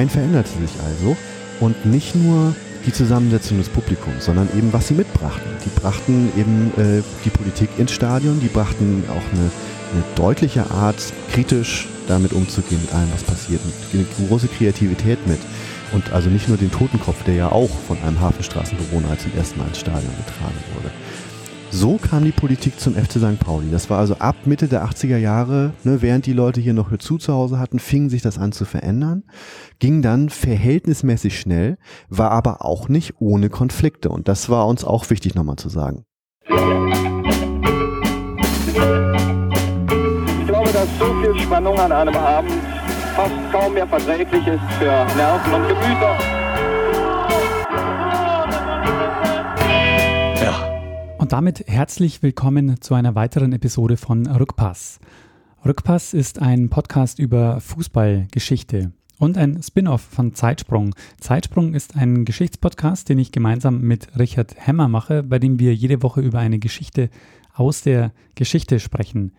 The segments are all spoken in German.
Verein veränderte sich also und nicht nur die Zusammensetzung des Publikums, sondern eben was sie mitbrachten. Die brachten eben äh, die Politik ins Stadion, die brachten auch eine, eine deutliche Art, kritisch damit umzugehen mit allem, was passiert, eine große Kreativität mit. Und also nicht nur den Totenkopf, der ja auch von einem Hafenstraßenbewohner zum ersten Mal ins Stadion getragen wurde. So kam die Politik zum FC St. Pauli. Das war also ab Mitte der 80er Jahre, ne, während die Leute hier noch zu zu Hause hatten, fing sich das an zu verändern, ging dann verhältnismäßig schnell, war aber auch nicht ohne Konflikte. Und das war uns auch wichtig nochmal zu sagen. Ich glaube, dass so viel Spannung an einem Abend fast kaum mehr verträglich ist für Nerven und Gemüter. Und damit herzlich willkommen zu einer weiteren Episode von Rückpass. Rückpass ist ein Podcast über Fußballgeschichte und ein Spin-off von Zeitsprung. Zeitsprung ist ein Geschichtspodcast, den ich gemeinsam mit Richard Hemmer mache, bei dem wir jede Woche über eine Geschichte aus der Geschichte sprechen.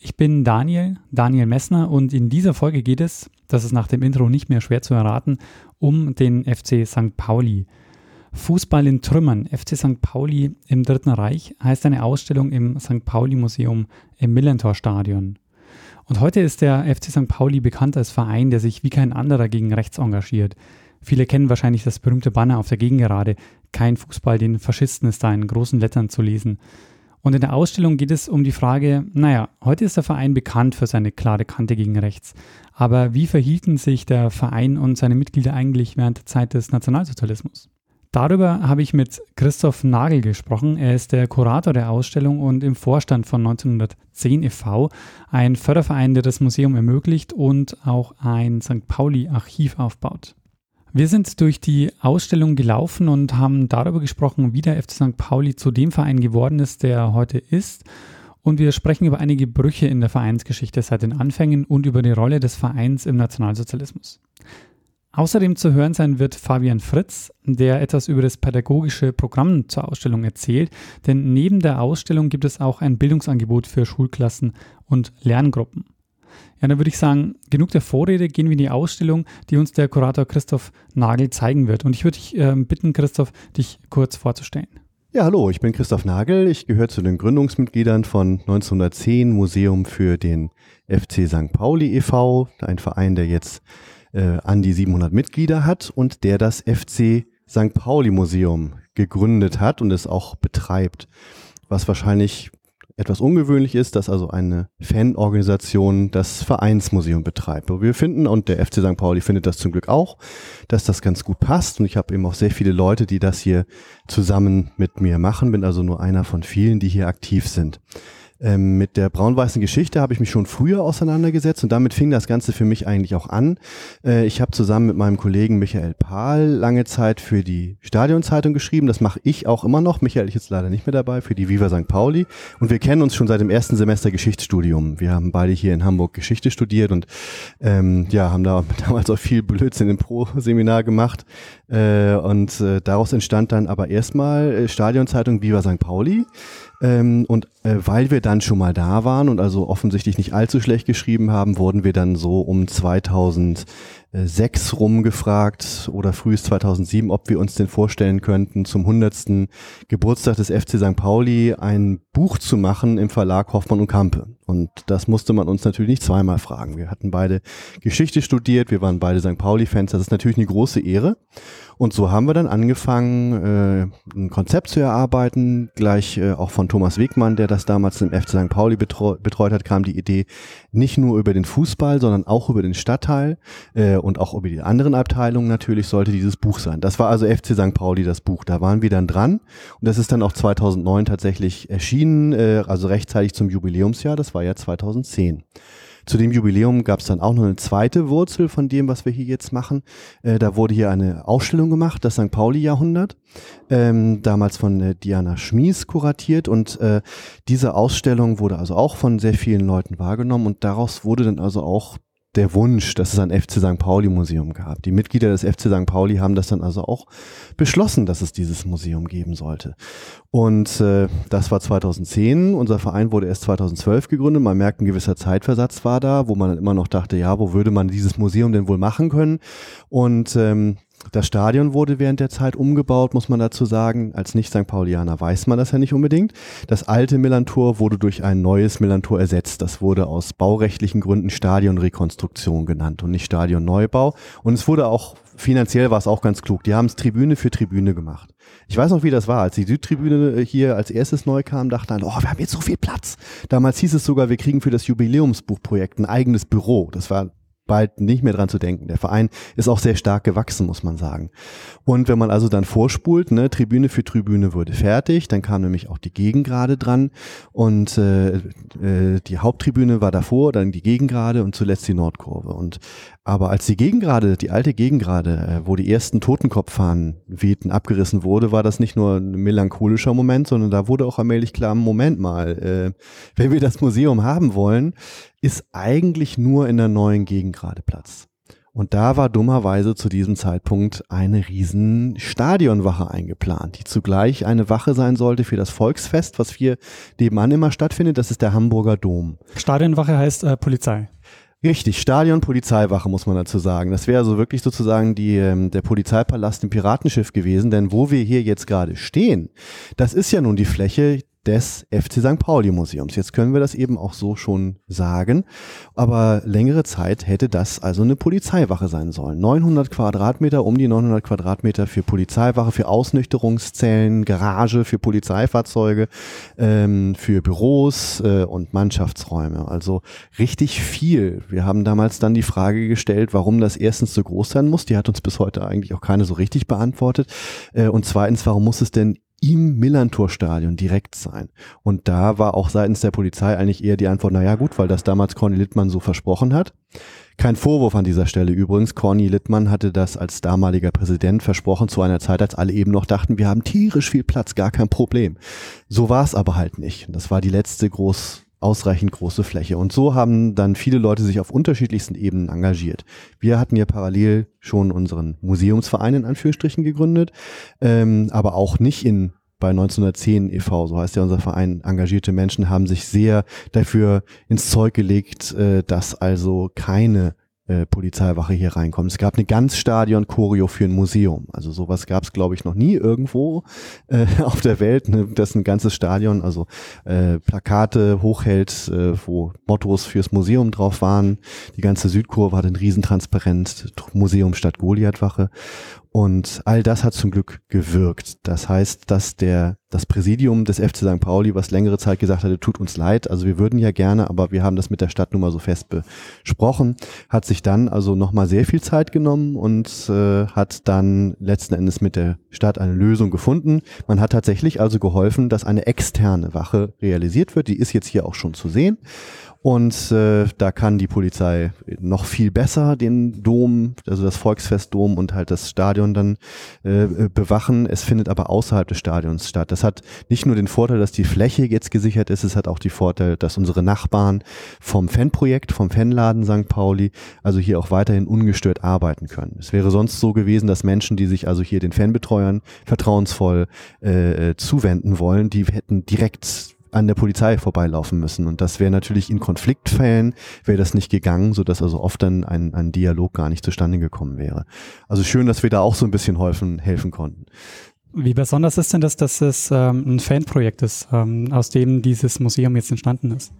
Ich bin Daniel, Daniel Messner und in dieser Folge geht es, das ist nach dem Intro nicht mehr schwer zu erraten, um den FC St. Pauli. Fußball in Trümmern, FC St. Pauli im Dritten Reich, heißt eine Ausstellung im St. Pauli Museum im Millentor Stadion. Und heute ist der FC St. Pauli bekannt als Verein, der sich wie kein anderer gegen rechts engagiert. Viele kennen wahrscheinlich das berühmte Banner auf der Gegengerade. Kein Fußball, den Faschisten ist da in großen Lettern zu lesen. Und in der Ausstellung geht es um die Frage, naja, heute ist der Verein bekannt für seine klare Kante gegen rechts. Aber wie verhielten sich der Verein und seine Mitglieder eigentlich während der Zeit des Nationalsozialismus? Darüber habe ich mit Christoph Nagel gesprochen. Er ist der Kurator der Ausstellung und im Vorstand von 1910 e.V., ein Förderverein, der das Museum ermöglicht und auch ein St. Pauli-Archiv aufbaut. Wir sind durch die Ausstellung gelaufen und haben darüber gesprochen, wie der FC St. Pauli zu dem Verein geworden ist, der er heute ist. Und wir sprechen über einige Brüche in der Vereinsgeschichte seit den Anfängen und über die Rolle des Vereins im Nationalsozialismus. Außerdem zu hören sein wird Fabian Fritz, der etwas über das pädagogische Programm zur Ausstellung erzählt, denn neben der Ausstellung gibt es auch ein Bildungsangebot für Schulklassen und Lerngruppen. Ja, dann würde ich sagen, genug der Vorrede, gehen wir in die Ausstellung, die uns der Kurator Christoph Nagel zeigen wird. Und ich würde dich äh, bitten, Christoph, dich kurz vorzustellen. Ja, hallo, ich bin Christoph Nagel. Ich gehöre zu den Gründungsmitgliedern von 1910 Museum für den FC St. Pauli e.V., ein Verein, der jetzt äh, an die 700 Mitglieder hat und der das FC St. Pauli Museum gegründet hat und es auch betreibt. Was wahrscheinlich etwas ungewöhnlich ist, dass also eine Fanorganisation das Vereinsmuseum betreibt. Aber wir finden, und der FC St. Pauli findet das zum Glück auch, dass das ganz gut passt. Und ich habe eben auch sehr viele Leute, die das hier zusammen mit mir machen. Bin also nur einer von vielen, die hier aktiv sind. Ähm, mit der braun-weißen Geschichte habe ich mich schon früher auseinandergesetzt und damit fing das Ganze für mich eigentlich auch an. Äh, ich habe zusammen mit meinem Kollegen Michael Pahl lange Zeit für die Stadionzeitung geschrieben. Das mache ich auch immer noch. Michael ist jetzt leider nicht mehr dabei für die Viva St. Pauli. Und wir kennen uns schon seit dem ersten Semester Geschichtsstudium. Wir haben beide hier in Hamburg Geschichte studiert und ähm, ja, haben da damals auch viel Blödsinn im Pro-Seminar gemacht. Äh, und äh, daraus entstand dann aber erstmal äh, Stadionzeitung Viva St. Pauli. Ähm, und äh, weil wir dann schon mal da waren und also offensichtlich nicht allzu schlecht geschrieben haben, wurden wir dann so um 2000 2006 rumgefragt oder frühes 2007, ob wir uns denn vorstellen könnten, zum 100. Geburtstag des FC St. Pauli ein Buch zu machen im Verlag Hoffmann und Kampe. Und das musste man uns natürlich nicht zweimal fragen. Wir hatten beide Geschichte studiert, wir waren beide St. Pauli-Fans. Das ist natürlich eine große Ehre. Und so haben wir dann angefangen, äh, ein Konzept zu erarbeiten. Gleich äh, auch von Thomas Wegmann, der das damals im FC St. Pauli betreut hat, kam die Idee, nicht nur über den Fußball, sondern auch über den Stadtteil äh, und auch über die anderen Abteilungen natürlich sollte dieses Buch sein. Das war also FC St. Pauli, das Buch. Da waren wir dann dran und das ist dann auch 2009 tatsächlich erschienen, äh, also rechtzeitig zum Jubiläumsjahr, das war ja 2010. Zu dem Jubiläum gab es dann auch noch eine zweite Wurzel von dem, was wir hier jetzt machen. Äh, da wurde hier eine Ausstellung gemacht, das St. Pauli-Jahrhundert, ähm, damals von äh, Diana Schmies kuratiert. Und äh, diese Ausstellung wurde also auch von sehr vielen Leuten wahrgenommen und daraus wurde dann also auch der Wunsch, dass es ein FC St. Pauli Museum gab. Die Mitglieder des FC St. Pauli haben das dann also auch beschlossen, dass es dieses Museum geben sollte. Und äh, das war 2010. Unser Verein wurde erst 2012 gegründet. Man merkt, ein gewisser Zeitversatz war da, wo man dann immer noch dachte, ja, wo würde man dieses Museum denn wohl machen können? Und ähm, das Stadion wurde während der Zeit umgebaut, muss man dazu sagen. Als Nicht-St. Paulianer weiß man das ja nicht unbedingt. Das alte Millantor wurde durch ein neues Millantor ersetzt. Das wurde aus baurechtlichen Gründen Stadionrekonstruktion genannt und nicht Stadionneubau. Und es wurde auch, finanziell war es auch ganz klug. Die haben es Tribüne für Tribüne gemacht. Ich weiß noch, wie das war. Als die Südtribüne hier als erstes neu kam, dachte man, oh, wir haben jetzt so viel Platz. Damals hieß es sogar, wir kriegen für das Jubiläumsbuchprojekt ein eigenes Büro. Das war bald nicht mehr dran zu denken. Der Verein ist auch sehr stark gewachsen, muss man sagen. Und wenn man also dann vorspult, ne, Tribüne für Tribüne wurde fertig, dann kam nämlich auch die Gegengrade dran und äh, äh, die Haupttribüne war davor, dann die Gegengrade und zuletzt die Nordkurve. Und aber als die Gegengrade, die alte Gegengrade, äh, wo die ersten Totenkopffahnen wehten, abgerissen wurde, war das nicht nur ein melancholischer Moment, sondern da wurde auch allmählich klar, Moment mal, äh, wenn wir das Museum haben wollen, ist eigentlich nur in der neuen Gegengrade Platz. Und da war dummerweise zu diesem Zeitpunkt eine riesen Stadionwache eingeplant, die zugleich eine Wache sein sollte für das Volksfest, was hier nebenan immer stattfindet. Das ist der Hamburger Dom. Stadionwache heißt äh, Polizei. Richtig, Stadion, Polizeiwache muss man dazu sagen. Das wäre also wirklich sozusagen die, ähm, der Polizeipalast im Piratenschiff gewesen, denn wo wir hier jetzt gerade stehen, das ist ja nun die Fläche, des FC St. Pauli Museums. Jetzt können wir das eben auch so schon sagen, aber längere Zeit hätte das also eine Polizeiwache sein sollen. 900 Quadratmeter, um die 900 Quadratmeter für Polizeiwache, für Ausnüchterungszellen, Garage, für Polizeifahrzeuge, ähm, für Büros äh, und Mannschaftsräume. Also richtig viel. Wir haben damals dann die Frage gestellt, warum das erstens so groß sein muss. Die hat uns bis heute eigentlich auch keine so richtig beantwortet. Äh, und zweitens, warum muss es denn im Millantor-Stadion direkt sein. Und da war auch seitens der Polizei eigentlich eher die Antwort, naja gut, weil das damals Corny Littmann so versprochen hat. Kein Vorwurf an dieser Stelle übrigens. Corny Littmann hatte das als damaliger Präsident versprochen zu einer Zeit, als alle eben noch dachten, wir haben tierisch viel Platz, gar kein Problem. So war es aber halt nicht. Das war die letzte groß ausreichend große Fläche. Und so haben dann viele Leute sich auf unterschiedlichsten Ebenen engagiert. Wir hatten ja parallel schon unseren Museumsverein in Anführungsstrichen gegründet, ähm, aber auch nicht in bei 1910 e.V., so heißt ja unser Verein, engagierte Menschen haben sich sehr dafür ins Zeug gelegt, äh, dass also keine äh, Polizeiwache hier reinkommt. Es gab eine ganz Stadion Choreo für ein Museum. Also sowas gab es, glaube ich, noch nie irgendwo äh, auf der Welt, ne, dass ein ganzes Stadion, also äh, Plakate hochhält, äh, wo Mottos fürs Museum drauf waren. Die ganze Südkurve hat ein Riesentransparent, Museum statt Goliathwache. Und all das hat zum Glück gewirkt. Das heißt, dass der, das Präsidium des FC St. Pauli, was längere Zeit gesagt hatte, tut uns leid, also wir würden ja gerne, aber wir haben das mit der Stadt nun mal so fest besprochen, hat sich dann also nochmal sehr viel Zeit genommen und äh, hat dann letzten Endes mit der Stadt eine Lösung gefunden. Man hat tatsächlich also geholfen, dass eine externe Wache realisiert wird. Die ist jetzt hier auch schon zu sehen. Und äh, da kann die Polizei noch viel besser den Dom, also das Volksfestdom und halt das Stadion dann äh, bewachen. Es findet aber außerhalb des Stadions statt. Das hat nicht nur den Vorteil, dass die Fläche jetzt gesichert ist, es hat auch die Vorteil, dass unsere Nachbarn vom Fanprojekt, vom Fanladen St. Pauli, also hier auch weiterhin ungestört arbeiten können. Es wäre sonst so gewesen, dass Menschen, die sich also hier den Fanbetreuern vertrauensvoll äh, zuwenden wollen, die hätten direkt an der Polizei vorbeilaufen müssen. Und das wäre natürlich in Konfliktfällen, wäre das nicht gegangen, sodass also oft dann ein, ein Dialog gar nicht zustande gekommen wäre. Also schön, dass wir da auch so ein bisschen helfen, helfen konnten. Wie besonders ist denn das, dass es ähm, ein Fanprojekt ist, ähm, aus dem dieses Museum jetzt entstanden ist?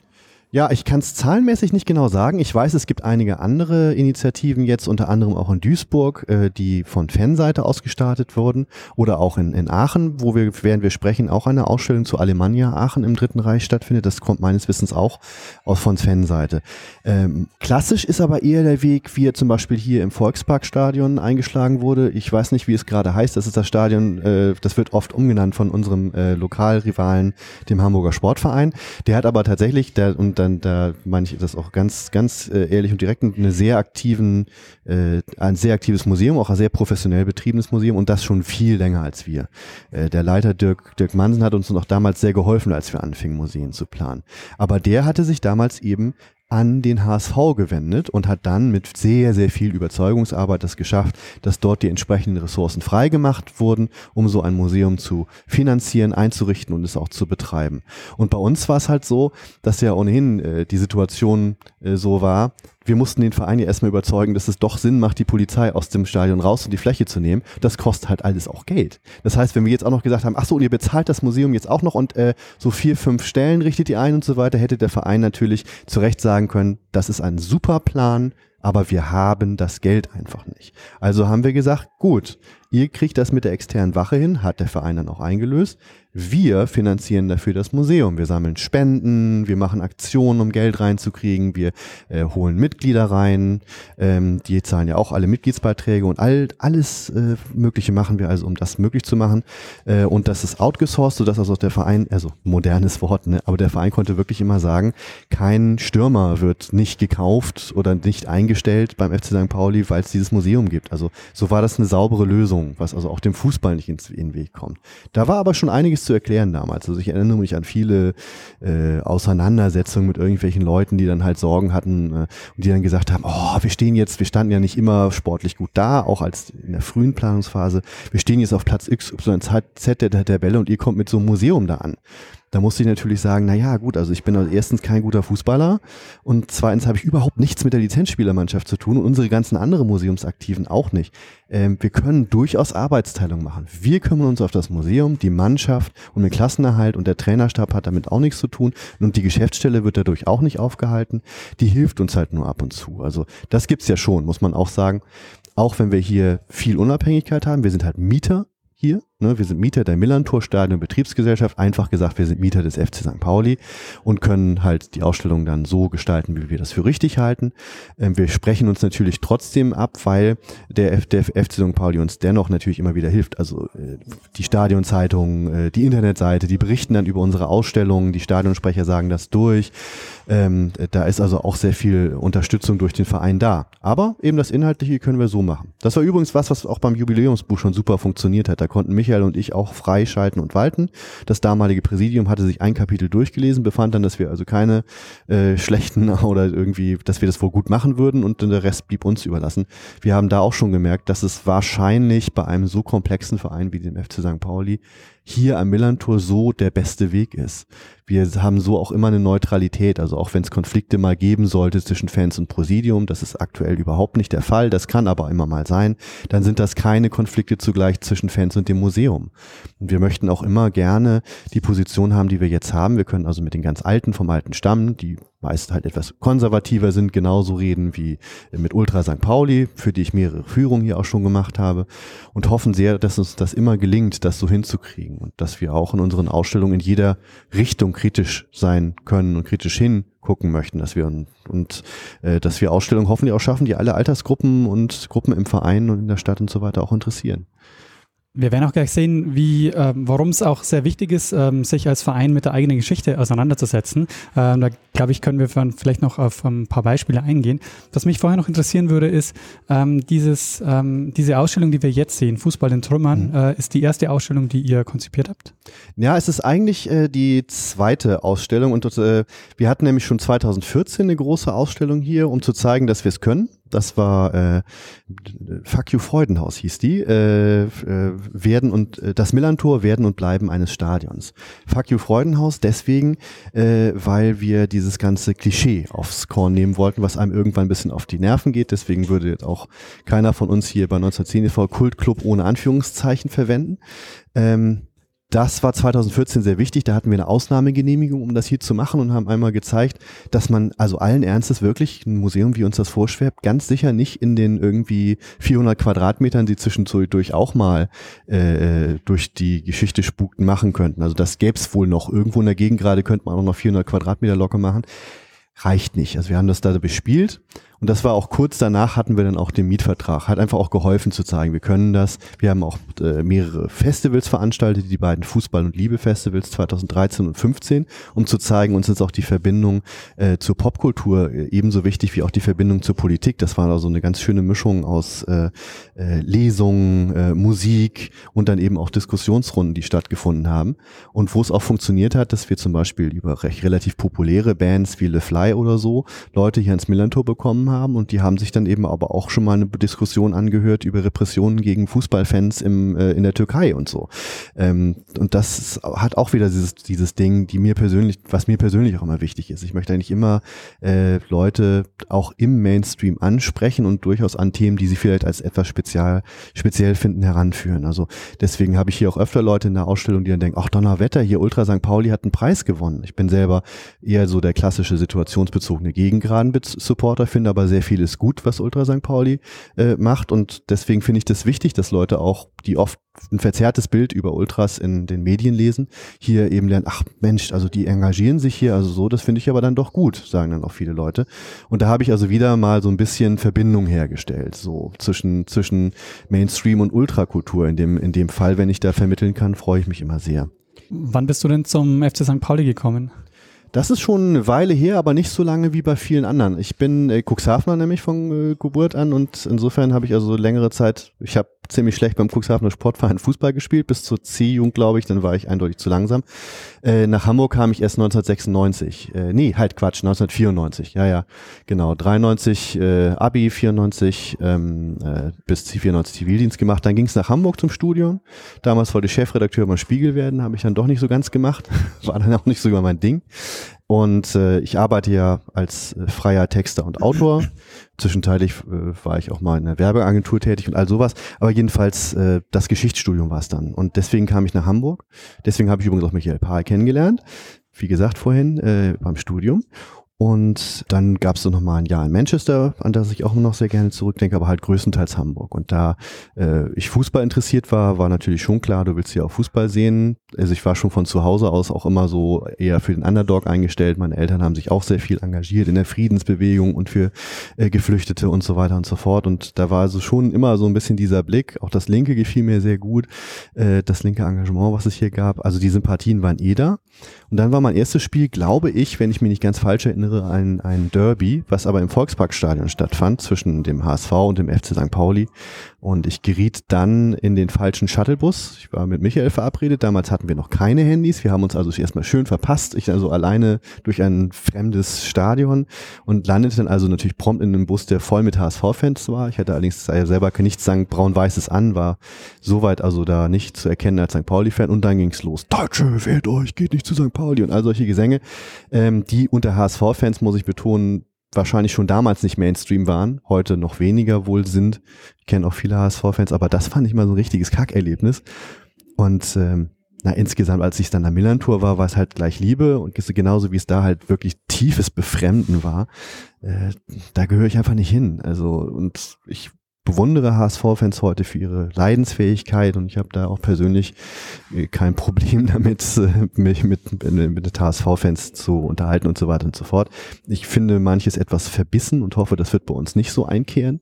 Ja, ich kann es zahlenmäßig nicht genau sagen. Ich weiß, es gibt einige andere Initiativen jetzt, unter anderem auch in Duisburg, äh, die von Fanseite aus gestartet wurden oder auch in, in Aachen, wo wir, während wir sprechen, auch eine Ausstellung zu Alemannia Aachen im Dritten Reich stattfindet. Das kommt meines Wissens auch aus von Fanseite. Ähm, klassisch ist aber eher der Weg, wie er zum Beispiel hier im Volksparkstadion eingeschlagen wurde. Ich weiß nicht, wie es gerade heißt. Das ist das Stadion, äh, das wird oft umgenannt von unserem äh, Lokalrivalen, dem Hamburger Sportverein. Der hat aber tatsächlich, der, und dann da meine ich das auch ganz, ganz äh, ehrlich und direkt, eine sehr aktiven, äh, ein sehr aktives Museum, auch ein sehr professionell betriebenes Museum und das schon viel länger als wir. Äh, der Leiter Dirk, Dirk Mansen hat uns noch damals sehr geholfen, als wir anfingen, Museen zu planen. Aber der hatte sich damals eben an den HSV gewendet und hat dann mit sehr, sehr viel Überzeugungsarbeit das geschafft, dass dort die entsprechenden Ressourcen freigemacht wurden, um so ein Museum zu finanzieren, einzurichten und es auch zu betreiben. Und bei uns war es halt so, dass ja ohnehin äh, die Situation äh, so war, wir mussten den Verein ja erstmal überzeugen, dass es doch Sinn macht, die Polizei aus dem Stadion raus und die Fläche zu nehmen. Das kostet halt alles auch Geld. Das heißt, wenn wir jetzt auch noch gesagt haben, ach so, und ihr bezahlt das Museum jetzt auch noch und äh, so vier, fünf Stellen richtet ihr ein und so weiter, hätte der Verein natürlich zu Recht sagen können, das ist ein super Plan, aber wir haben das Geld einfach nicht. Also haben wir gesagt, gut, ihr kriegt das mit der externen Wache hin, hat der Verein dann auch eingelöst. Wir finanzieren dafür das Museum. Wir sammeln Spenden, wir machen Aktionen, um Geld reinzukriegen, wir äh, holen Mitglieder rein, ähm, die zahlen ja auch alle Mitgliedsbeiträge und all, alles äh, Mögliche machen wir also, um das möglich zu machen. Äh, und das ist outgesourced, sodass also der Verein, also modernes Wort, ne, aber der Verein konnte wirklich immer sagen, kein Stürmer wird nicht gekauft oder nicht eingestellt beim FC St. Pauli, weil es dieses Museum gibt. Also so war das eine saubere Lösung, was also auch dem Fußball nicht ins, in den Weg kommt. Da war aber schon einiges einiges zu erklären damals. Also ich erinnere mich an viele äh, Auseinandersetzungen mit irgendwelchen Leuten, die dann halt Sorgen hatten äh, und die dann gesagt haben, oh, wir stehen jetzt, wir standen ja nicht immer sportlich gut da, auch als in der frühen Planungsphase. Wir stehen jetzt auf Platz X, Y, Z der Tabelle und ihr kommt mit so einem Museum da an. Da musste ich natürlich sagen, na ja, gut, also ich bin erstens kein guter Fußballer und zweitens habe ich überhaupt nichts mit der Lizenzspielermannschaft zu tun und unsere ganzen anderen Museumsaktiven auch nicht. Ähm, wir können durchaus Arbeitsteilung machen. Wir kümmern uns auf das Museum, die Mannschaft und den Klassenerhalt und der Trainerstab hat damit auch nichts zu tun und die Geschäftsstelle wird dadurch auch nicht aufgehalten. Die hilft uns halt nur ab und zu. Also das gibt's ja schon, muss man auch sagen. Auch wenn wir hier viel Unabhängigkeit haben, wir sind halt Mieter hier. Ne? Wir sind Mieter der Millantor Stadion Betriebsgesellschaft. Einfach gesagt, wir sind Mieter des FC St. Pauli und können halt die Ausstellung dann so gestalten, wie wir das für richtig halten. Ähm, wir sprechen uns natürlich trotzdem ab, weil der, F der FC St. Pauli uns dennoch natürlich immer wieder hilft. Also äh, die Stadionzeitung, äh, die Internetseite, die berichten dann über unsere Ausstellungen, die Stadionsprecher sagen das durch. Ähm, da ist also auch sehr viel Unterstützung durch den Verein da. Aber eben das Inhaltliche können wir so machen. Das war übrigens was, was auch beim Jubiläumsbuch schon super funktioniert hat. Da konnten Michael und ich auch freischalten und walten. Das damalige Präsidium hatte sich ein Kapitel durchgelesen, befand dann, dass wir also keine äh, schlechten oder irgendwie, dass wir das wohl gut machen würden und der Rest blieb uns überlassen. Wir haben da auch schon gemerkt, dass es wahrscheinlich bei einem so komplexen Verein wie dem FC St. Pauli hier am Millantor so der beste Weg ist. Wir haben so auch immer eine Neutralität, also auch wenn es Konflikte mal geben sollte zwischen Fans und Präsidium, das ist aktuell überhaupt nicht der Fall, das kann aber immer mal sein, dann sind das keine Konflikte zugleich zwischen Fans und dem Museum. Und wir möchten auch immer gerne die Position haben, die wir jetzt haben. Wir können also mit den ganz Alten vom alten Stamm, die meist halt etwas konservativer sind, genauso reden wie mit Ultra St. Pauli, für die ich mehrere Führungen hier auch schon gemacht habe und hoffen sehr, dass uns das immer gelingt, das so hinzukriegen und dass wir auch in unseren Ausstellungen in jeder Richtung kritisch sein können und kritisch hingucken möchten, dass wir und, und äh, dass wir Ausstellungen hoffentlich auch schaffen, die alle Altersgruppen und Gruppen im Verein und in der Stadt und so weiter auch interessieren. Wir werden auch gleich sehen, wie, äh, warum es auch sehr wichtig ist, ähm, sich als Verein mit der eigenen Geschichte auseinanderzusetzen. Ähm, da glaube ich, können wir vielleicht noch auf ein paar Beispiele eingehen. Was mich vorher noch interessieren würde, ist ähm, dieses, ähm, diese Ausstellung, die wir jetzt sehen, Fußball in Trümmern, mhm. äh, ist die erste Ausstellung, die ihr konzipiert habt? Ja, es ist eigentlich äh, die zweite Ausstellung und äh, wir hatten nämlich schon 2014 eine große Ausstellung hier, um zu zeigen, dass wir es können. Das war äh, Fuck You Freudenhaus hieß die. Äh, äh, werden und äh, das Millantor werden und bleiben eines Stadions. Fuck You Freudenhaus deswegen, äh, weil wir dieses ganze Klischee aufs Korn nehmen wollten, was einem irgendwann ein bisschen auf die Nerven geht. Deswegen würde jetzt auch keiner von uns hier bei 1910 e.V. Kultclub ohne Anführungszeichen verwenden. Ähm, das war 2014 sehr wichtig. Da hatten wir eine Ausnahmegenehmigung, um das hier zu machen und haben einmal gezeigt, dass man also allen Ernstes wirklich ein Museum, wie uns das vorschwebt, ganz sicher nicht in den irgendwie 400 Quadratmetern, die zwischendurch auch mal äh, durch die Geschichte spukten, machen könnten. Also das gäbe es wohl noch. Irgendwo in der Gegend gerade könnte man auch noch 400 Quadratmeter locker machen. Reicht nicht. Also wir haben das da bespielt Und das war auch kurz danach hatten wir dann auch den Mietvertrag. Hat einfach auch geholfen zu zeigen, wir können das. Wir haben auch äh, mehrere Festivals veranstaltet, die beiden Fußball- und Liebe-Festivals 2013 und 15, um zu zeigen, uns ist auch die Verbindung äh, zur Popkultur äh, ebenso wichtig wie auch die Verbindung zur Politik. Das war also eine ganz schöne Mischung aus äh, äh, Lesungen, äh, Musik und dann eben auch Diskussionsrunden, die stattgefunden haben. Und wo es auch funktioniert hat, dass wir zum Beispiel über recht relativ populäre Bands wie Le Fly oder so Leute hier ins Millantor bekommen haben und die haben sich dann eben aber auch schon mal eine Diskussion angehört über Repressionen gegen Fußballfans im, äh, in der Türkei und so. Ähm, und das hat auch wieder dieses, dieses Ding, die mir persönlich, was mir persönlich auch immer wichtig ist. Ich möchte eigentlich immer äh, Leute auch im Mainstream ansprechen und durchaus an Themen, die sie vielleicht als etwas spezial, speziell finden, heranführen. Also deswegen habe ich hier auch öfter Leute in der Ausstellung, die dann denken, ach Donnerwetter, hier Ultra St. Pauli hat einen Preis gewonnen. Ich bin selber eher so der klassische situationsbezogene Gegengraden-Supporter, finde aber sehr vieles gut, was Ultra St. Pauli äh, macht und deswegen finde ich das wichtig, dass Leute auch, die oft ein verzerrtes Bild über Ultras in den Medien lesen, hier eben lernen, ach Mensch, also die engagieren sich hier, also so, das finde ich aber dann doch gut, sagen dann auch viele Leute. Und da habe ich also wieder mal so ein bisschen Verbindung hergestellt, so zwischen, zwischen Mainstream und Ultrakultur. In dem, in dem Fall, wenn ich da vermitteln kann, freue ich mich immer sehr. Wann bist du denn zum FC St. Pauli gekommen? Das ist schon eine Weile her, aber nicht so lange wie bei vielen anderen. Ich bin äh, Cuxhavener nämlich von äh, Geburt an und insofern habe ich also längere Zeit, ich habe ziemlich schlecht beim Cuxhavener Sportverein Fußball gespielt, bis zur C-Jugend, glaube ich, dann war ich eindeutig zu langsam. Äh, nach Hamburg kam ich erst 1996. Äh, nee, halt Quatsch, 1994. Ja, ja, genau. 93 äh, Abi, 94 ähm, äh, bis 94 Zivildienst gemacht. Dann ging es nach Hamburg zum Studium. Damals wollte Chefredakteur beim Spiegel werden, habe ich dann doch nicht so ganz gemacht. War dann auch nicht so über mein Ding. Und äh, ich arbeite ja als äh, freier Texter und Autor. Zwischenzeitlich äh, war ich auch mal in einer Werbeagentur tätig und all sowas. Aber jedenfalls äh, das Geschichtsstudium war es dann. Und deswegen kam ich nach Hamburg. Deswegen habe ich übrigens auch Michael Pahl kennengelernt. Wie gesagt vorhin äh, beim Studium. Und dann gab es noch mal ein Jahr in Manchester, an das ich auch noch sehr gerne zurückdenke, aber halt größtenteils Hamburg. Und da äh, ich Fußball interessiert war, war natürlich schon klar, du willst ja auch Fußball sehen. Also ich war schon von zu Hause aus auch immer so eher für den Underdog eingestellt. Meine Eltern haben sich auch sehr viel engagiert in der Friedensbewegung und für äh, Geflüchtete und so weiter und so fort. Und da war also schon immer so ein bisschen dieser Blick. Auch das Linke gefiel mir sehr gut, äh, das linke Engagement, was es hier gab. Also die Sympathien waren eh da. Und dann war mein erstes Spiel, glaube ich, wenn ich mich nicht ganz falsch erinnere, ein, ein Derby, was aber im Volksparkstadion stattfand, zwischen dem HSV und dem FC St. Pauli. Und ich geriet dann in den falschen Shuttlebus. Ich war mit Michael verabredet. Damals hatten wir noch keine Handys. Wir haben uns also erstmal schön verpasst. Ich also alleine durch ein fremdes Stadion und landete dann also natürlich prompt in einem Bus, der voll mit HSV-Fans war. Ich hatte allerdings selber nichts sagen, braun-weißes an, war soweit also da nicht zu erkennen als St. Pauli-Fan. Und dann ging's los. Deutsche, wehrt euch, geht nicht zu St. Pauli und all solche Gesänge, ähm, die unter HSV-Fans, muss ich betonen, wahrscheinlich schon damals nicht Mainstream waren, heute noch weniger wohl sind. Ich kenne auch viele HSV-Fans, aber das fand ich mal so ein richtiges Kackerlebnis. Und ähm, na, insgesamt, als ich dann am Millantor war, war es halt gleich Liebe und genauso wie es da halt wirklich tiefes Befremden war, äh, da gehöre ich einfach nicht hin. Also, und ich bewundere HSV-Fans heute für ihre Leidensfähigkeit und ich habe da auch persönlich äh, kein Problem damit, äh, mich mit, mit HSV-Fans zu unterhalten und so weiter und so fort. Ich finde manches etwas verbissen und hoffe, das wird bei uns nicht so einkehren.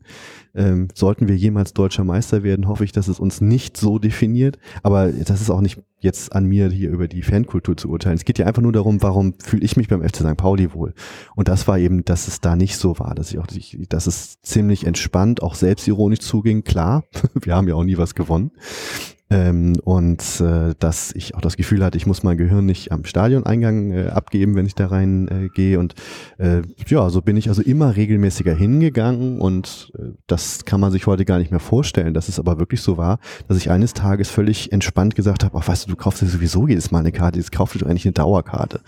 Ähm, sollten wir jemals deutscher Meister werden, hoffe ich, dass es uns nicht so definiert. Aber das ist auch nicht jetzt an mir, hier über die Fankultur zu urteilen. Es geht ja einfach nur darum, warum fühle ich mich beim FC St. Pauli wohl? Und das war eben, dass es da nicht so war, dass ich auch, dass es ziemlich entspannt, auch selbstironisch zuging. Klar, wir haben ja auch nie was gewonnen. Ähm, und äh, dass ich auch das Gefühl hatte, ich muss mein Gehirn nicht am Stadioneingang äh, abgeben, wenn ich da rein äh, gehe. Und äh, ja, so bin ich also immer regelmäßiger hingegangen und äh, das kann man sich heute gar nicht mehr vorstellen, dass es aber wirklich so war, dass ich eines Tages völlig entspannt gesagt habe, ach weißt du, du kaufst dir sowieso jedes Mal eine Karte, jetzt kaufst du doch eigentlich eine Dauerkarte.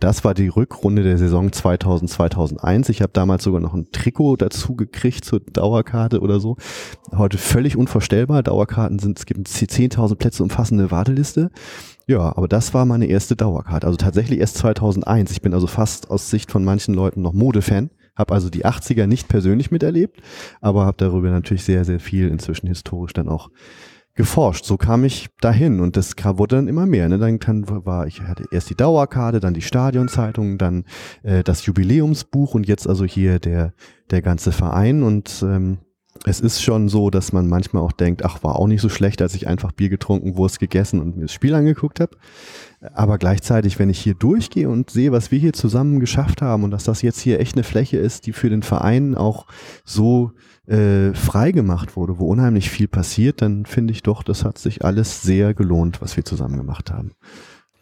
Das war die Rückrunde der Saison 2000, 2001. Ich habe damals sogar noch ein Trikot dazu gekriegt zur Dauerkarte oder so. Heute völlig unvorstellbar. Dauerkarten sind, es gibt 10.000 Plätze umfassende Warteliste. Ja, aber das war meine erste Dauerkarte. Also tatsächlich erst 2001. Ich bin also fast aus Sicht von manchen Leuten noch Modefan. Habe also die 80er nicht persönlich miterlebt, aber habe darüber natürlich sehr, sehr viel inzwischen historisch dann auch geforscht. So kam ich dahin und das wurde dann immer mehr. Ne? Dann, dann war ich hatte erst die Dauerkarte, dann die Stadionzeitung, dann äh, das Jubiläumsbuch und jetzt also hier der der ganze Verein und ähm, es ist schon so, dass man manchmal auch denkt, ach, war auch nicht so schlecht, als ich einfach Bier getrunken, Wurst gegessen und mir das Spiel angeguckt habe. Aber gleichzeitig, wenn ich hier durchgehe und sehe, was wir hier zusammen geschafft haben und dass das jetzt hier echt eine Fläche ist, die für den Verein auch so äh, frei gemacht wurde, wo unheimlich viel passiert, dann finde ich doch, das hat sich alles sehr gelohnt, was wir zusammen gemacht haben.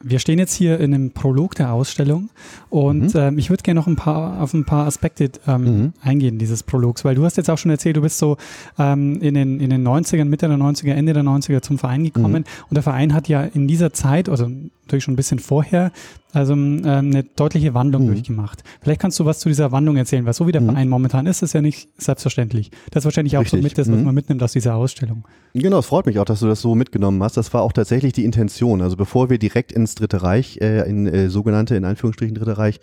Wir stehen jetzt hier in einem Prolog der Ausstellung und mhm. ähm, ich würde gerne noch ein paar auf ein paar Aspekte ähm, mhm. eingehen dieses Prologs, weil du hast jetzt auch schon erzählt, du bist so ähm, in, den, in den 90ern, Mitte der 90er, Ende der 90er zum Verein gekommen mhm. und der Verein hat ja in dieser Zeit, also natürlich schon ein bisschen vorher, also ähm, eine deutliche Wandlung mhm. durchgemacht. Vielleicht kannst du was zu dieser Wandlung erzählen, weil so wie der mhm. Verein momentan ist, ist ja nicht selbstverständlich. Das ist wahrscheinlich auch Richtig. so mit das, was mhm. man mitnimmt aus dieser Ausstellung. Genau, es freut mich auch, dass du das so mitgenommen hast. Das war auch tatsächlich die Intention. Also bevor wir direkt ins Dritte Reich, äh, in äh, sogenannte, in Anführungsstrichen Dritte Reich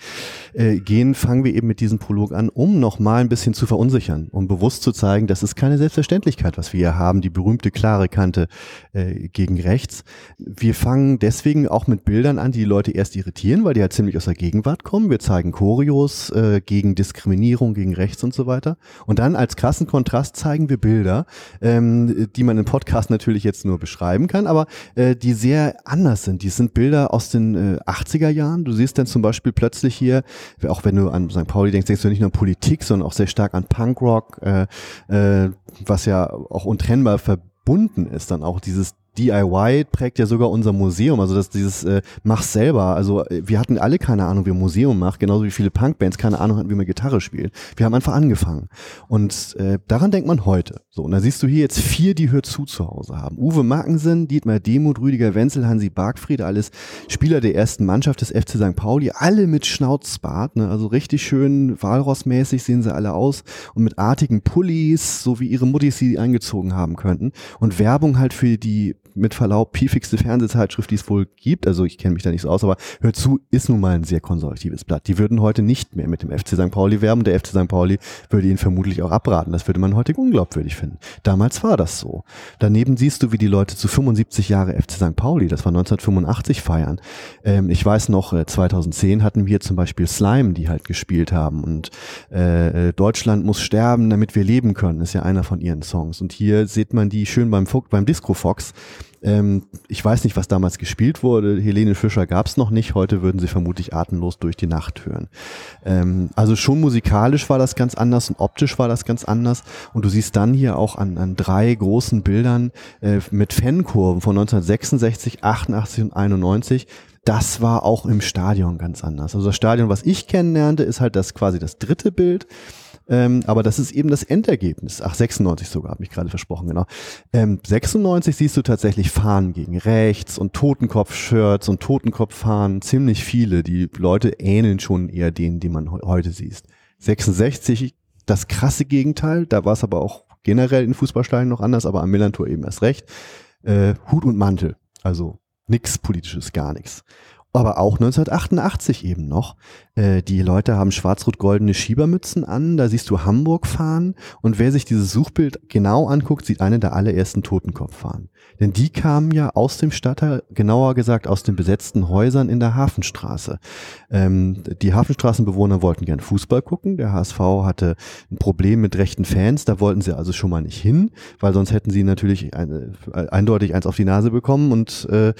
äh, gehen, fangen wir eben mit diesem Prolog an, um nochmal ein bisschen zu verunsichern, um bewusst zu zeigen, das ist keine Selbstverständlichkeit, was wir hier haben, die berühmte klare Kante äh, gegen rechts. Wir fangen deswegen auch mit Bildern an, die die Leute erst irritieren, weil die halt ziemlich aus der Gegenwart kommen. Wir zeigen Choreos äh, gegen Diskriminierung, gegen Rechts und so weiter. Und dann als krassen Kontrast zeigen wir Bilder, ähm, die man im Podcast natürlich jetzt nur beschreiben kann, aber äh, die sehr anders sind. Die sind Bilder aus den äh, 80er Jahren. Du siehst dann zum Beispiel plötzlich hier, auch wenn du an St. Pauli denkst, denkst du nicht nur an Politik, sondern auch sehr stark an Punkrock, äh, äh, was ja auch untrennbar verbunden ist, dann auch dieses DIY prägt ja sogar unser Museum, also das dieses äh, mach selber. Also äh, wir hatten alle keine Ahnung, wie ein Museum macht, genauso wie viele Punkbands keine Ahnung hatten, wie man Gitarre spielt. Wir haben einfach angefangen und äh, daran denkt man heute. So und da siehst du hier jetzt vier, die Hör zu zu Hause haben. Uwe Mackensen, Dietmar Demuth, Rüdiger Wenzel, Hansi Bargfried, alles Spieler der ersten Mannschaft des FC St. Pauli, alle mit Schnauzbart, ne? also richtig schön Walrossmäßig sehen sie alle aus und mit artigen Pullis, so wie ihre Muttis sie eingezogen haben könnten und Werbung halt für die mit Verlaub piefigste Fernsehzeitschrift, die es wohl gibt. Also ich kenne mich da nicht so aus, aber hört zu, ist nun mal ein sehr konservatives Blatt. Die würden heute nicht mehr mit dem FC St. Pauli werben. Der FC St. Pauli würde ihnen vermutlich auch abraten. Das würde man heute unglaubwürdig finden. Damals war das so. Daneben siehst du, wie die Leute zu 75 Jahre FC St. Pauli, das war 1985, feiern. Ähm, ich weiß noch, 2010 äh, hatten wir zum Beispiel Slime, die halt gespielt haben und äh, äh, Deutschland muss sterben, damit wir leben können, ist ja einer von ihren Songs. Und hier sieht man die schön beim, beim Disco Fox ähm, ich weiß nicht, was damals gespielt wurde. Helene Fischer gab es noch nicht. Heute würden sie vermutlich atemlos durch die Nacht hören. Ähm, also schon musikalisch war das ganz anders und optisch war das ganz anders. Und du siehst dann hier auch an, an drei großen Bildern äh, mit Fankurven von 1966, 88 und 91 das war auch im Stadion ganz anders. Also das Stadion, was ich kennenlernte, ist halt das quasi das dritte Bild. Ähm, aber das ist eben das Endergebnis. Ach, 96 sogar, habe ich gerade versprochen, genau. Ähm, 96 siehst du tatsächlich Fahnen gegen rechts und Totenkopf-Shirts und Totenkopf-Fahnen, ziemlich viele. Die Leute ähneln schon eher denen, die man heute siehst. 66 das krasse Gegenteil, da war es aber auch generell in Fußballstadien noch anders, aber am Millantor eben erst recht. Äh, Hut und Mantel, also nix politisches, gar nichts aber auch 1988 eben noch. Äh, die Leute haben schwarz-rot-goldene Schiebermützen an, da siehst du Hamburg fahren und wer sich dieses Suchbild genau anguckt, sieht eine der allerersten Totenkopf fahren. Denn die kamen ja aus dem Stadtteil, genauer gesagt aus den besetzten Häusern in der Hafenstraße. Ähm, die Hafenstraßenbewohner wollten gern Fußball gucken, der HSV hatte ein Problem mit rechten Fans, da wollten sie also schon mal nicht hin, weil sonst hätten sie natürlich eine, eindeutig eins auf die Nase bekommen und äh,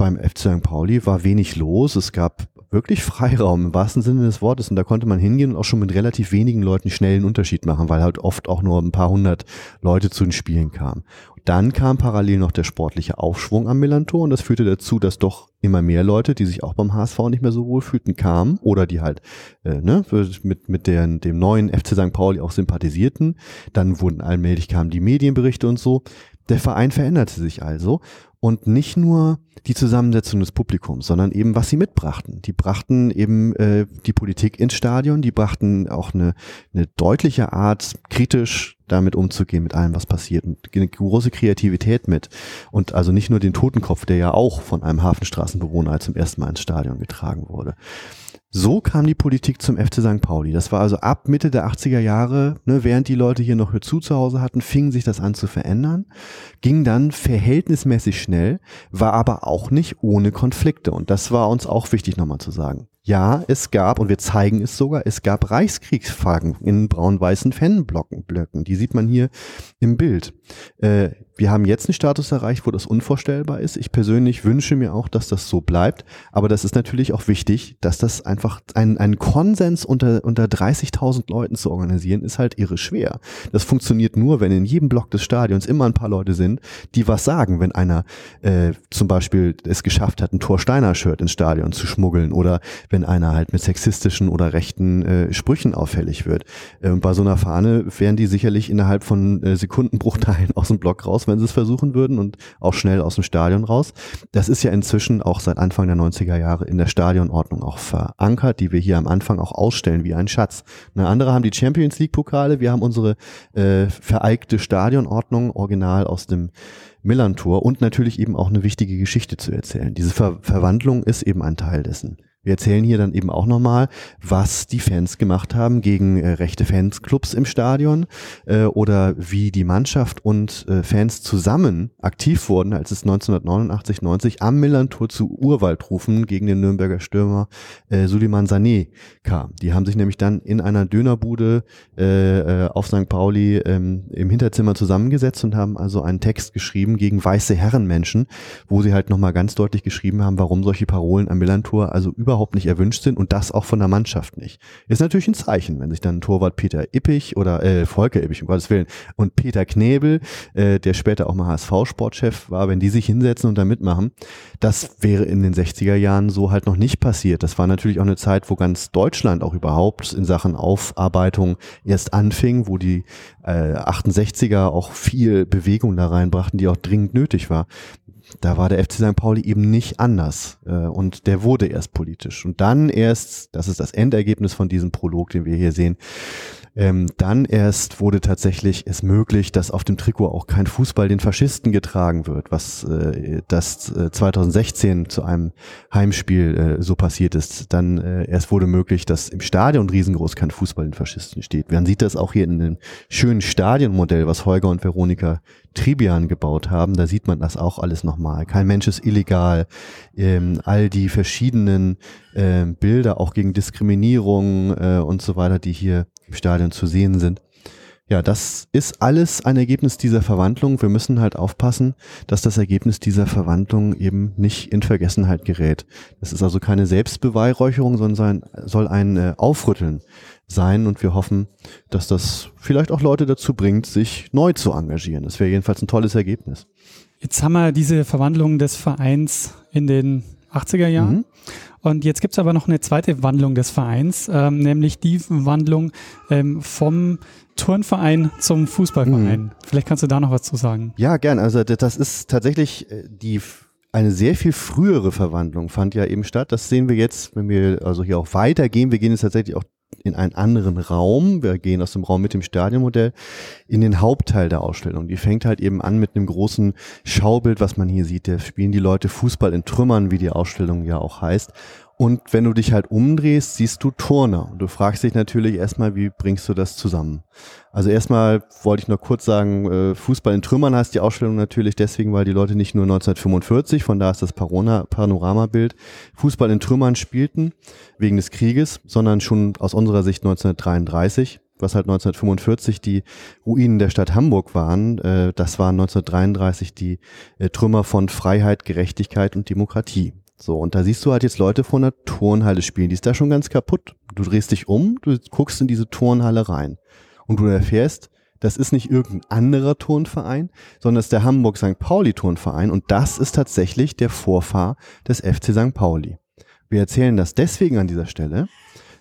beim FC St. Pauli war wenig los. Es gab wirklich Freiraum im wahrsten Sinne des Wortes und da konnte man hingehen und auch schon mit relativ wenigen Leuten schnell einen Unterschied machen, weil halt oft auch nur ein paar hundert Leute zu den Spielen kamen. Dann kam parallel noch der sportliche Aufschwung am Millantor und das führte dazu, dass doch immer mehr Leute, die sich auch beim HSV nicht mehr so wohl fühlten, kamen oder die halt äh, ne, mit, mit der, dem neuen FC St. Pauli auch sympathisierten. Dann wurden allmählich kamen die Medienberichte und so. Der Verein veränderte sich also und nicht nur die Zusammensetzung des Publikums, sondern eben, was sie mitbrachten. Die brachten eben äh, die Politik ins Stadion, die brachten auch eine, eine deutliche Art, kritisch damit umzugehen, mit allem, was passiert, und eine große Kreativität mit. Und also nicht nur den Totenkopf, der ja auch von einem Hafenstraßenbewohner zum ersten Mal ins Stadion getragen wurde. So kam die Politik zum FC St. Pauli. Das war also ab Mitte der 80er Jahre, ne, während die Leute hier noch zu zu Hause hatten, fing sich das an zu verändern, ging dann verhältnismäßig schnell, war aber auch nicht ohne Konflikte. Und das war uns auch wichtig nochmal zu sagen. Ja, es gab, und wir zeigen es sogar, es gab Reichskriegsflaggen in braun-weißen Fanblöcken. Blöcken. Die sieht man hier im Bild. Äh, wir haben jetzt einen Status erreicht, wo das unvorstellbar ist. Ich persönlich wünsche mir auch, dass das so bleibt. Aber das ist natürlich auch wichtig, dass das einfach ein, ein Konsens unter, unter 30.000 Leuten zu organisieren, ist halt irre schwer. Das funktioniert nur, wenn in jedem Block des Stadions immer ein paar Leute sind, die was sagen, wenn einer äh, zum Beispiel es geschafft hat, ein Thor Steiner Shirt ins Stadion zu schmuggeln oder wenn einer halt mit sexistischen oder rechten äh, Sprüchen auffällig wird. Äh, bei so einer Fahne wären die sicherlich innerhalb von äh, Sekundenbruchteilen aus dem Block raus, wenn sie es versuchen würden und auch schnell aus dem Stadion raus. Das ist ja inzwischen auch seit Anfang der 90er Jahre in der Stadionordnung auch verankert, die wir hier am Anfang auch ausstellen wie ein Schatz. Eine andere haben die Champions League Pokale, wir haben unsere äh, vereigte Stadionordnung, original aus dem Millantor und natürlich eben auch eine wichtige Geschichte zu erzählen. Diese Ver Verwandlung ist eben ein Teil dessen. Wir erzählen hier dann eben auch nochmal, was die Fans gemacht haben gegen äh, rechte Fansclubs im Stadion äh, oder wie die Mannschaft und äh, Fans zusammen aktiv wurden, als es 1989, 90 am Millantor zu Urwaldrufen gegen den Nürnberger Stürmer äh, Suleiman Sané kam. Die haben sich nämlich dann in einer Dönerbude äh, äh, auf St. Pauli ähm, im Hinterzimmer zusammengesetzt und haben also einen Text geschrieben gegen weiße Herrenmenschen, wo sie halt nochmal ganz deutlich geschrieben haben, warum solche Parolen am Millantor also über überhaupt nicht erwünscht sind und das auch von der Mannschaft nicht. Ist natürlich ein Zeichen, wenn sich dann Torwart Peter Ippich oder äh, Volker Ippich, um Gottes Willen, und Peter Knebel, äh, der später auch mal HSV-Sportchef war, wenn die sich hinsetzen und da mitmachen, das wäre in den 60er Jahren so halt noch nicht passiert. Das war natürlich auch eine Zeit, wo ganz Deutschland auch überhaupt in Sachen Aufarbeitung erst anfing, wo die äh, 68er auch viel Bewegung da reinbrachten, die auch dringend nötig war da war der FC St. Pauli eben nicht anders äh, und der wurde erst politisch. Und dann erst, das ist das Endergebnis von diesem Prolog, den wir hier sehen, ähm, dann erst wurde tatsächlich es möglich, dass auf dem Trikot auch kein Fußball den Faschisten getragen wird, was äh, das äh, 2016 zu einem Heimspiel äh, so passiert ist. Dann äh, erst wurde möglich, dass im Stadion riesengroß kein Fußball den Faschisten steht. Man sieht das auch hier in dem schönen Stadionmodell, was Holger und Veronika Tribian gebaut haben. Da sieht man das auch alles nochmal. Kein Mensch ist illegal. Ähm, all die verschiedenen äh, Bilder auch gegen Diskriminierung äh, und so weiter, die hier im Stadion zu sehen sind. Ja, das ist alles ein Ergebnis dieser Verwandlung. Wir müssen halt aufpassen, dass das Ergebnis dieser Verwandlung eben nicht in Vergessenheit gerät. Das ist also keine Selbstbeweihräucherung, sondern soll ein äh, Aufrütteln sein und wir hoffen, dass das vielleicht auch Leute dazu bringt, sich neu zu engagieren. Das wäre jedenfalls ein tolles Ergebnis. Jetzt haben wir diese Verwandlung des Vereins in den 80er Jahren. Mhm. Und jetzt gibt es aber noch eine zweite Wandlung des Vereins, ähm, nämlich die Wandlung ähm, vom Turnverein zum Fußballverein. Mhm. Vielleicht kannst du da noch was zu sagen. Ja, gern. Also das ist tatsächlich äh, die eine sehr viel frühere Verwandlung fand ja eben statt. Das sehen wir jetzt, wenn wir also hier auch weitergehen. Wir gehen jetzt tatsächlich auch in einen anderen Raum. Wir gehen aus dem Raum mit dem Stadionmodell in den Hauptteil der Ausstellung. Die fängt halt eben an mit einem großen Schaubild, was man hier sieht. Da spielen die Leute Fußball in Trümmern, wie die Ausstellung ja auch heißt. Und wenn du dich halt umdrehst, siehst du Turner. Und du fragst dich natürlich erstmal, wie bringst du das zusammen? Also erstmal wollte ich nur kurz sagen, äh, Fußball in Trümmern heißt die Ausstellung natürlich deswegen, weil die Leute nicht nur 1945, von da ist das Panoramabild, Fußball in Trümmern spielten, wegen des Krieges, sondern schon aus unserer Sicht 1933 was halt 1945 die Ruinen der Stadt Hamburg waren, äh, das waren 1933 die äh, Trümmer von Freiheit, Gerechtigkeit und Demokratie. So, und da siehst du halt jetzt Leute vor einer Turnhalle spielen, die ist da schon ganz kaputt. Du drehst dich um, du guckst in diese Turnhalle rein und du erfährst, das ist nicht irgendein anderer Turnverein, sondern es ist der Hamburg St. Pauli Turnverein und das ist tatsächlich der Vorfahr des FC St. Pauli. Wir erzählen das deswegen an dieser Stelle,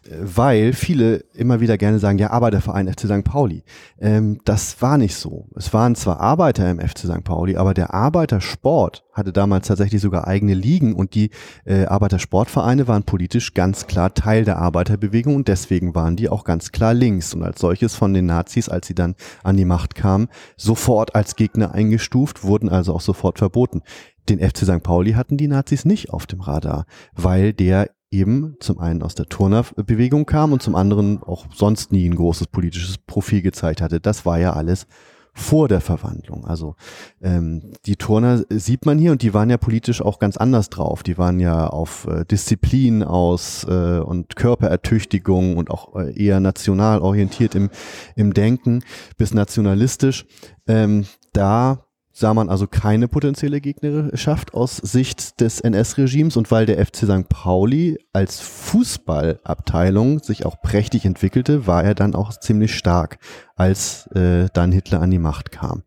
weil viele immer wieder gerne sagen, ja, Arbeiterverein FC St. Pauli. Ähm, das war nicht so. Es waren zwar Arbeiter im FC St. Pauli, aber der Arbeitersport hatte damals tatsächlich sogar eigene Ligen und die äh, Arbeitersportvereine waren politisch ganz klar Teil der Arbeiterbewegung und deswegen waren die auch ganz klar links und als solches von den Nazis, als sie dann an die Macht kamen, sofort als Gegner eingestuft, wurden also auch sofort verboten. Den FC St. Pauli hatten die Nazis nicht auf dem Radar, weil der eben zum einen aus der Turnerbewegung kam und zum anderen auch sonst nie ein großes politisches Profil gezeigt hatte. Das war ja alles vor der Verwandlung. Also ähm, die Turner sieht man hier und die waren ja politisch auch ganz anders drauf. Die waren ja auf äh, Disziplin aus äh, und Körperertüchtigung und auch äh, eher national orientiert im, im Denken bis nationalistisch. Ähm, da sah man also keine potenzielle Gegnerschaft aus Sicht des NS-Regimes und weil der FC St. Pauli als Fußballabteilung sich auch prächtig entwickelte, war er dann auch ziemlich stark, als äh, dann Hitler an die Macht kam.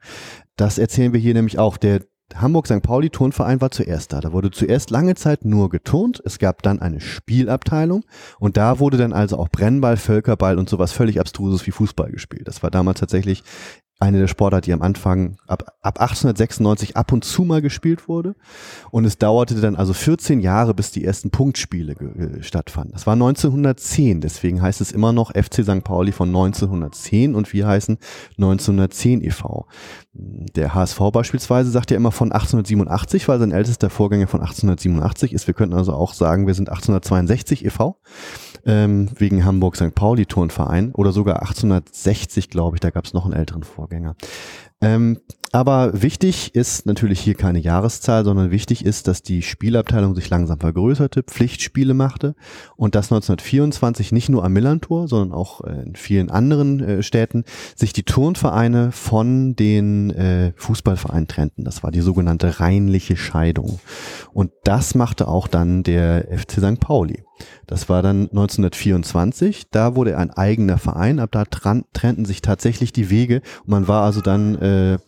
Das erzählen wir hier nämlich auch. Der Hamburg St. Pauli Turnverein war zuerst da. Da wurde zuerst lange Zeit nur geturnt. Es gab dann eine Spielabteilung und da wurde dann also auch Brennball, Völkerball und sowas völlig abstruses wie Fußball gespielt. Das war damals tatsächlich eine der Sportarten, die am Anfang ab, ab 1896 ab und zu mal gespielt wurde. Und es dauerte dann also 14 Jahre, bis die ersten Punktspiele äh, stattfanden. Das war 1910, deswegen heißt es immer noch FC St. Pauli von 1910 und wir heißen 1910 e.V. Der HSV beispielsweise sagt ja immer von 1887, weil sein ältester Vorgänger von 1887 ist. Wir könnten also auch sagen, wir sind 1862 e.V ähm, wegen Hamburg St. Pauli Turnverein oder sogar 1860, glaube ich, da gab es noch einen älteren Vorgänger. Ähm, aber wichtig ist natürlich hier keine Jahreszahl, sondern wichtig ist, dass die Spielabteilung sich langsam vergrößerte, Pflichtspiele machte und dass 1924 nicht nur am Millantor, sondern auch äh, in vielen anderen äh, Städten sich die Turnvereine von den äh, Fußballvereinen trennten. Das war die sogenannte reinliche Scheidung. Und das machte auch dann der FC St. Pauli. Das war dann 1924. Da wurde ein eigener Verein. Ab da trennten sich tatsächlich die Wege. Und man war also dann äh,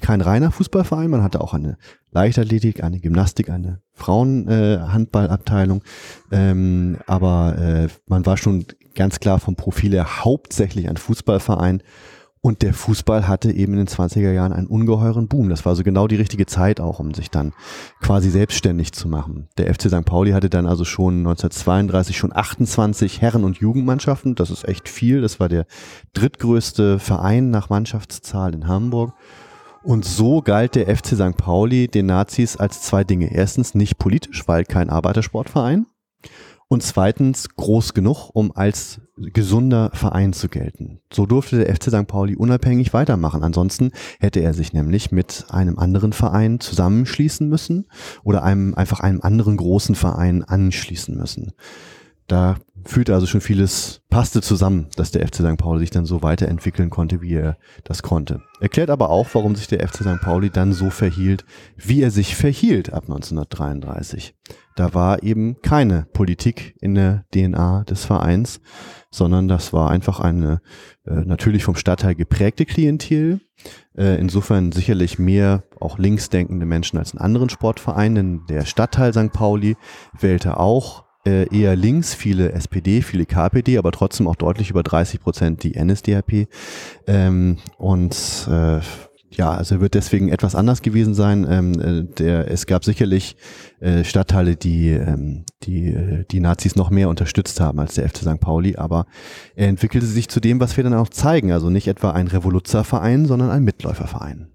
kein reiner Fußballverein. Man hatte auch eine Leichtathletik, eine Gymnastik, eine Frauenhandballabteilung. Äh, ähm, aber äh, man war schon ganz klar vom Profil her hauptsächlich ein Fußballverein. Und der Fußball hatte eben in den 20er Jahren einen ungeheuren Boom. Das war so genau die richtige Zeit auch, um sich dann quasi selbstständig zu machen. Der FC St. Pauli hatte dann also schon 1932 schon 28 Herren- und Jugendmannschaften. Das ist echt viel. Das war der drittgrößte Verein nach Mannschaftszahl in Hamburg. Und so galt der FC St. Pauli den Nazis als zwei Dinge. Erstens nicht politisch, weil kein Arbeitersportverein und zweitens groß genug, um als gesunder Verein zu gelten. So durfte der FC St. Pauli unabhängig weitermachen. Ansonsten hätte er sich nämlich mit einem anderen Verein zusammenschließen müssen oder einem einfach einem anderen großen Verein anschließen müssen. Da führte also schon vieles, passte zusammen, dass der FC St. Pauli sich dann so weiterentwickeln konnte, wie er das konnte. Erklärt aber auch, warum sich der FC St. Pauli dann so verhielt, wie er sich verhielt ab 1933. Da war eben keine Politik in der DNA des Vereins, sondern das war einfach eine äh, natürlich vom Stadtteil geprägte Klientel. Äh, insofern sicherlich mehr auch linksdenkende Menschen als in anderen Sportvereinen. Der Stadtteil St. Pauli wählte auch eher links, viele SPD, viele KPD, aber trotzdem auch deutlich über 30 Prozent die NSDAP. Ähm, und äh, ja, also wird deswegen etwas anders gewesen sein. Ähm, äh, der, es gab sicherlich äh, Stadtteile, die, ähm, die äh, die Nazis noch mehr unterstützt haben als der FC St. Pauli, aber er entwickelte sich zu dem, was wir dann auch zeigen. Also nicht etwa ein Revoluzerverein, sondern ein Mitläuferverein.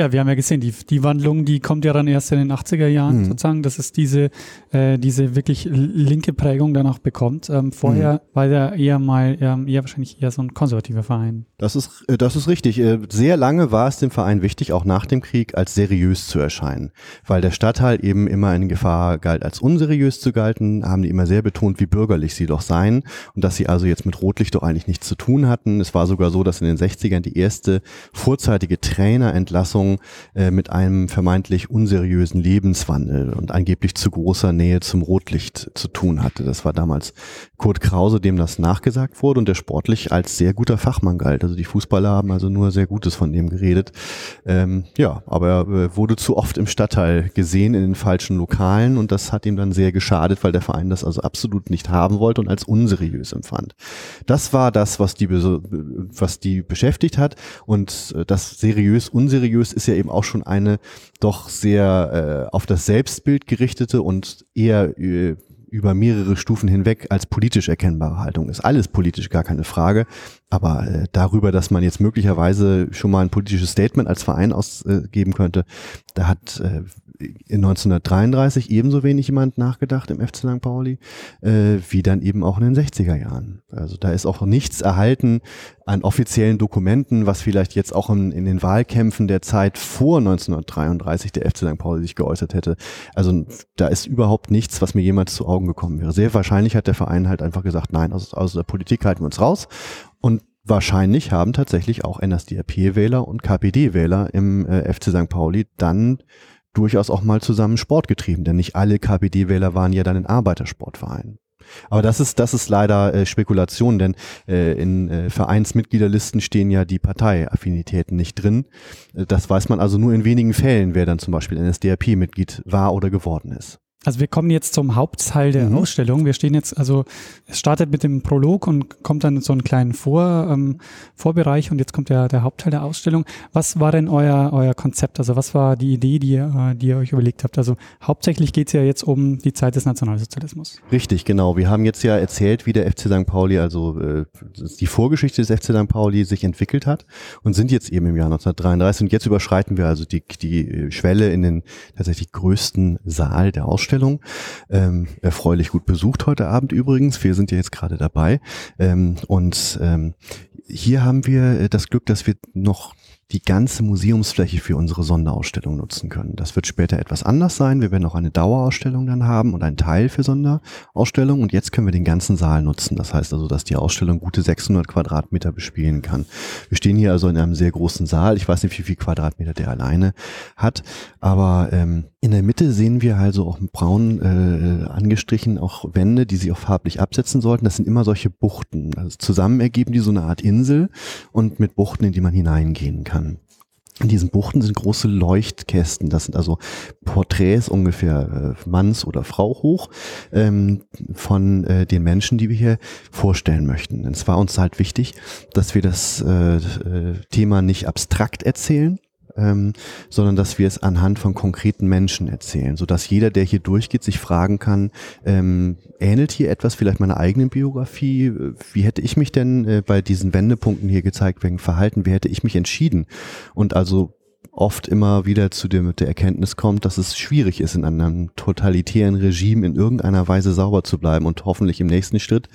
Ja, wir haben ja gesehen, die, die Wandlung, die kommt ja dann erst in den 80er Jahren mhm. sozusagen, dass es diese, äh, diese wirklich linke Prägung dann auch bekommt. Ähm, vorher mhm. war der eher mal, ähm, eher wahrscheinlich eher so ein konservativer Verein. Das ist, äh, das ist richtig. Äh, sehr lange war es dem Verein wichtig, auch nach dem Krieg als seriös zu erscheinen, weil der Stadtteil eben immer in Gefahr galt, als unseriös zu galten, haben die immer sehr betont, wie bürgerlich sie doch seien und dass sie also jetzt mit Rotlicht doch eigentlich nichts zu tun hatten. Es war sogar so, dass in den 60ern die erste vorzeitige Trainerentlassung Verfassung äh, mit einem vermeintlich unseriösen Lebenswandel und angeblich zu großer Nähe zum Rotlicht zu tun hatte. Das war damals Kurt Krause, dem das nachgesagt wurde und der sportlich als sehr guter Fachmann galt. Also die Fußballer haben also nur sehr Gutes von dem geredet. Ähm, ja, aber er äh, wurde zu oft im Stadtteil gesehen in den falschen Lokalen und das hat ihm dann sehr geschadet, weil der Verein das also absolut nicht haben wollte und als unseriös empfand. Das war das, was die, was die beschäftigt hat und äh, das seriös, unseriös ist ja eben auch schon eine doch sehr äh, auf das Selbstbild gerichtete und eher über mehrere Stufen hinweg als politisch erkennbare Haltung ist. Alles politisch, gar keine Frage. Aber äh, darüber, dass man jetzt möglicherweise schon mal ein politisches Statement als Verein ausgeben könnte, da hat äh, in 1933 ebenso wenig jemand nachgedacht im FC St. Pauli, äh, wie dann eben auch in den 60er Jahren. Also da ist auch nichts erhalten an offiziellen Dokumenten, was vielleicht jetzt auch in, in den Wahlkämpfen der Zeit vor 1933 der FC St. Pauli sich geäußert hätte. Also da ist überhaupt nichts, was mir jemals zu Augen gekommen wäre. Sehr wahrscheinlich hat der Verein halt einfach gesagt, nein, aus, aus der Politik halten wir uns raus. Und wahrscheinlich haben tatsächlich auch NSDAP-Wähler und KPD-Wähler im äh, FC St. Pauli dann durchaus auch mal zusammen Sport getrieben, denn nicht alle KPD-Wähler waren ja dann in Arbeitersportvereinen. Aber das ist, das ist leider äh, Spekulation, denn äh, in äh, Vereinsmitgliederlisten stehen ja die Parteiaffinitäten nicht drin. Äh, das weiß man also nur in wenigen Fällen, wer dann zum Beispiel NSDAP-Mitglied war oder geworden ist. Also wir kommen jetzt zum Hauptteil der mhm. Ausstellung. Wir stehen jetzt, also es startet mit dem Prolog und kommt dann in so einen kleinen Vor, ähm, Vorbereich und jetzt kommt der, der Hauptteil der Ausstellung. Was war denn euer, euer Konzept? Also was war die Idee, die ihr, die ihr euch überlegt habt? Also hauptsächlich geht es ja jetzt um die Zeit des Nationalsozialismus. Richtig, genau. Wir haben jetzt ja erzählt, wie der FC St. Pauli, also äh, die Vorgeschichte des FC St. Pauli sich entwickelt hat und sind jetzt eben im Jahr 1933 und jetzt überschreiten wir also die, die Schwelle in den tatsächlich größten Saal der Ausstellung. Ausstellung. Ähm, erfreulich gut besucht heute Abend übrigens. Wir sind ja jetzt gerade dabei. Ähm, und ähm, hier haben wir äh, das Glück, dass wir noch die ganze Museumsfläche für unsere Sonderausstellung nutzen können. Das wird später etwas anders sein. Wir werden auch eine Dauerausstellung dann haben und einen Teil für Sonderausstellung. Und jetzt können wir den ganzen Saal nutzen. Das heißt also, dass die Ausstellung gute 600 Quadratmeter bespielen kann. Wir stehen hier also in einem sehr großen Saal. Ich weiß nicht, wie viel Quadratmeter der alleine hat, aber ähm, in der Mitte sehen wir also auch braun äh, angestrichen auch Wände, die sich auch farblich absetzen sollten. Das sind immer solche Buchten. Also zusammen ergeben die so eine Art Insel und mit Buchten, in die man hineingehen kann. In diesen Buchten sind große Leuchtkästen. Das sind also Porträts ungefähr äh, Manns oder Frau hoch ähm, von äh, den Menschen, die wir hier vorstellen möchten. Und es war uns halt wichtig, dass wir das äh, Thema nicht abstrakt erzählen, ähm, sondern dass wir es anhand von konkreten Menschen erzählen, so dass jeder, der hier durchgeht, sich fragen kann, ähm, ähnelt hier etwas vielleicht meiner eigenen Biografie? Wie hätte ich mich denn äh, bei diesen Wendepunkten hier gezeigt wegen Verhalten? Wie hätte ich mich entschieden? Und also oft immer wieder zu dem, der Erkenntnis kommt, dass es schwierig ist, in einem totalitären Regime in irgendeiner Weise sauber zu bleiben und hoffentlich im nächsten Schritt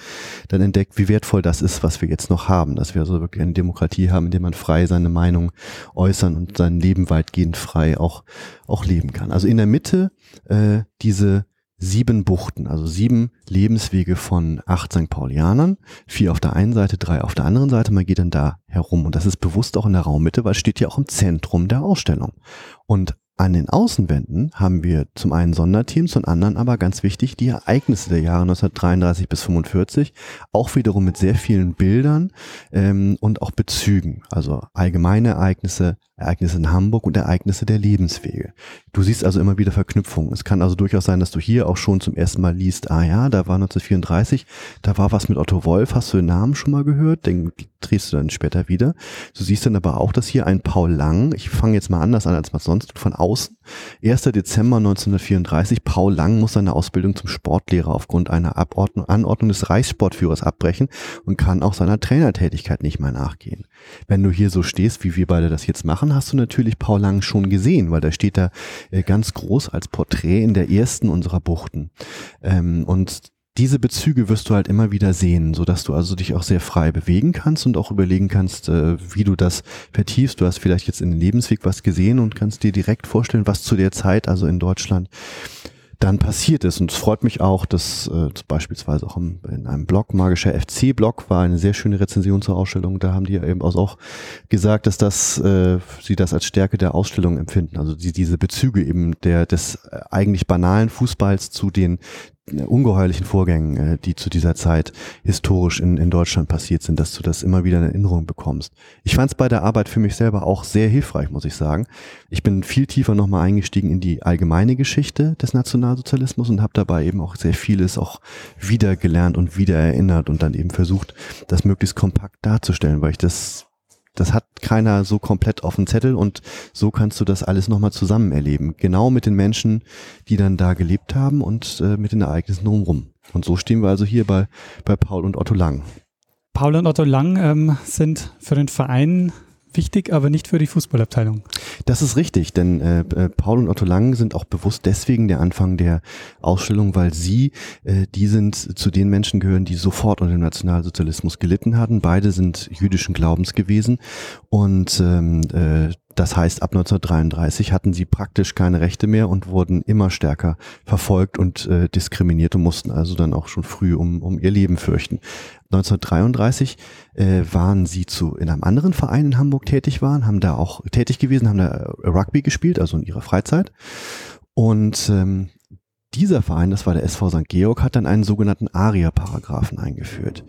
dann entdeckt, wie wertvoll das ist, was wir jetzt noch haben, dass wir also wirklich eine Demokratie haben, in der man frei seine Meinung äußern und sein Leben weitgehend frei auch, auch leben kann. Also in der Mitte äh, diese sieben Buchten, also sieben Lebenswege von acht St. Paulianern, vier auf der einen Seite, drei auf der anderen Seite. Man geht dann da herum und das ist bewusst auch in der Raummitte, weil es steht ja auch im Zentrum der Ausstellung. Und an den Außenwänden haben wir zum einen Sonderteams, zum anderen aber ganz wichtig die Ereignisse der Jahre 1933 bis 45, auch wiederum mit sehr vielen Bildern ähm, und auch Bezügen, also allgemeine Ereignisse, Ereignisse in Hamburg und Ereignisse der Lebenswege. Du siehst also immer wieder Verknüpfungen. Es kann also durchaus sein, dass du hier auch schon zum ersten Mal liest, ah ja, da war 1934, da war was mit Otto Wolf, hast du den Namen schon mal gehört? Den drehst du dann später wieder. Du siehst dann aber auch, dass hier ein Paul Lang, ich fange jetzt mal anders an als man sonst, von außen, 1. Dezember 1934, Paul Lang muss seine Ausbildung zum Sportlehrer aufgrund einer Abordnung, Anordnung des Reichssportführers abbrechen und kann auch seiner Trainertätigkeit nicht mehr nachgehen. Wenn du hier so stehst, wie wir beide das jetzt machen, Jahren hast du natürlich Paul Lang schon gesehen, weil da steht da äh, ganz groß als Porträt in der ersten unserer Buchten. Ähm, und diese Bezüge wirst du halt immer wieder sehen, so dass du also dich auch sehr frei bewegen kannst und auch überlegen kannst, äh, wie du das vertiefst. Du hast vielleicht jetzt in den Lebensweg was gesehen und kannst dir direkt vorstellen, was zu der Zeit, also in Deutschland, dann passiert ist. Und es freut mich auch, dass äh, beispielsweise auch in einem Blog, Magischer FC-Blog, war eine sehr schöne Rezension zur Ausstellung. Da haben die eben auch gesagt, dass das äh, sie das als Stärke der Ausstellung empfinden. Also die, diese Bezüge eben der des äh, eigentlich banalen Fußballs zu den ungeheuerlichen Vorgängen, äh, die zu dieser Zeit historisch in, in Deutschland passiert sind, dass du das immer wieder in Erinnerung bekommst. Ich fand es bei der Arbeit für mich selber auch sehr hilfreich, muss ich sagen. Ich bin viel tiefer nochmal eingestiegen in die allgemeine Geschichte des Nationalsozialismus und habe dabei eben auch sehr vieles auch wieder gelernt und wieder erinnert und dann eben versucht, das möglichst kompakt darzustellen, weil ich das das hat keiner so komplett auf dem Zettel und so kannst du das alles nochmal zusammen erleben. Genau mit den Menschen, die dann da gelebt haben und äh, mit den Ereignissen drumherum. Und so stehen wir also hier bei, bei Paul und Otto Lang. Paul und Otto Lang ähm, sind für den Verein wichtig, aber nicht für die Fußballabteilung. Das ist richtig, denn äh, äh, Paul und Otto Lang sind auch bewusst deswegen der Anfang der Ausstellung, weil sie, äh, die sind zu den Menschen gehören, die sofort unter dem Nationalsozialismus gelitten hatten. Beide sind jüdischen Glaubens gewesen und ähm, äh, das heißt, ab 1933 hatten sie praktisch keine Rechte mehr und wurden immer stärker verfolgt und äh, diskriminiert und mussten also dann auch schon früh um, um ihr Leben fürchten. 1933 äh, waren sie zu in einem anderen Verein in Hamburg tätig waren, haben da auch tätig gewesen, haben da Rugby gespielt, also in ihrer Freizeit. Und ähm, dieser Verein, das war der SV St. Georg, hat dann einen sogenannten ARIA-Paragraphen eingeführt.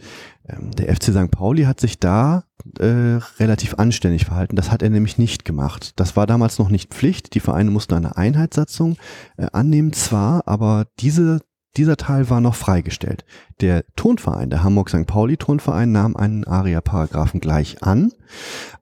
Ähm, der FC St. Pauli hat sich da äh, relativ anständig verhalten. Das hat er nämlich nicht gemacht. Das war damals noch nicht Pflicht. Die Vereine mussten eine Einheitssatzung äh, annehmen, zwar, aber diese dieser Teil war noch freigestellt. Der Tonverein, der Hamburg St. Pauli Tonverein, nahm einen ARIA-Paragraphen gleich an,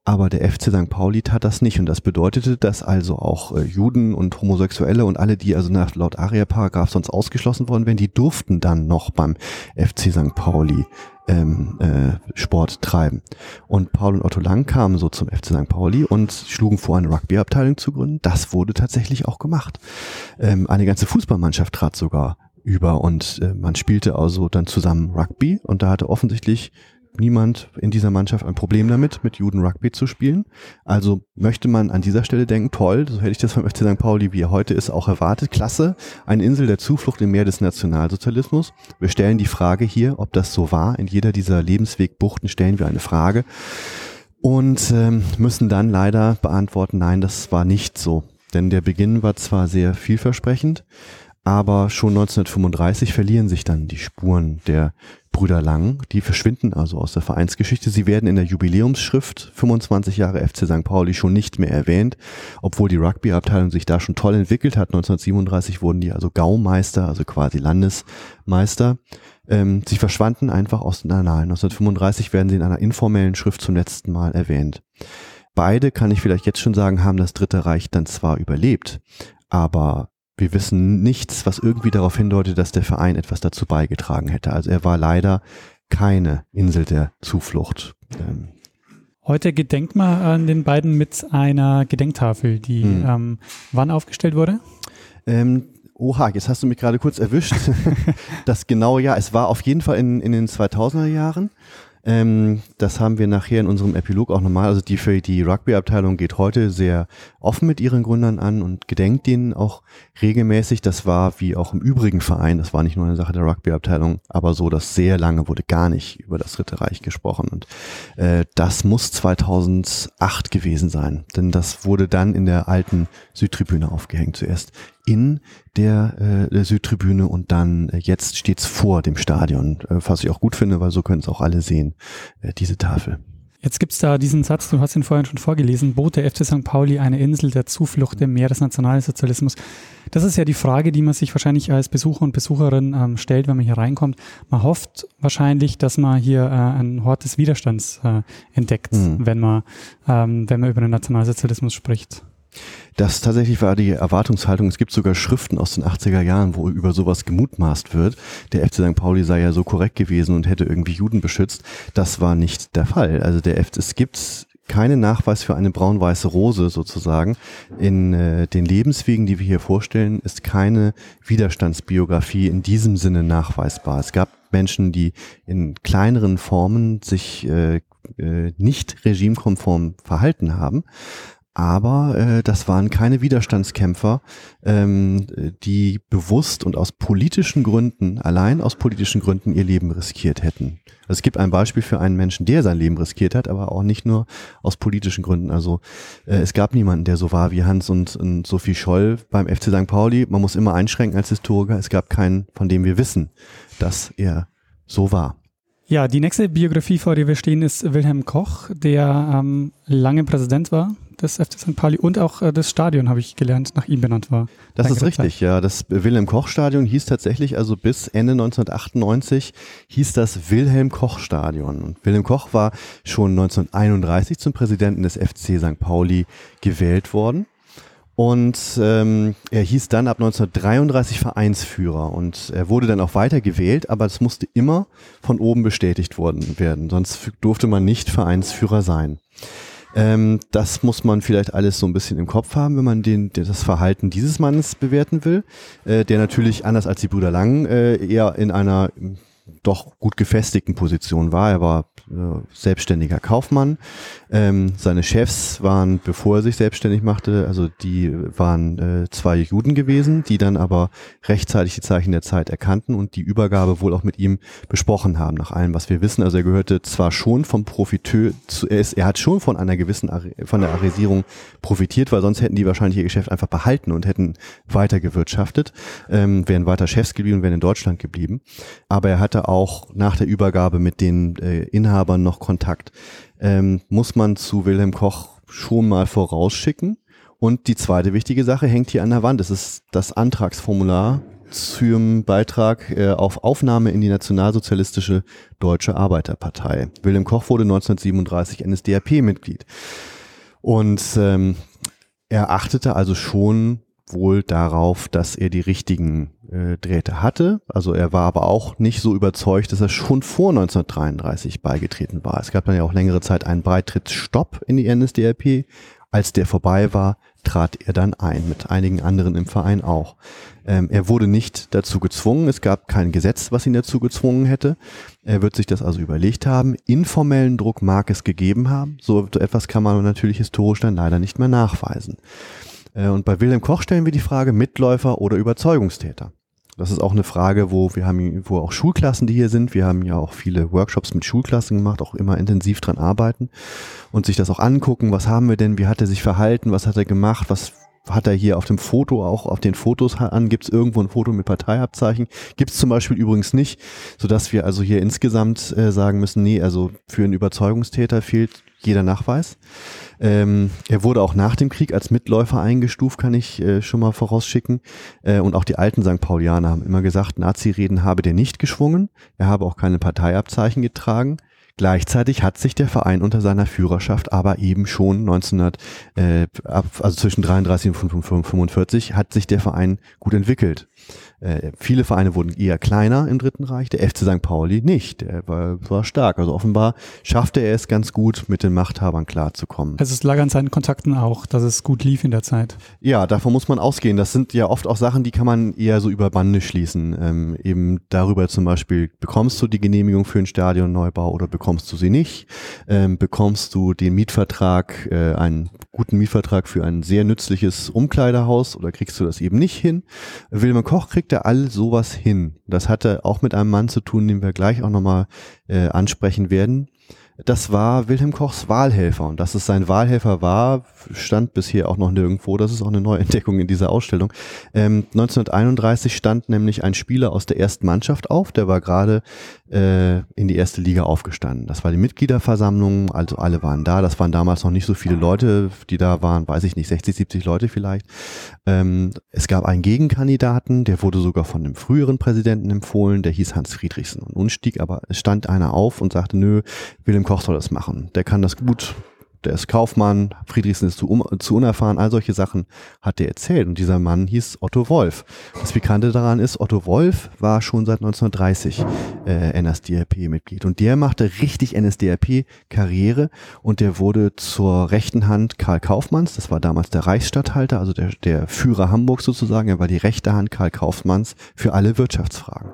aber der FC St. Pauli tat das nicht und das bedeutete, dass also auch äh, Juden und Homosexuelle und alle, die also nach laut ARIA-Paragraph sonst ausgeschlossen worden wären, die durften dann noch beim FC St. Pauli ähm, äh, Sport treiben. Und Paul und Otto Lang kamen so zum FC St. Pauli und schlugen vor, eine Rugby-Abteilung zu gründen. Das wurde tatsächlich auch gemacht. Ähm, eine ganze Fußballmannschaft trat sogar über und äh, man spielte also dann zusammen Rugby und da hatte offensichtlich niemand in dieser Mannschaft ein Problem damit, mit Juden Rugby zu spielen. Also möchte man an dieser Stelle denken, toll, so hätte ich das vom FC St. Pauli, wie er heute ist, auch erwartet. Klasse, eine Insel der Zuflucht im Meer des Nationalsozialismus. Wir stellen die Frage hier, ob das so war. In jeder dieser Lebenswegbuchten stellen wir eine Frage und ähm, müssen dann leider beantworten, nein, das war nicht so. Denn der Beginn war zwar sehr vielversprechend, aber schon 1935 verlieren sich dann die Spuren der Brüder Lang. Die verschwinden also aus der Vereinsgeschichte. Sie werden in der Jubiläumsschrift 25 Jahre FC St. Pauli schon nicht mehr erwähnt, obwohl die Rugby-Abteilung sich da schon toll entwickelt hat. 1937 wurden die also Gaumeister, also quasi Landesmeister. Ähm, sie verschwanden einfach aus den Annalen. 1935 werden sie in einer informellen Schrift zum letzten Mal erwähnt. Beide, kann ich vielleicht jetzt schon sagen, haben das Dritte Reich dann zwar überlebt, aber wir wissen nichts, was irgendwie darauf hindeutet, dass der Verein etwas dazu beigetragen hätte. Also er war leider keine Insel der Zuflucht. Ähm, Heute gedenkt man an den beiden mit einer Gedenktafel, die hm. ähm, wann aufgestellt wurde? Ähm, oha, jetzt hast du mich gerade kurz erwischt. das genaue Jahr, es war auf jeden Fall in, in den 2000er Jahren. Ähm, das haben wir nachher in unserem Epilog auch nochmal. Also die die Rugby-Abteilung geht heute sehr offen mit ihren Gründern an und gedenkt denen auch regelmäßig. Das war wie auch im übrigen Verein, das war nicht nur eine Sache der Rugby-Abteilung, aber so, dass sehr lange wurde gar nicht über das Dritte Reich gesprochen. Und äh, das muss 2008 gewesen sein, denn das wurde dann in der alten Südtribüne aufgehängt. Zuerst in der, äh, Südtribüne und dann äh, jetzt steht's vor dem Stadion, äh, was ich auch gut finde, weil so können es auch alle sehen, äh, diese Tafel. Jetzt gibt's da diesen Satz, du hast ihn vorhin schon vorgelesen, bot der FC St. Pauli eine Insel der Zuflucht im Meer des Nationalsozialismus. Das ist ja die Frage, die man sich wahrscheinlich als Besucher und Besucherin ähm, stellt, wenn man hier reinkommt. Man hofft wahrscheinlich, dass man hier äh, einen Hort des Widerstands äh, entdeckt, mhm. wenn, man, ähm, wenn man über den Nationalsozialismus spricht. Das tatsächlich war die Erwartungshaltung. Es gibt sogar Schriften aus den 80er Jahren, wo über sowas gemutmaßt wird. Der FC St. Pauli sei ja so korrekt gewesen und hätte irgendwie Juden beschützt. Das war nicht der Fall. Also der FC, es gibt keinen Nachweis für eine braun-weiße Rose sozusagen. In äh, den Lebenswegen, die wir hier vorstellen, ist keine Widerstandsbiografie in diesem Sinne nachweisbar. Es gab Menschen, die in kleineren Formen sich äh, äh nicht regimekonform verhalten haben, aber äh, das waren keine Widerstandskämpfer, ähm, die bewusst und aus politischen Gründen, allein aus politischen Gründen ihr Leben riskiert hätten. Also es gibt ein Beispiel für einen Menschen, der sein Leben riskiert hat, aber auch nicht nur aus politischen Gründen. Also äh, es gab niemanden, der so war wie Hans und, und Sophie Scholl beim FC St. Pauli. Man muss immer einschränken als Historiker. Es gab keinen, von dem wir wissen, dass er so war. Ja, die nächste Biografie, vor der wir stehen, ist Wilhelm Koch, der ähm, lange Präsident war des FC St. Pauli und auch äh, das Stadion, habe ich gelernt, nach ihm benannt war. Das ist richtig, ja. Das Wilhelm-Koch-Stadion hieß tatsächlich, also bis Ende 1998 hieß das Wilhelm-Koch-Stadion. Und Wilhelm Koch war schon 1931 zum Präsidenten des FC St. Pauli gewählt worden. Und ähm, er hieß dann ab 1933 Vereinsführer und er wurde dann auch weiter gewählt, aber es musste immer von oben bestätigt worden werden, sonst durfte man nicht Vereinsführer sein. Ähm, das muss man vielleicht alles so ein bisschen im Kopf haben, wenn man den, das Verhalten dieses Mannes bewerten will, äh, der natürlich anders als die Brüder Lang äh, eher in einer doch gut gefestigten Position war. Er war selbstständiger Kaufmann. Ähm, seine Chefs waren, bevor er sich selbstständig machte, also die waren äh, zwei Juden gewesen, die dann aber rechtzeitig die Zeichen der Zeit erkannten und die Übergabe wohl auch mit ihm besprochen haben, nach allem, was wir wissen. Also er gehörte zwar schon vom Profiteur, zu, er, ist, er hat schon von einer gewissen, von der Arisierung profitiert, weil sonst hätten die wahrscheinlich ihr Geschäft einfach behalten und hätten weiter gewirtschaftet, ähm, wären weiter Chefs geblieben, wären in Deutschland geblieben. Aber er hatte auch nach der Übergabe mit den äh, Inhabern noch Kontakt ähm, muss man zu Wilhelm Koch schon mal vorausschicken. Und die zweite wichtige Sache hängt hier an der Wand. Das ist das Antragsformular zum Beitrag äh, auf Aufnahme in die nationalsozialistische Deutsche Arbeiterpartei. Wilhelm Koch wurde 1937 NSDAP-Mitglied. Und ähm, er achtete also schon wohl darauf, dass er die richtigen äh, Drähte hatte. Also er war aber auch nicht so überzeugt, dass er schon vor 1933 beigetreten war. Es gab dann ja auch längere Zeit einen Beitrittsstopp in die NSDAP. Als der vorbei war, trat er dann ein, mit einigen anderen im Verein auch. Ähm, er wurde nicht dazu gezwungen, es gab kein Gesetz, was ihn dazu gezwungen hätte. Er wird sich das also überlegt haben. Informellen Druck mag es gegeben haben. So etwas kann man natürlich historisch dann leider nicht mehr nachweisen. Äh, und bei Wilhelm Koch stellen wir die Frage Mitläufer oder Überzeugungstäter. Das ist auch eine Frage, wo wir haben, wo auch Schulklassen, die hier sind, wir haben ja auch viele Workshops mit Schulklassen gemacht, auch immer intensiv dran arbeiten und sich das auch angucken, was haben wir denn, wie hat er sich verhalten, was hat er gemacht, was hat er hier auf dem Foto auch auf den Fotos an, gibt es irgendwo ein Foto mit Parteiabzeichen, gibt es zum Beispiel übrigens nicht, sodass wir also hier insgesamt äh, sagen müssen, nee, also für einen Überzeugungstäter fehlt jeder Nachweis. Ähm, er wurde auch nach dem Krieg als Mitläufer eingestuft, kann ich äh, schon mal vorausschicken. Äh, und auch die alten St. Paulianer haben immer gesagt, Nazi-Reden habe der nicht geschwungen. Er habe auch keine Parteiabzeichen getragen. Gleichzeitig hat sich der Verein unter seiner Führerschaft aber eben schon 1900, äh, also zwischen 33 und 45, hat sich der Verein gut entwickelt. Äh, viele Vereine wurden eher kleiner im Dritten Reich, der FC St. Pauli nicht. Der war, war stark. Also offenbar schaffte er es ganz gut, mit den Machthabern klarzukommen. Also es lag an seinen Kontakten auch, dass es gut lief in der Zeit. Ja, davon muss man ausgehen. Das sind ja oft auch Sachen, die kann man eher so über Bande schließen. Ähm, eben darüber zum Beispiel, bekommst du die Genehmigung für einen Stadionneubau oder bekommst du sie nicht? Ähm, bekommst du den Mietvertrag, äh, einen guten Mietvertrag für ein sehr nützliches Umkleiderhaus oder kriegst du das eben nicht hin? Wilhelm Koch kriegt er all sowas hin. Das hatte auch mit einem Mann zu tun, den wir gleich auch nochmal äh, ansprechen werden. Das war Wilhelm Kochs Wahlhelfer und dass es sein Wahlhelfer war, stand bisher auch noch nirgendwo. Das ist auch eine Neuentdeckung in dieser Ausstellung. Ähm, 1931 stand nämlich ein Spieler aus der ersten Mannschaft auf, der war gerade äh, in die erste Liga aufgestanden. Das war die Mitgliederversammlung, also alle waren da. Das waren damals noch nicht so viele Leute, die da waren, weiß ich nicht, 60, 70 Leute vielleicht. Ähm, es gab einen Gegenkandidaten, der wurde sogar von einem früheren Präsidenten empfohlen, der hieß Hans Friedrichsen. Und nun stieg aber, es stand einer auf und sagte, nö, Wilhelm Koch soll das machen. Der kann das gut, der ist Kaufmann, Friedrichsen ist zu, um, zu unerfahren, all solche Sachen hat er erzählt. Und dieser Mann hieß Otto Wolf. Das Pikante daran ist, Otto Wolf war schon seit 1930 äh, NSDAP-Mitglied. Und der machte richtig NSDAP-Karriere und der wurde zur rechten Hand Karl Kaufmanns, das war damals der Reichsstatthalter, also der, der Führer Hamburgs sozusagen, er war die rechte Hand Karl Kaufmanns für alle Wirtschaftsfragen.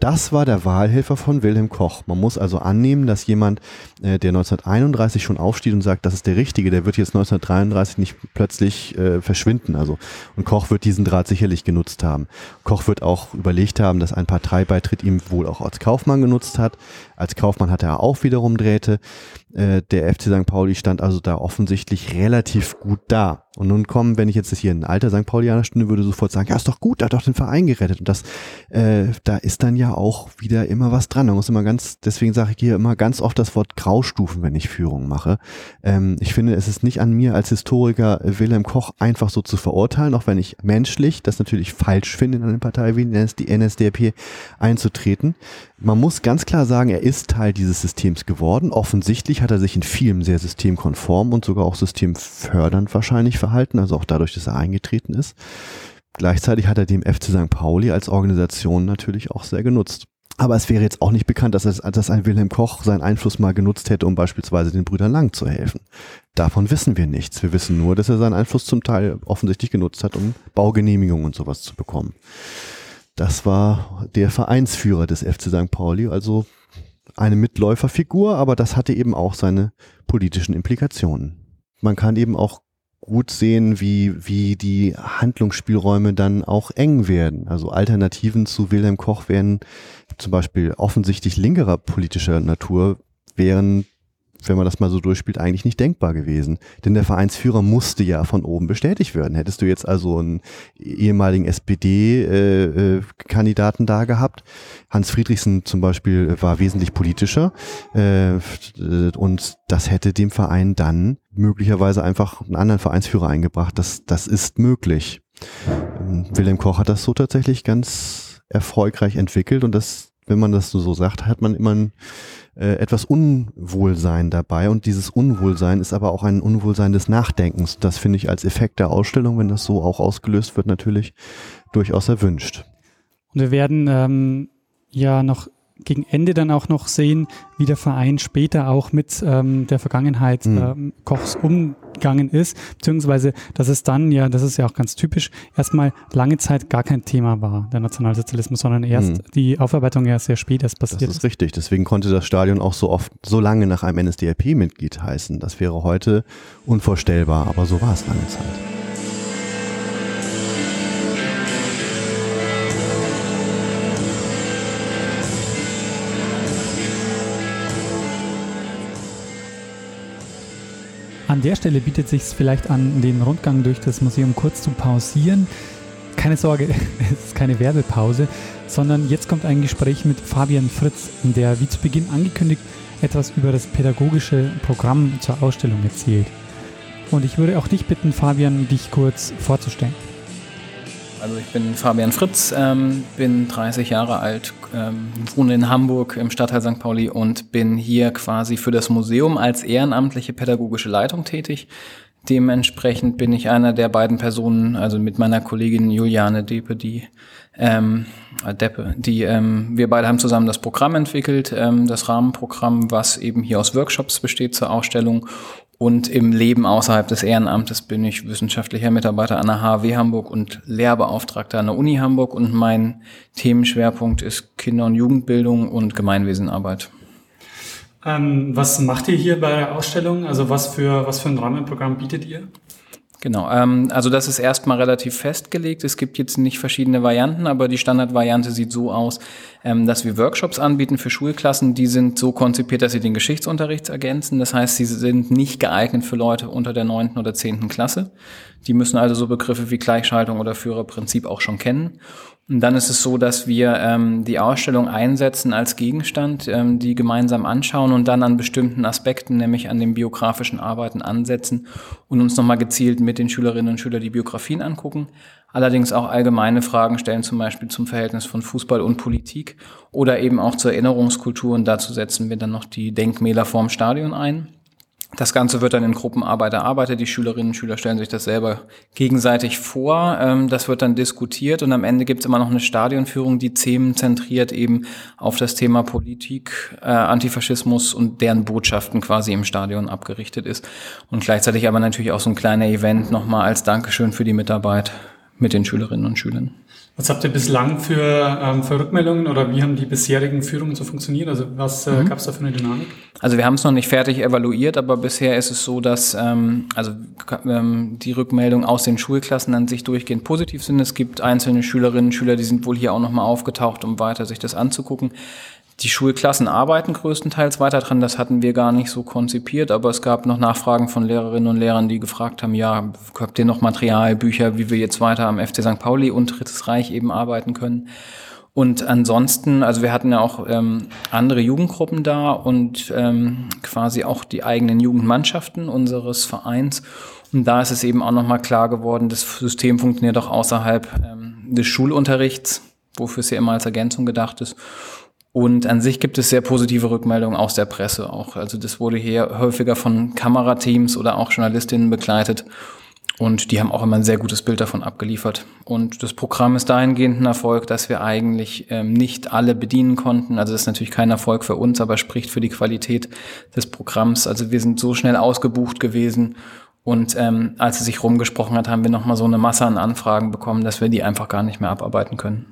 Das war der Wahlhelfer von Wilhelm Koch. Man muss also annehmen, dass jemand, äh, der 1931 schon aufsteht und sagt, das ist der Richtige, der wird jetzt 1933 nicht plötzlich äh, verschwinden. Also und Koch wird diesen Draht sicherlich genutzt haben. Koch wird auch überlegt haben, dass ein Parteibeitritt ihm wohl auch als Kaufmann genutzt hat. Als Kaufmann hatte er auch wiederum Drähte. Äh, der FC St. Pauli stand also da offensichtlich relativ gut da. Und nun kommen, wenn ich jetzt hier ein alter St. Paulianer stünde, würde sofort sagen, ja, ist doch gut, da hat doch den Verein gerettet. Und das, äh, da ist dann ja auch wieder immer was dran. Da muss immer ganz, deswegen sage ich hier immer ganz oft das Wort Graustufen, wenn ich Führung mache. Ähm, ich finde, es ist nicht an mir als Historiker Wilhelm Koch einfach so zu verurteilen, auch wenn ich menschlich das natürlich falsch finde, in eine Partei wie die NSDAP einzutreten. Man muss ganz klar sagen, er ist Teil dieses Systems geworden. Offensichtlich hat er sich in vielem sehr systemkonform und sogar auch systemfördernd wahrscheinlich verhalten, also auch dadurch, dass er eingetreten ist. Gleichzeitig hat er dem FC St. Pauli als Organisation natürlich auch sehr genutzt. Aber es wäre jetzt auch nicht bekannt, dass, es, dass ein Wilhelm Koch seinen Einfluss mal genutzt hätte, um beispielsweise den Brüdern Lang zu helfen. Davon wissen wir nichts. Wir wissen nur, dass er seinen Einfluss zum Teil offensichtlich genutzt hat, um Baugenehmigungen und sowas zu bekommen. Das war der Vereinsführer des FC St. Pauli, also eine Mitläuferfigur, aber das hatte eben auch seine politischen Implikationen. Man kann eben auch gut sehen, wie, wie die Handlungsspielräume dann auch eng werden. Also Alternativen zu Wilhelm Koch wären zum Beispiel offensichtlich linkerer politischer Natur, wären wenn man das mal so durchspielt, eigentlich nicht denkbar gewesen. Denn der Vereinsführer musste ja von oben bestätigt werden. Hättest du jetzt also einen ehemaligen SPD-Kandidaten äh, äh, da gehabt, Hans Friedrichsen zum Beispiel war wesentlich politischer äh, und das hätte dem Verein dann möglicherweise einfach einen anderen Vereinsführer eingebracht. Das, das ist möglich. Ähm, Wilhelm Koch hat das so tatsächlich ganz erfolgreich entwickelt und das, wenn man das so sagt, hat man immer ein äh, etwas Unwohlsein dabei und dieses Unwohlsein ist aber auch ein Unwohlsein des Nachdenkens. Das finde ich als Effekt der Ausstellung, wenn das so auch ausgelöst wird, natürlich durchaus erwünscht. Und wir werden ähm, ja noch gegen Ende dann auch noch sehen, wie der Verein später auch mit ähm, der Vergangenheit mhm. ähm, Kochs umgegangen ist, beziehungsweise dass es dann ja, das ist ja auch ganz typisch, erstmal lange Zeit gar kein Thema war, der Nationalsozialismus, sondern erst mhm. die Aufarbeitung ja sehr spät erst passiert. Das ist richtig, deswegen konnte das Stadion auch so oft, so lange nach einem NSDAP-Mitglied heißen. Das wäre heute unvorstellbar, aber so war es lange Zeit. An der Stelle bietet sich vielleicht an, den Rundgang durch das Museum kurz zu pausieren. Keine Sorge, es ist keine Werbepause, sondern jetzt kommt ein Gespräch mit Fabian Fritz, der wie zu Beginn angekündigt etwas über das pädagogische Programm zur Ausstellung erzählt. Und ich würde auch dich bitten, Fabian, dich kurz vorzustellen. Also ich bin Fabian Fritz, ähm, bin 30 Jahre alt, ähm, wohne in Hamburg im Stadtteil St. Pauli und bin hier quasi für das Museum als ehrenamtliche pädagogische Leitung tätig. Dementsprechend bin ich einer der beiden Personen, also mit meiner Kollegin Juliane Depe, die ähm, Deppe, die ähm, wir beide haben zusammen das Programm entwickelt, ähm, das Rahmenprogramm, was eben hier aus Workshops besteht zur Ausstellung und im Leben außerhalb des Ehrenamtes bin ich wissenschaftlicher Mitarbeiter an der HW Hamburg und Lehrbeauftragter an der Uni Hamburg und mein Themenschwerpunkt ist Kinder- und Jugendbildung und Gemeinwesenarbeit. Ähm, was macht ihr hier bei der Ausstellung? Also was für, was für ein Rahmenprogramm bietet ihr? Genau, ähm, also das ist erstmal relativ festgelegt. Es gibt jetzt nicht verschiedene Varianten, aber die Standardvariante sieht so aus, ähm, dass wir Workshops anbieten für Schulklassen. Die sind so konzipiert, dass sie den Geschichtsunterricht ergänzen. Das heißt, sie sind nicht geeignet für Leute unter der neunten oder zehnten Klasse. Die müssen also so Begriffe wie Gleichschaltung oder Führerprinzip auch schon kennen. Und dann ist es so, dass wir ähm, die Ausstellung einsetzen als Gegenstand, ähm, die gemeinsam anschauen und dann an bestimmten Aspekten, nämlich an den biografischen Arbeiten ansetzen und uns nochmal gezielt mit den Schülerinnen und Schülern die Biografien angucken. Allerdings auch allgemeine Fragen stellen, zum Beispiel zum Verhältnis von Fußball und Politik oder eben auch zur Erinnerungskultur. Und dazu setzen wir dann noch die Denkmäler vorm Stadion ein. Das Ganze wird dann in Gruppenarbeit erarbeitet. Die Schülerinnen und Schüler stellen sich das selber gegenseitig vor. Ähm, das wird dann diskutiert und am Ende gibt es immer noch eine Stadionführung, die themenzentriert eben auf das Thema Politik, äh, Antifaschismus und deren Botschaften quasi im Stadion abgerichtet ist. Und gleichzeitig aber natürlich auch so ein kleiner Event nochmal als Dankeschön für die Mitarbeit mit den Schülerinnen und Schülern. Was habt ihr bislang für, ähm, für Rückmeldungen oder wie haben die bisherigen Führungen so funktioniert? Also was äh, mhm. gab es da für eine Dynamik? Also wir haben es noch nicht fertig evaluiert, aber bisher ist es so, dass ähm, also ähm, die Rückmeldungen aus den Schulklassen an sich durchgehend positiv sind. Es gibt einzelne Schülerinnen und Schüler, die sind wohl hier auch nochmal aufgetaucht, um weiter sich das anzugucken. Die Schulklassen arbeiten größtenteils weiter dran. Das hatten wir gar nicht so konzipiert, aber es gab noch Nachfragen von Lehrerinnen und Lehrern, die gefragt haben, ja, habt ihr noch Material, Bücher, wie wir jetzt weiter am FC St. Pauli und Drittes Reich eben arbeiten können? Und ansonsten, also wir hatten ja auch ähm, andere Jugendgruppen da und ähm, quasi auch die eigenen Jugendmannschaften unseres Vereins. Und da ist es eben auch nochmal klar geworden, das System funktioniert auch außerhalb ähm, des Schulunterrichts, wofür es ja immer als Ergänzung gedacht ist. Und an sich gibt es sehr positive Rückmeldungen aus der Presse auch. Also das wurde hier häufiger von Kamerateams oder auch Journalistinnen begleitet. Und die haben auch immer ein sehr gutes Bild davon abgeliefert. Und das Programm ist dahingehend ein Erfolg, dass wir eigentlich ähm, nicht alle bedienen konnten. Also das ist natürlich kein Erfolg für uns, aber spricht für die Qualität des Programms. Also wir sind so schnell ausgebucht gewesen. Und ähm, als es sich rumgesprochen hat, haben wir nochmal so eine Masse an Anfragen bekommen, dass wir die einfach gar nicht mehr abarbeiten können.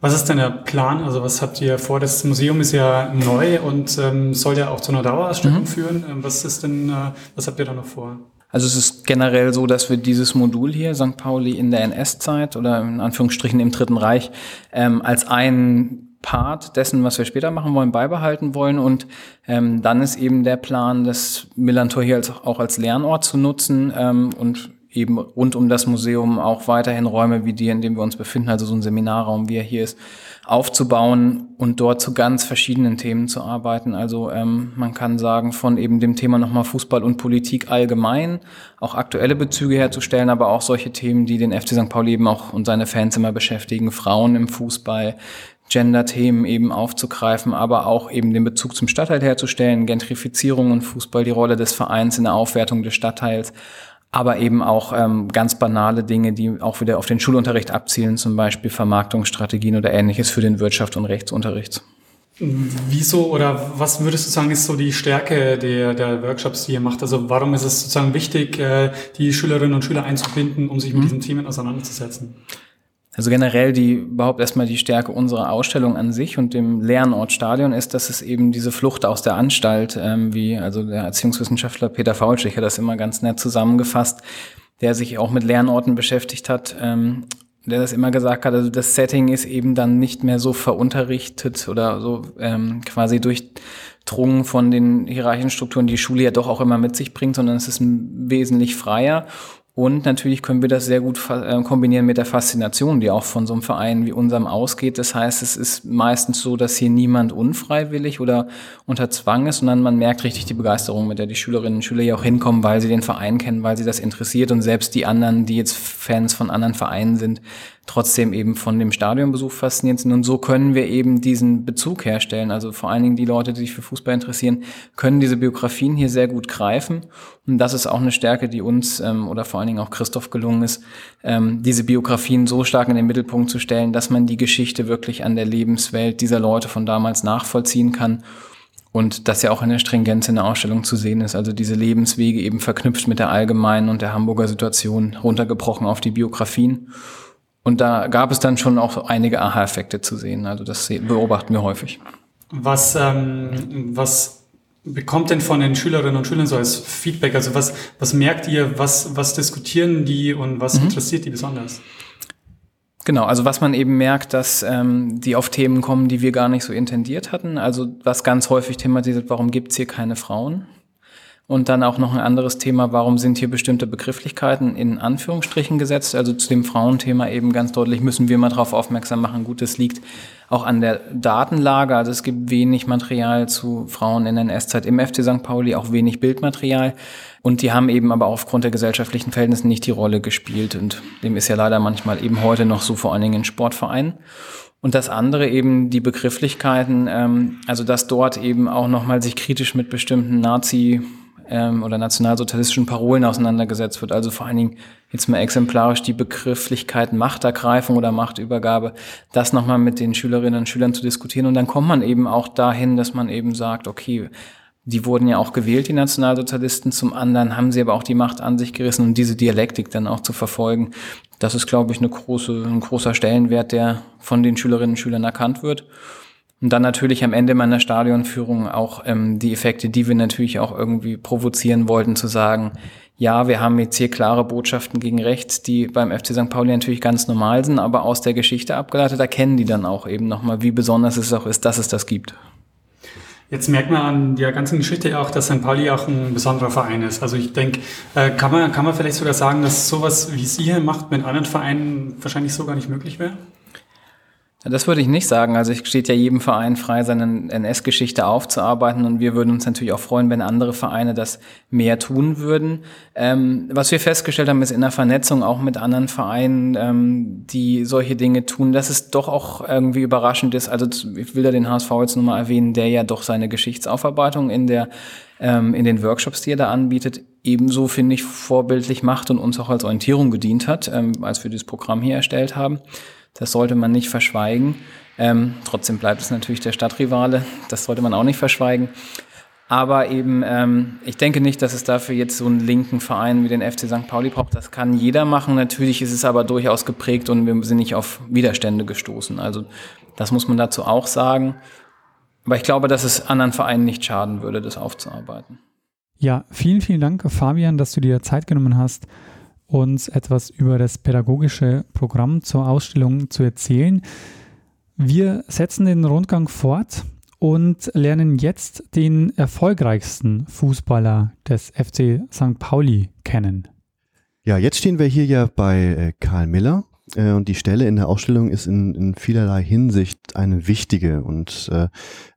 Was ist denn der Plan? Also was habt ihr vor? Das Museum ist ja neu und ähm, soll ja auch zu einer Dauerausstellung mhm. führen. Ähm, was ist denn, äh, was habt ihr da noch vor? Also es ist generell so, dass wir dieses Modul hier, St. Pauli in der NS-Zeit oder in Anführungsstrichen im Dritten Reich, ähm, als ein Part dessen, was wir später machen wollen, beibehalten wollen. Und ähm, dann ist eben der Plan, das Millantor hier als, auch als Lernort zu nutzen ähm, und eben rund um das Museum auch weiterhin Räume wie die, in denen wir uns befinden, also so ein Seminarraum, wie er hier ist, aufzubauen und dort zu ganz verschiedenen Themen zu arbeiten. Also ähm, man kann sagen, von eben dem Thema nochmal Fußball und Politik allgemein, auch aktuelle Bezüge herzustellen, aber auch solche Themen, die den FC St. Pauli eben auch und seine Fans immer beschäftigen, Frauen im Fußball, Gender-Themen eben aufzugreifen, aber auch eben den Bezug zum Stadtteil herzustellen, Gentrifizierung und Fußball, die Rolle des Vereins in der Aufwertung des Stadtteils, aber eben auch ähm, ganz banale Dinge, die auch wieder auf den Schulunterricht abzielen, zum Beispiel Vermarktungsstrategien oder ähnliches für den Wirtschaft- und Rechtsunterricht. Wieso oder was würdest du sagen, ist so die Stärke der, der Workshops, die ihr macht? Also warum ist es sozusagen wichtig, äh, die Schülerinnen und Schüler einzubinden, um sich mit mhm. diesen Themen auseinanderzusetzen? Also generell die überhaupt erstmal die Stärke unserer Ausstellung an sich und dem Lernort Stadion ist, dass es eben diese Flucht aus der Anstalt, ähm, wie also der Erziehungswissenschaftler Peter Faulstich hat das immer ganz nett zusammengefasst, der sich auch mit Lernorten beschäftigt hat, ähm, der das immer gesagt hat, also das Setting ist eben dann nicht mehr so verunterrichtet oder so ähm, quasi durchdrungen von den hierarchischen Strukturen, die die Schule ja doch auch immer mit sich bringt, sondern es ist wesentlich freier und natürlich können wir das sehr gut äh, kombinieren mit der Faszination, die auch von so einem Verein wie unserem ausgeht. Das heißt, es ist meistens so, dass hier niemand unfreiwillig oder unter Zwang ist, sondern man merkt richtig die Begeisterung, mit der die Schülerinnen und Schüler hier auch hinkommen, weil sie den Verein kennen, weil sie das interessiert und selbst die anderen, die jetzt Fans von anderen Vereinen sind, trotzdem eben von dem Stadionbesuch fasziniert sind. Und so können wir eben diesen Bezug herstellen. Also vor allen Dingen die Leute, die sich für Fußball interessieren, können diese Biografien hier sehr gut greifen. Und das ist auch eine Stärke, die uns ähm, oder vor allen Dingen auch Christoph gelungen ist, ähm, diese Biografien so stark in den Mittelpunkt zu stellen, dass man die Geschichte wirklich an der Lebenswelt dieser Leute von damals nachvollziehen kann. Und das ja auch in der Stringenz in der Ausstellung zu sehen ist. Also diese Lebenswege eben verknüpft mit der allgemeinen und der Hamburger Situation runtergebrochen auf die Biografien. Und da gab es dann schon auch einige Aha-Effekte zu sehen. Also das beobachten wir häufig. Was, ähm, was bekommt denn von den Schülerinnen und Schülern so als Feedback? Also was, was merkt ihr, was, was diskutieren die und was mhm. interessiert die besonders? Genau, also was man eben merkt, dass ähm, die auf Themen kommen, die wir gar nicht so intendiert hatten. Also was ganz häufig thematisiert, warum gibt's hier keine Frauen? Und dann auch noch ein anderes Thema, warum sind hier bestimmte Begrifflichkeiten in Anführungsstrichen gesetzt? Also zu dem Frauenthema eben ganz deutlich müssen wir mal darauf aufmerksam machen. Gut, es liegt auch an der Datenlage. Also es gibt wenig Material zu Frauen in der NS-Zeit im FC St. Pauli, auch wenig Bildmaterial. Und die haben eben aber aufgrund der gesellschaftlichen Verhältnisse nicht die Rolle gespielt. Und dem ist ja leider manchmal eben heute noch so, vor allen Dingen in Sportvereinen. Und das andere eben die Begrifflichkeiten, ähm, also dass dort eben auch nochmal sich kritisch mit bestimmten Nazi- ähm, oder nationalsozialistischen Parolen auseinandergesetzt wird. Also vor allen Dingen jetzt mal exemplarisch die Begrifflichkeit Machtergreifung oder Machtübergabe, das nochmal mit den Schülerinnen und Schülern zu diskutieren. Und dann kommt man eben auch dahin, dass man eben sagt, okay, die wurden ja auch gewählt, die Nationalsozialisten. Zum anderen haben sie aber auch die Macht an sich gerissen und diese Dialektik dann auch zu verfolgen. Das ist, glaube ich, eine große, ein großer Stellenwert, der von den Schülerinnen und Schülern erkannt wird. Und dann natürlich am Ende meiner Stadionführung auch ähm, die Effekte, die wir natürlich auch irgendwie provozieren wollten, zu sagen, ja, wir haben jetzt hier klare Botschaften gegen rechts, die beim FC St. Pauli natürlich ganz normal sind, aber aus der Geschichte abgeleitet erkennen die dann auch eben nochmal, wie besonders es auch ist, dass es das gibt. Jetzt merkt man an der ganzen Geschichte auch, dass St. Pauli auch ein besonderer Verein ist. Also ich denke, äh, kann, man, kann man vielleicht sogar sagen, dass sowas, wie es ihr macht, mit anderen Vereinen wahrscheinlich so gar nicht möglich wäre? Das würde ich nicht sagen. Also es steht ja jedem Verein frei, seine NS-Geschichte aufzuarbeiten und wir würden uns natürlich auch freuen, wenn andere Vereine das mehr tun würden. Ähm, was wir festgestellt haben, ist in der Vernetzung auch mit anderen Vereinen, ähm, die solche Dinge tun, dass es doch auch irgendwie überraschend ist. Also ich will da den HSV jetzt nur mal erwähnen, der ja doch seine Geschichtsaufarbeitung in der ähm, in den Workshops, die er da anbietet, ebenso, finde ich, vorbildlich macht und uns auch als Orientierung gedient hat, ähm, als wir dieses Programm hier erstellt haben. Das sollte man nicht verschweigen. Ähm, trotzdem bleibt es natürlich der Stadtrivale. Das sollte man auch nicht verschweigen. Aber eben, ähm, ich denke nicht, dass es dafür jetzt so einen linken Verein wie den FC St. Pauli braucht. Das kann jeder machen. Natürlich ist es aber durchaus geprägt und wir sind nicht auf Widerstände gestoßen. Also das muss man dazu auch sagen. Aber ich glaube, dass es anderen Vereinen nicht schaden würde, das aufzuarbeiten. Ja, vielen, vielen Dank, Fabian, dass du dir Zeit genommen hast uns etwas über das pädagogische Programm zur Ausstellung zu erzählen. Wir setzen den Rundgang fort und lernen jetzt den erfolgreichsten Fußballer des FC St. Pauli kennen. Ja, jetzt stehen wir hier ja bei äh, Karl Miller. Äh, und die Stelle in der Ausstellung ist in, in vielerlei Hinsicht eine wichtige und äh,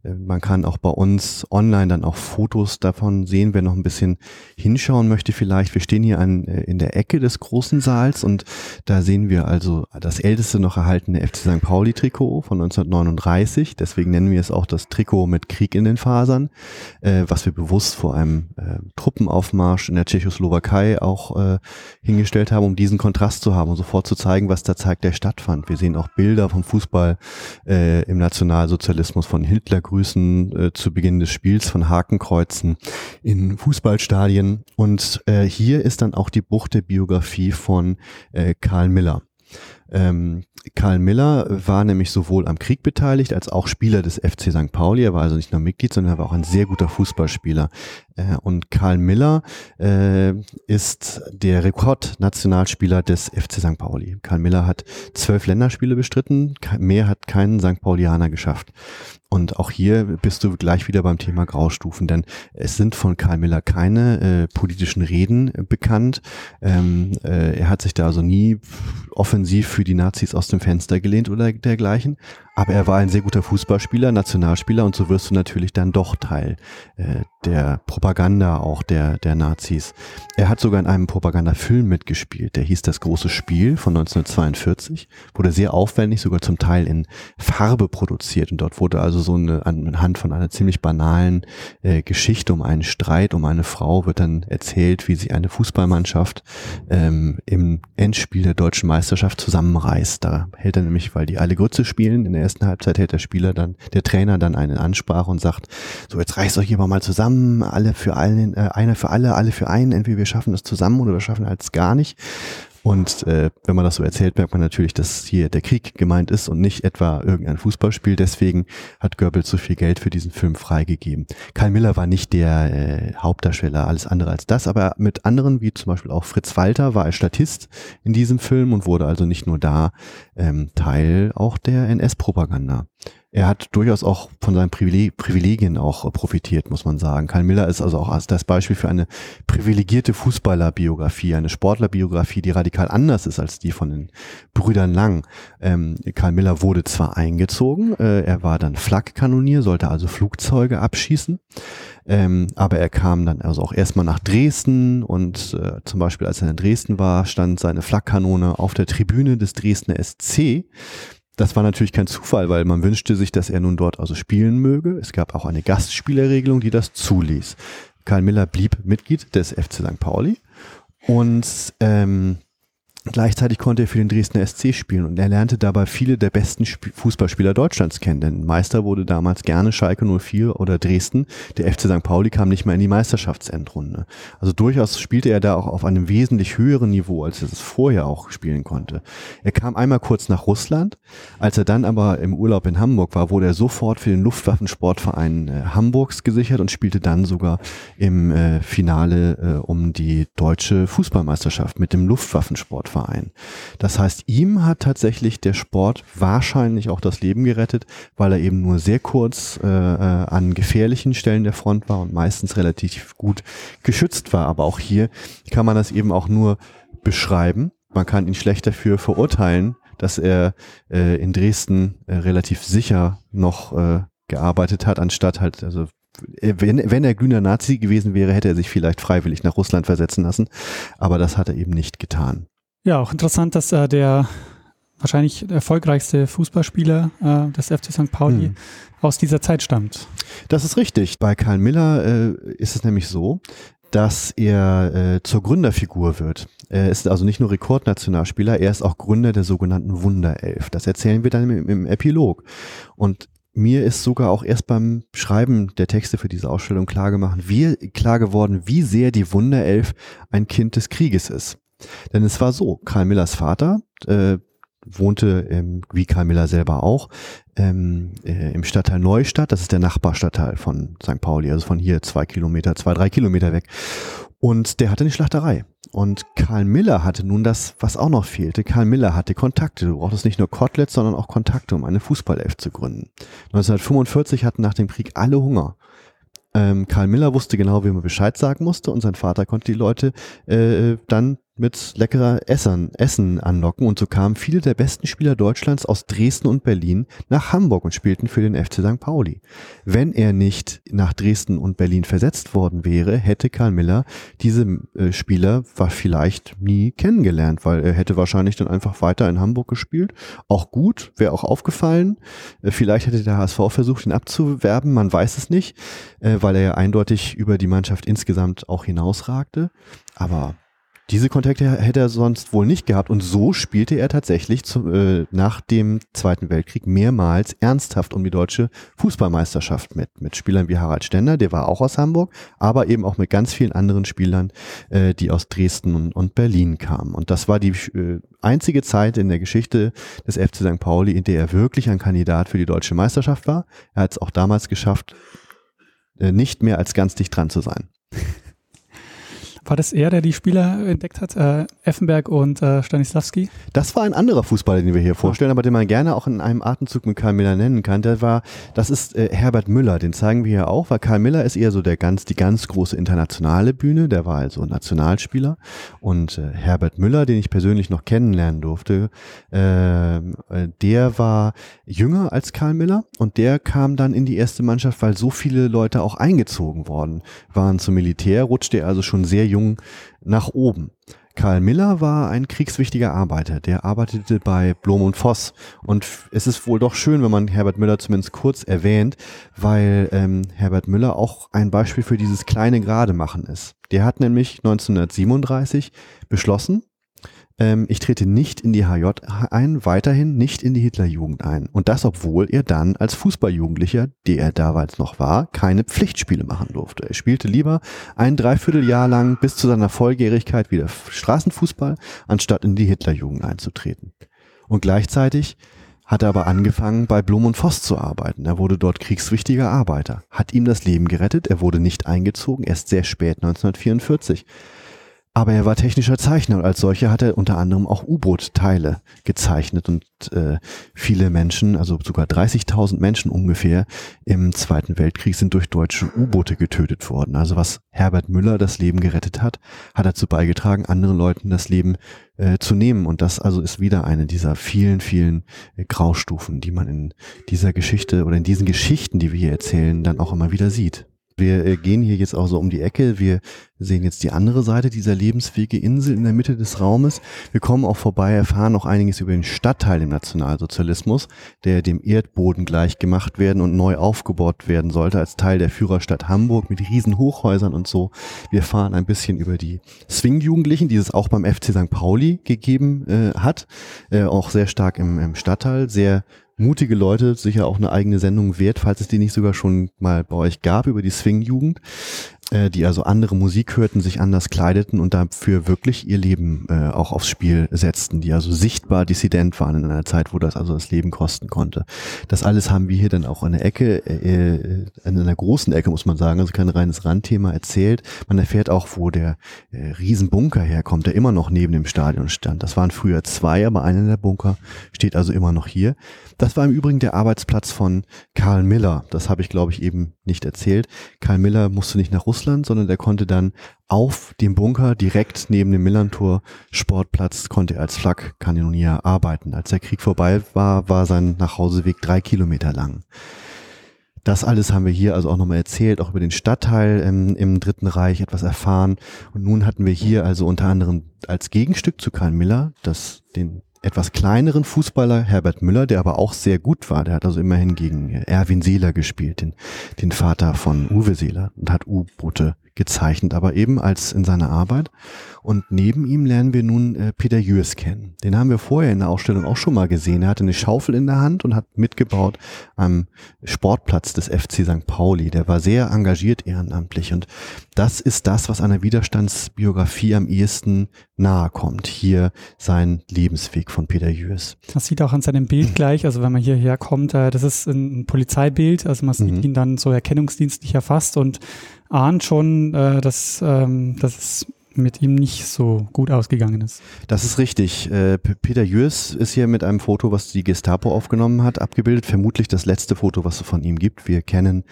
man kann auch bei uns online dann auch Fotos davon sehen, wer noch ein bisschen hinschauen möchte vielleicht. Wir stehen hier an, äh, in der Ecke des großen Saals und da sehen wir also das älteste noch erhaltene FC St. Pauli Trikot von 1939. Deswegen nennen wir es auch das Trikot mit Krieg in den Fasern, äh, was wir bewusst vor einem äh, Truppenaufmarsch in der Tschechoslowakei auch äh, hingestellt haben, um diesen Kontrast zu haben und sofort zu zeigen, was zeigt, der stattfand. Wir sehen auch Bilder vom Fußball äh, im Nationalsozialismus von Hitler Grüßen äh, zu Beginn des Spiels von Hakenkreuzen in Fußballstadien. Und äh, hier ist dann auch die Bucht der Biografie von äh, Karl Miller. Ähm, Karl Miller war nämlich sowohl am Krieg beteiligt als auch Spieler des FC St. Pauli. Er war also nicht nur Mitglied, sondern er war auch ein sehr guter Fußballspieler. Äh, und Karl Miller äh, ist der Rekordnationalspieler des FC St. Pauli. Karl Miller hat zwölf Länderspiele bestritten, mehr hat keinen St. Paulianer geschafft. Und auch hier bist du gleich wieder beim Thema Graustufen, denn es sind von Karl Miller keine äh, politischen Reden bekannt. Ähm, äh, er hat sich da also nie offensiv für die Nazis aus dem Fenster gelehnt oder dergleichen. Aber er war ein sehr guter Fußballspieler, Nationalspieler und so wirst du natürlich dann doch Teil äh, der Propaganda auch der, der Nazis. Er hat sogar in einem Propagandafilm mitgespielt, der hieß Das große Spiel von 1942, wurde sehr aufwendig, sogar zum Teil in Farbe produziert und dort wurde also so eine, anhand von einer ziemlich banalen äh, Geschichte um einen Streit, um eine Frau wird dann erzählt, wie sie eine Fußballmannschaft ähm, im Endspiel der deutschen Meisterschaft zusammenreißt. Da hält er nämlich, weil die alle Grütze spielen in der ersten Halbzeit hält der Spieler dann, der Trainer dann eine Ansprache und sagt, so jetzt reißt euch immer mal zusammen, alle für allen, äh, einer für alle, alle für einen, entweder wir schaffen das zusammen oder wir schaffen es gar nicht. Und äh, wenn man das so erzählt, merkt man natürlich, dass hier der Krieg gemeint ist und nicht etwa irgendein Fußballspiel. Deswegen hat Goebbels so viel Geld für diesen Film freigegeben. Karl Miller war nicht der äh, Hauptdarsteller, alles andere als das, aber mit anderen, wie zum Beispiel auch Fritz Walter, war er Statist in diesem Film und wurde also nicht nur da ähm, Teil auch der NS-Propaganda er hat durchaus auch von seinen Privilegien auch profitiert, muss man sagen. Karl Miller ist also auch das Beispiel für eine privilegierte Fußballerbiografie, eine Sportlerbiografie, die radikal anders ist als die von den Brüdern Lang. Ähm, Karl Miller wurde zwar eingezogen, äh, er war dann Flakkanonier, sollte also Flugzeuge abschießen, ähm, aber er kam dann also auch erstmal nach Dresden und äh, zum Beispiel als er in Dresden war, stand seine Flakkanone auf der Tribüne des Dresdner SC das war natürlich kein Zufall, weil man wünschte sich, dass er nun dort also spielen möge. Es gab auch eine Gastspielerregelung, die das zuließ. Karl Miller blieb Mitglied des FC St. Pauli und ähm, Gleichzeitig konnte er für den Dresdner SC spielen und er lernte dabei viele der besten Sp Fußballspieler Deutschlands kennen, denn Meister wurde damals gerne Schalke 04 oder Dresden. Der FC St. Pauli kam nicht mehr in die Meisterschaftsendrunde. Also durchaus spielte er da auch auf einem wesentlich höheren Niveau, als er es vorher auch spielen konnte. Er kam einmal kurz nach Russland, als er dann aber im Urlaub in Hamburg war, wurde er sofort für den Luftwaffensportverein äh, Hamburgs gesichert und spielte dann sogar im äh, Finale äh, um die deutsche Fußballmeisterschaft mit dem Luftwaffensport. Verein. Das heißt, ihm hat tatsächlich der Sport wahrscheinlich auch das Leben gerettet, weil er eben nur sehr kurz äh, äh, an gefährlichen Stellen der Front war und meistens relativ gut geschützt war. Aber auch hier kann man das eben auch nur beschreiben. Man kann ihn schlecht dafür verurteilen, dass er äh, in Dresden äh, relativ sicher noch äh, gearbeitet hat, anstatt halt, also äh, wenn, wenn er grüner Nazi gewesen wäre, hätte er sich vielleicht freiwillig nach Russland versetzen lassen. Aber das hat er eben nicht getan. Ja, auch interessant, dass äh, der wahrscheinlich erfolgreichste Fußballspieler äh, des FC St. Pauli hm. aus dieser Zeit stammt. Das ist richtig. Bei Karl Miller äh, ist es nämlich so, dass er äh, zur Gründerfigur wird. Er ist also nicht nur Rekordnationalspieler, er ist auch Gründer der sogenannten Wunderelf. Das erzählen wir dann im, im Epilog. Und mir ist sogar auch erst beim Schreiben der Texte für diese Ausstellung klar gemacht, wie, klar geworden, wie sehr die Wunderelf ein Kind des Krieges ist. Denn es war so, Karl Millers Vater äh, wohnte, ähm, wie Karl Miller selber auch, ähm, äh, im Stadtteil Neustadt, das ist der Nachbarstadtteil von St. Pauli, also von hier zwei Kilometer, zwei, drei Kilometer weg. Und der hatte eine Schlachterei. Und Karl Miller hatte nun das, was auch noch fehlte. Karl Miller hatte Kontakte. Du brauchtest nicht nur Koteletts, sondern auch Kontakte, um eine Fußballelf zu gründen. 1945 hatten nach dem Krieg alle Hunger. Ähm, Karl Miller wusste genau, wie man Bescheid sagen musste und sein Vater konnte die Leute äh, dann mit leckerer Essern, Essen anlocken und so kamen viele der besten Spieler Deutschlands aus Dresden und Berlin nach Hamburg und spielten für den FC St. Pauli. Wenn er nicht nach Dresden und Berlin versetzt worden wäre, hätte Karl Miller diese äh, Spieler vielleicht nie kennengelernt, weil er hätte wahrscheinlich dann einfach weiter in Hamburg gespielt. Auch gut, wäre auch aufgefallen. Äh, vielleicht hätte der HSV versucht, ihn abzuwerben, man weiß es nicht, äh, weil er ja eindeutig über die Mannschaft insgesamt auch hinausragte. Aber diese Kontakte hätte er sonst wohl nicht gehabt und so spielte er tatsächlich zu, äh, nach dem Zweiten Weltkrieg mehrmals ernsthaft um die deutsche Fußballmeisterschaft mit. Mit Spielern wie Harald Stender, der war auch aus Hamburg, aber eben auch mit ganz vielen anderen Spielern, äh, die aus Dresden und, und, Berlin kamen. Und das war die äh, einzige Zeit in der Geschichte des FC St. Pauli, in der er wirklich ein Kandidat für die deutsche Meisterschaft war. Er hat es auch damals geschafft, äh, nicht mehr als ganz dicht dran zu sein. War das er, der die Spieler entdeckt hat? Äh, Effenberg und äh, Stanislavski? Das war ein anderer Fußballer, den wir hier vorstellen, aber den man gerne auch in einem Atemzug mit Karl Miller nennen kann. Der war, das ist äh, Herbert Müller, den zeigen wir hier auch, weil Karl Miller ist eher so der ganz, die ganz große internationale Bühne, der war also Nationalspieler. Und äh, Herbert Müller, den ich persönlich noch kennenlernen durfte, ähm, äh, der war jünger als Karl Miller und der kam dann in die erste Mannschaft, weil so viele Leute auch eingezogen worden waren zum Militär, rutschte er also schon sehr jung nach oben. Karl Miller war ein kriegswichtiger Arbeiter, der arbeitete bei Blom und Voss. Und es ist wohl doch schön, wenn man Herbert Müller zumindest kurz erwähnt, weil ähm, Herbert Müller auch ein Beispiel für dieses kleine Gerade machen ist. Der hat nämlich 1937 beschlossen, ähm, ich trete nicht in die HJ ein, weiterhin nicht in die Hitlerjugend ein. Und das, obwohl er dann als Fußballjugendlicher, der er damals noch war, keine Pflichtspiele machen durfte. Er spielte lieber ein Dreivierteljahr lang bis zu seiner Volljährigkeit wieder Straßenfußball, anstatt in die Hitlerjugend einzutreten. Und gleichzeitig hat er aber angefangen, bei Blum und Voss zu arbeiten. Er wurde dort kriegswichtiger Arbeiter, hat ihm das Leben gerettet, er wurde nicht eingezogen, erst sehr spät 1944. Aber er war technischer Zeichner und als solcher hat er unter anderem auch U-Boot-Teile gezeichnet und äh, viele Menschen, also sogar 30.000 Menschen ungefähr im Zweiten Weltkrieg sind durch deutsche U-Boote getötet worden. Also was Herbert Müller das Leben gerettet hat, hat dazu beigetragen, anderen Leuten das Leben äh, zu nehmen. Und das also ist wieder eine dieser vielen, vielen äh, Graustufen, die man in dieser Geschichte oder in diesen Geschichten, die wir hier erzählen, dann auch immer wieder sieht. Wir äh, gehen hier jetzt auch so um die Ecke. Wir sehen jetzt die andere Seite dieser lebensfähige Insel in der Mitte des Raumes. Wir kommen auch vorbei, erfahren noch einiges über den Stadtteil im Nationalsozialismus, der dem Erdboden gleich gemacht werden und neu aufgebaut werden sollte als Teil der Führerstadt Hamburg mit riesen Hochhäusern und so. Wir erfahren ein bisschen über die Swing-Jugendlichen, die es auch beim FC St. Pauli gegeben äh, hat, äh, auch sehr stark im, im Stadtteil, sehr mutige Leute, sicher auch eine eigene Sendung wert, falls es die nicht sogar schon mal bei euch gab über die Swing-Jugend die also andere Musik hörten, sich anders kleideten und dafür wirklich ihr Leben äh, auch aufs Spiel setzten, die also sichtbar dissident waren in einer Zeit, wo das also das Leben kosten konnte. Das alles haben wir hier dann auch in der Ecke, äh, in einer großen Ecke muss man sagen, also kein reines Randthema erzählt. Man erfährt auch, wo der äh, Riesenbunker herkommt, der immer noch neben dem Stadion stand. Das waren früher zwei, aber einer der Bunker steht also immer noch hier. Das war im Übrigen der Arbeitsplatz von Karl Miller. Das habe ich, glaube ich, eben nicht erzählt. Karl Miller musste nicht nach Russland, sondern der konnte dann auf dem Bunker direkt neben dem Millantor Sportplatz konnte er als Flakkanonier arbeiten. Als der Krieg vorbei war, war sein Nachhauseweg drei Kilometer lang. Das alles haben wir hier also auch nochmal erzählt, auch über den Stadtteil ähm, im Dritten Reich etwas erfahren. Und nun hatten wir hier also unter anderem als Gegenstück zu Karl Miller, das den etwas kleineren Fußballer Herbert Müller, der aber auch sehr gut war. Der hat also immerhin gegen Erwin Seeler gespielt, den, den Vater von Uwe Seeler und hat U-Boote gezeichnet, aber eben als in seiner Arbeit. Und neben ihm lernen wir nun äh, Peter Jürs kennen. Den haben wir vorher in der Ausstellung auch schon mal gesehen. Er hatte eine Schaufel in der Hand und hat mitgebaut am Sportplatz des FC St. Pauli. Der war sehr engagiert ehrenamtlich und das ist das, was einer Widerstandsbiografie am ehesten nahe kommt. Hier sein Lebensweg von Peter Jürs. Das sieht auch an seinem Bild gleich, also wenn man hierher kommt, äh, das ist ein Polizeibild, also man sieht mhm. ihn dann so erkennungsdienstlich erfasst und ahnt schon, äh, dass, ähm, dass es mit ihm nicht so gut ausgegangen ist. Das ist richtig. Äh, Peter Jürs ist hier mit einem Foto, was die Gestapo aufgenommen hat, abgebildet. Vermutlich das letzte Foto, was es von ihm gibt. Wir kennen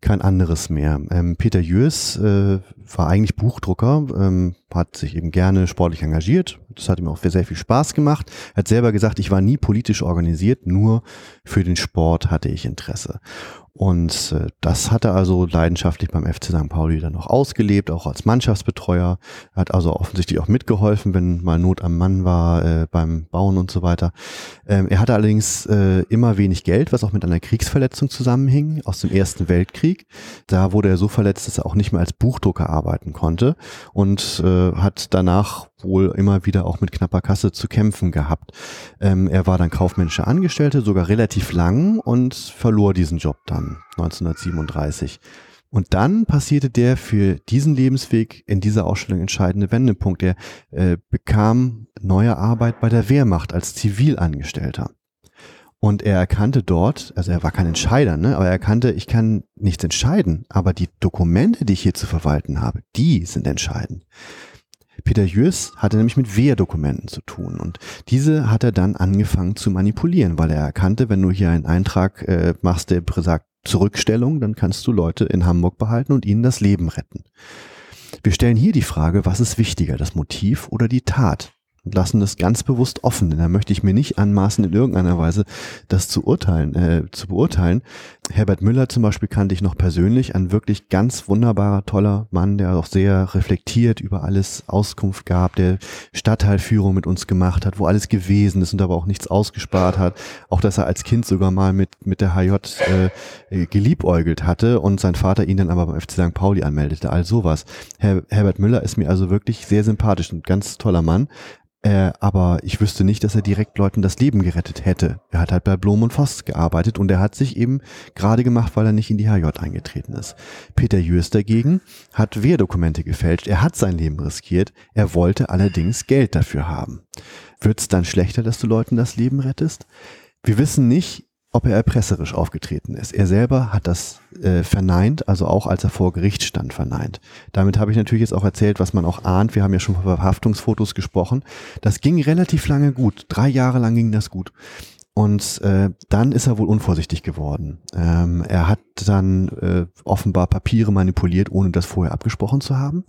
kein anderes mehr. Ähm, Peter Jürs äh, war eigentlich Buchdrucker, ähm, hat sich eben gerne sportlich engagiert. Das hat ihm auch sehr viel Spaß gemacht. Er hat selber gesagt, ich war nie politisch organisiert, nur für den Sport hatte ich Interesse. Und äh, das hat er also leidenschaftlich beim FC St. Pauli dann noch ausgelebt, auch als Mannschaftsbetreuer. Er hat also offensichtlich auch mitgeholfen, wenn mal Not am Mann war äh, beim Bauen und so weiter. Ähm, er hatte allerdings äh, immer wenig Geld, was auch mit einer Kriegsverletzung zusammenhing aus dem Ersten Weltkrieg. Da wurde er so verletzt, dass er auch nicht mehr als Buchdrucker arbeiten konnte und äh, hat danach wohl immer wieder auch mit knapper Kasse zu kämpfen gehabt. Ähm, er war dann kaufmännischer Angestellte, sogar relativ lang und verlor diesen Job dann 1937. Und dann passierte der für diesen Lebensweg in dieser Ausstellung entscheidende Wendepunkt. Er äh, bekam neue Arbeit bei der Wehrmacht als Zivilangestellter. Und er erkannte dort, also er war kein Entscheider, ne, aber er erkannte, ich kann nichts entscheiden, aber die Dokumente, die ich hier zu verwalten habe, die sind entscheidend. Peter Jürs hatte nämlich mit Wehrdokumenten zu tun und diese hat er dann angefangen zu manipulieren, weil er erkannte, wenn du hier einen Eintrag äh, machst, der sagt Zurückstellung, dann kannst du Leute in Hamburg behalten und ihnen das Leben retten. Wir stellen hier die Frage, was ist wichtiger, das Motiv oder die Tat? Und lassen das ganz bewusst offen, denn da möchte ich mir nicht anmaßen, in irgendeiner Weise das zu urteilen, äh, zu beurteilen. Herbert Müller zum Beispiel kannte ich noch persönlich, ein wirklich ganz wunderbarer, toller Mann, der auch sehr reflektiert über alles Auskunft gab, der Stadtteilführung mit uns gemacht hat, wo alles gewesen ist und aber auch nichts ausgespart hat. Auch, dass er als Kind sogar mal mit, mit der HJ äh, geliebäugelt hatte und sein Vater ihn dann aber beim FC St. Pauli anmeldete, all sowas. Her Herbert Müller ist mir also wirklich sehr sympathisch und ganz toller Mann. Äh, aber ich wüsste nicht, dass er direkt Leuten das Leben gerettet hätte. Er hat halt bei Blom und Voss gearbeitet und er hat sich eben gerade gemacht, weil er nicht in die HJ eingetreten ist. Peter Jörs dagegen hat Wehrdokumente gefälscht. Er hat sein Leben riskiert. Er wollte allerdings Geld dafür haben. Wird's dann schlechter, dass du Leuten das Leben rettest? Wir wissen nicht, ob er erpresserisch aufgetreten ist. Er selber hat das äh, verneint, also auch als er vor Gericht stand, verneint. Damit habe ich natürlich jetzt auch erzählt, was man auch ahnt. Wir haben ja schon von Verhaftungsfotos gesprochen. Das ging relativ lange gut. Drei Jahre lang ging das gut. Und äh, dann ist er wohl unvorsichtig geworden. Ähm, er hat dann äh, offenbar Papiere manipuliert, ohne das vorher abgesprochen zu haben.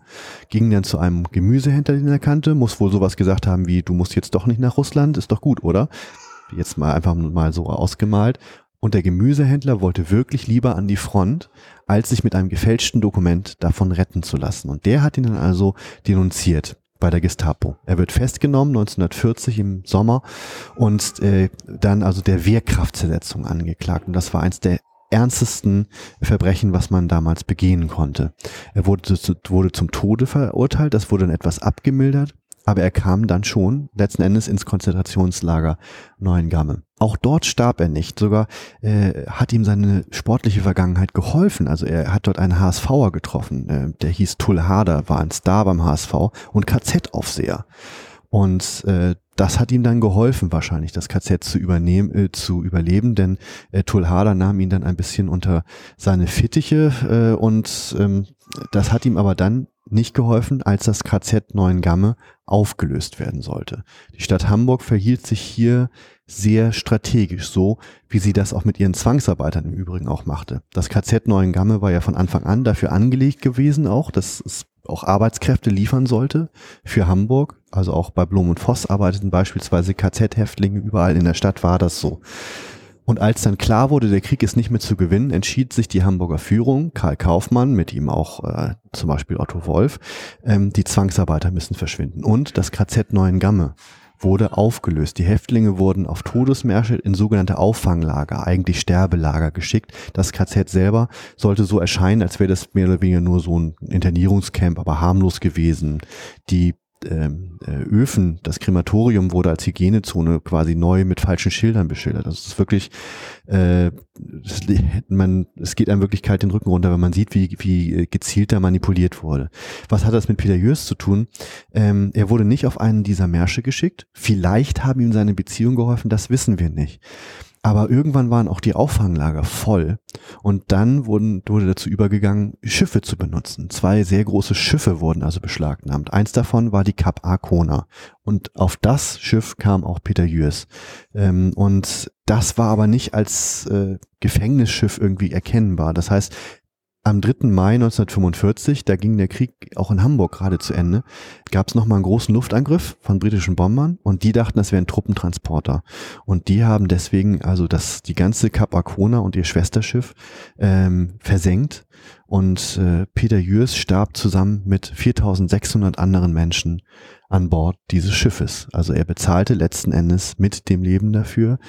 Ging dann zu einem Gemüsehändler, den er kannte, muss wohl sowas gesagt haben wie, du musst jetzt doch nicht nach Russland, ist doch gut, oder? Jetzt mal einfach mal so ausgemalt. Und der Gemüsehändler wollte wirklich lieber an die Front, als sich mit einem gefälschten Dokument davon retten zu lassen. Und der hat ihn dann also denunziert bei der Gestapo. Er wird festgenommen 1940 im Sommer und äh, dann also der Wehrkraftzersetzung angeklagt. Und das war eins der ernstesten Verbrechen, was man damals begehen konnte. Er wurde, wurde zum Tode verurteilt, das wurde dann etwas abgemildert aber er kam dann schon letzten Endes ins Konzentrationslager Neuengamme. Auch dort starb er nicht, sogar äh, hat ihm seine sportliche Vergangenheit geholfen. Also er hat dort einen HSVer getroffen, äh, der hieß Tull Hader, war ein Star beim HSV und KZ-Aufseher. Und äh, das hat ihm dann geholfen, wahrscheinlich das KZ zu übernehmen, äh, zu überleben, denn äh, Tulhada nahm ihn dann ein bisschen unter seine Fittiche äh, und ähm, das hat ihm aber dann nicht geholfen, als das KZ Neuengamme aufgelöst werden sollte. Die Stadt Hamburg verhielt sich hier sehr strategisch, so wie sie das auch mit ihren Zwangsarbeitern im Übrigen auch machte. Das KZ Neuengamme war ja von Anfang an dafür angelegt gewesen, auch, dass es auch Arbeitskräfte liefern sollte für Hamburg. Also auch bei Blom und Voss arbeiteten beispielsweise KZ-Häftlinge, überall in der Stadt war das so. Und als dann klar wurde, der Krieg ist nicht mehr zu gewinnen, entschied sich die Hamburger Führung, Karl Kaufmann, mit ihm auch äh, zum Beispiel Otto Wolf, ähm, die Zwangsarbeiter müssen verschwinden. Und das KZ Neuengamme wurde aufgelöst. Die Häftlinge wurden auf Todesmärsche in sogenannte Auffanglager, eigentlich Sterbelager geschickt. Das KZ selber sollte so erscheinen, als wäre das mehr oder weniger nur so ein Internierungscamp, aber harmlos gewesen. Die ähm, äh, Öfen, das Krematorium wurde als Hygienezone quasi neu mit falschen Schildern beschildert. Das ist wirklich, äh, das, man, es geht einem wirklich kalt den Rücken runter, wenn man sieht, wie, wie gezielt da manipuliert wurde. Was hat das mit Peter Jörs zu tun? Ähm, er wurde nicht auf einen dieser Märsche geschickt. Vielleicht haben ihm seine Beziehung geholfen, das wissen wir nicht. Aber irgendwann waren auch die Auffanglager voll und dann wurden, wurde dazu übergegangen, Schiffe zu benutzen. Zwei sehr große Schiffe wurden also beschlagnahmt. Eins davon war die Cap Arcona und auf das Schiff kam auch Peter Jürs. Ähm, und das war aber nicht als äh, Gefängnisschiff irgendwie erkennbar. Das heißt, am 3. Mai 1945, da ging der Krieg auch in Hamburg gerade zu Ende, gab es nochmal einen großen Luftangriff von britischen Bombern und die dachten, das wären Truppentransporter. Und die haben deswegen also das, die ganze Kap Arcona und ihr Schwesterschiff ähm, versenkt und äh, Peter Jürs starb zusammen mit 4600 anderen Menschen an Bord dieses Schiffes. Also er bezahlte letzten Endes mit dem Leben dafür,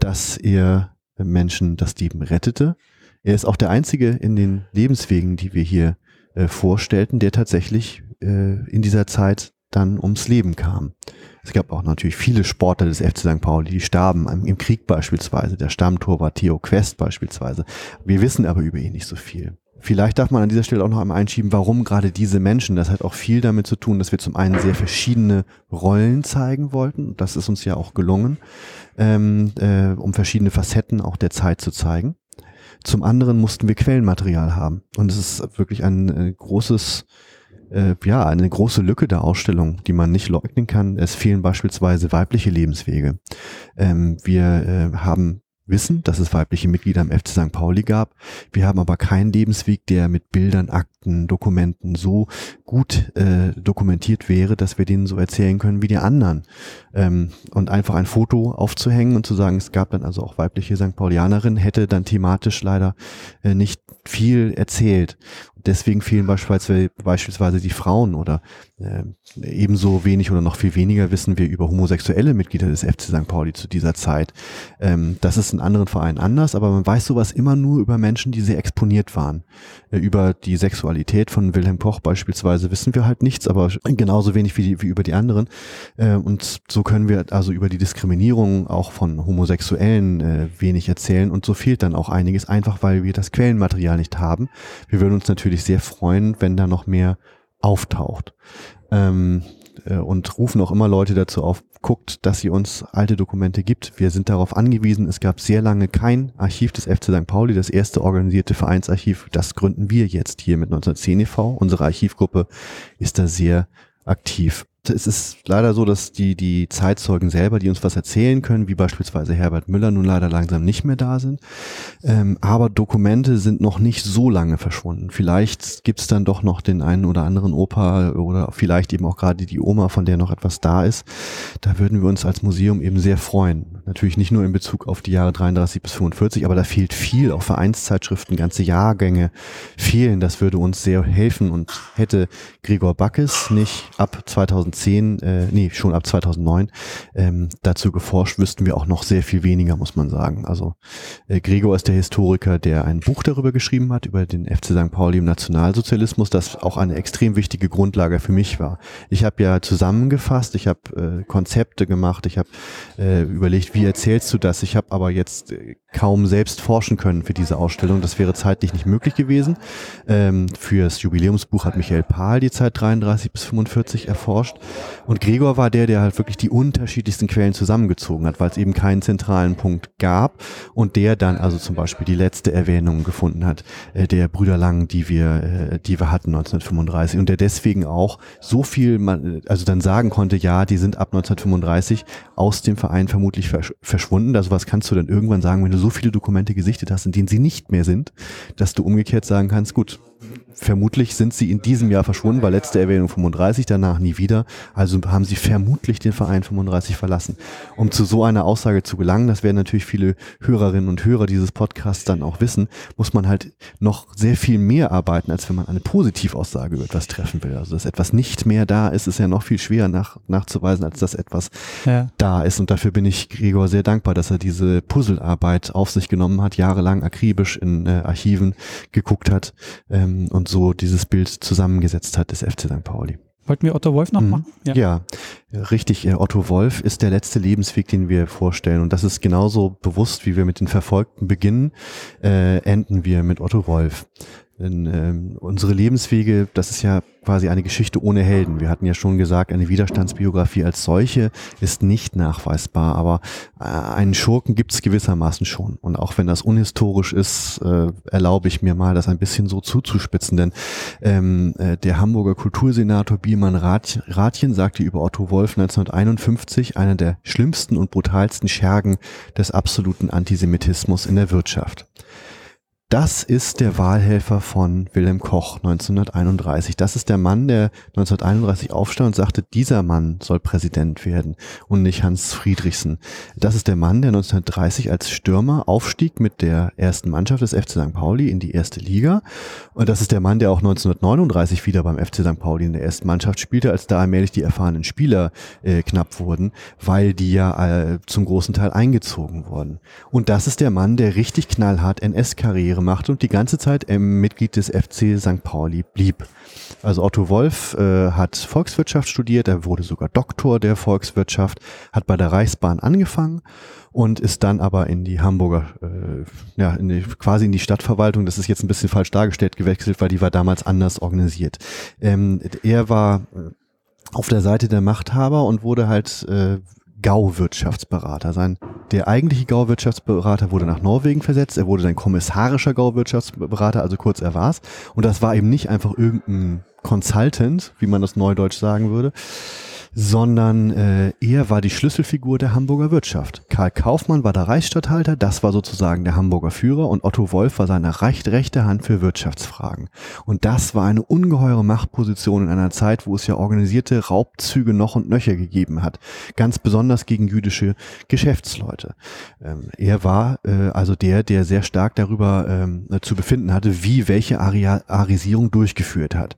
dass er Menschen das Leben rettete er ist auch der einzige in den Lebenswegen, die wir hier äh, vorstellten, der tatsächlich äh, in dieser Zeit dann ums Leben kam. Es gab auch natürlich viele Sportler des FC St. Pauli, die starben, im Krieg beispielsweise. Der Stammtorwart Theo Quest beispielsweise. Wir wissen aber über ihn nicht so viel. Vielleicht darf man an dieser Stelle auch noch einmal einschieben, warum gerade diese Menschen. Das hat auch viel damit zu tun, dass wir zum einen sehr verschiedene Rollen zeigen wollten. Das ist uns ja auch gelungen, ähm, äh, um verschiedene Facetten auch der Zeit zu zeigen. Zum anderen mussten wir Quellenmaterial haben. Und es ist wirklich ein äh, großes, äh, ja, eine große Lücke der Ausstellung, die man nicht leugnen kann. Es fehlen beispielsweise weibliche Lebenswege. Ähm, wir äh, haben wissen, dass es weibliche Mitglieder im FC St. Pauli gab. Wir haben aber keinen Lebensweg, der mit Bildern, Akten, Dokumenten so gut äh, dokumentiert wäre, dass wir denen so erzählen können wie die anderen. Ähm, und einfach ein Foto aufzuhängen und zu sagen, es gab dann also auch weibliche St. Paulianerinnen, hätte dann thematisch leider äh, nicht viel erzählt. Deswegen fehlen beispielsweise, die Frauen oder äh, ebenso wenig oder noch viel weniger wissen wir über homosexuelle Mitglieder des FC St. Pauli zu dieser Zeit. Ähm, das ist in anderen Vereinen anders, aber man weiß sowas immer nur über Menschen, die sehr exponiert waren. Äh, über die Sexualität von Wilhelm Koch beispielsweise wissen wir halt nichts, aber genauso wenig wie, die, wie über die anderen. Äh, und so können wir also über die Diskriminierung auch von Homosexuellen äh, wenig erzählen und so fehlt dann auch einiges, einfach weil wir das Quellenmaterial nicht haben. Wir würden uns natürlich sehr freuen, wenn da noch mehr auftaucht. Ähm, äh, und rufen auch immer Leute dazu auf, guckt, dass sie uns alte Dokumente gibt. Wir sind darauf angewiesen. Es gab sehr lange kein Archiv des FC St. Pauli, das erste organisierte Vereinsarchiv. Das gründen wir jetzt hier mit 1910 e.V. Unsere Archivgruppe ist da sehr aktiv es ist leider so, dass die, die Zeitzeugen selber, die uns was erzählen können, wie beispielsweise Herbert Müller, nun leider langsam nicht mehr da sind. Ähm, aber Dokumente sind noch nicht so lange verschwunden. Vielleicht gibt es dann doch noch den einen oder anderen Opa oder vielleicht eben auch gerade die Oma, von der noch etwas da ist. Da würden wir uns als Museum eben sehr freuen. Natürlich nicht nur in Bezug auf die Jahre 33 bis 45, aber da fehlt viel. Auch Vereinszeitschriften, ganze Jahrgänge fehlen. Das würde uns sehr helfen und hätte Gregor Backes nicht ab 2000 2010, äh, nee, schon ab 2009 ähm, dazu geforscht, wüssten wir auch noch sehr viel weniger, muss man sagen. Also äh, Gregor ist der Historiker, der ein Buch darüber geschrieben hat, über den FC St. Pauli im Nationalsozialismus, das auch eine extrem wichtige Grundlage für mich war. Ich habe ja zusammengefasst, ich habe äh, Konzepte gemacht, ich habe äh, überlegt, wie erzählst du das? Ich habe aber jetzt äh, kaum selbst forschen können für diese Ausstellung. Das wäre zeitlich nicht möglich gewesen. Ähm, für das Jubiläumsbuch hat Michael Pahl die Zeit 33 bis 45 erforscht. Und Gregor war der, der halt wirklich die unterschiedlichsten Quellen zusammengezogen hat, weil es eben keinen zentralen Punkt gab und der dann also zum Beispiel die letzte Erwähnung gefunden hat, äh, der Brüder Lang, die wir, äh, die wir hatten 1935 und der deswegen auch so viel, man, also dann sagen konnte, ja, die sind ab 1935 aus dem Verein vermutlich versch verschwunden. Also was kannst du denn irgendwann sagen, wenn du so viele Dokumente gesichtet hast, in denen sie nicht mehr sind, dass du umgekehrt sagen kannst, gut, vermutlich sind sie in diesem Jahr verschwunden, weil letzte Erwähnung 35, danach nie wieder. Also haben sie vermutlich den Verein 35 verlassen. Um zu so einer Aussage zu gelangen, das werden natürlich viele Hörerinnen und Hörer dieses Podcasts dann auch wissen, muss man halt noch sehr viel mehr arbeiten, als wenn man eine Positivaussage über etwas treffen will. Also dass etwas nicht mehr da ist, ist ja noch viel schwerer nach, nachzuweisen, als dass etwas ja. da ist. Und dafür bin ich Gregor sehr dankbar, dass er diese Puzzlearbeit auf sich genommen hat, jahrelang akribisch in äh, Archiven geguckt hat ähm, und so dieses Bild zusammengesetzt hat des FC St. Pauli. Wollten wir Otto Wolf noch mhm. machen? Ja. ja, richtig. Äh, Otto Wolf ist der letzte Lebensweg, den wir vorstellen. Und das ist genauso bewusst, wie wir mit den Verfolgten beginnen, äh, enden wir mit Otto Wolf. Denn ähm, unsere Lebenswege, das ist ja quasi eine Geschichte ohne Helden. Wir hatten ja schon gesagt, eine Widerstandsbiografie als solche ist nicht nachweisbar, aber äh, einen Schurken gibt es gewissermaßen schon. Und auch wenn das unhistorisch ist, äh, erlaube ich mir mal, das ein bisschen so zuzuspitzen. Denn ähm, äh, der Hamburger Kultursenator Biermann Rath Rathjen sagte über Otto Wolf 1951, einer der schlimmsten und brutalsten Schergen des absoluten Antisemitismus in der Wirtschaft. Das ist der Wahlhelfer von Wilhelm Koch 1931. Das ist der Mann, der 1931 aufstand und sagte, dieser Mann soll Präsident werden und nicht Hans Friedrichsen. Das ist der Mann, der 1930 als Stürmer aufstieg mit der ersten Mannschaft des FC St. Pauli in die erste Liga. Und das ist der Mann, der auch 1939 wieder beim FC St. Pauli in der ersten Mannschaft spielte, als da allmählich die erfahrenen Spieler äh, knapp wurden, weil die ja äh, zum großen Teil eingezogen wurden. Und das ist der Mann, der richtig knallhart NS-Karriere Karriere machte und die ganze Zeit ähm, Mitglied des FC St. Pauli blieb. Also Otto Wolf äh, hat Volkswirtschaft studiert, er wurde sogar Doktor der Volkswirtschaft, hat bei der Reichsbahn angefangen und ist dann aber in die Hamburger, äh, ja, in die, quasi in die Stadtverwaltung, das ist jetzt ein bisschen falsch dargestellt, gewechselt, weil die war damals anders organisiert. Ähm, er war äh, auf der Seite der Machthaber und wurde halt äh, Gauwirtschaftsberater. Sein, der eigentliche Gauwirtschaftsberater wurde nach Norwegen versetzt. Er wurde dann kommissarischer Gauwirtschaftsberater, also kurz er war's. Und das war eben nicht einfach irgendein Consultant, wie man das neudeutsch sagen würde, sondern äh, er war die Schlüsselfigur der Hamburger Wirtschaft. Karl Kaufmann war der Reichsstatthalter, das war sozusagen der Hamburger Führer und Otto Wolf war seine recht rechte Hand für Wirtschaftsfragen. Und das war eine ungeheure Machtposition in einer Zeit, wo es ja organisierte Raubzüge noch und nöcher gegeben hat, ganz besonders gegen jüdische Geschäftsleute. Ähm, er war äh, also der, der sehr stark darüber ähm, zu befinden hatte, wie welche Aria Arisierung durchgeführt hat.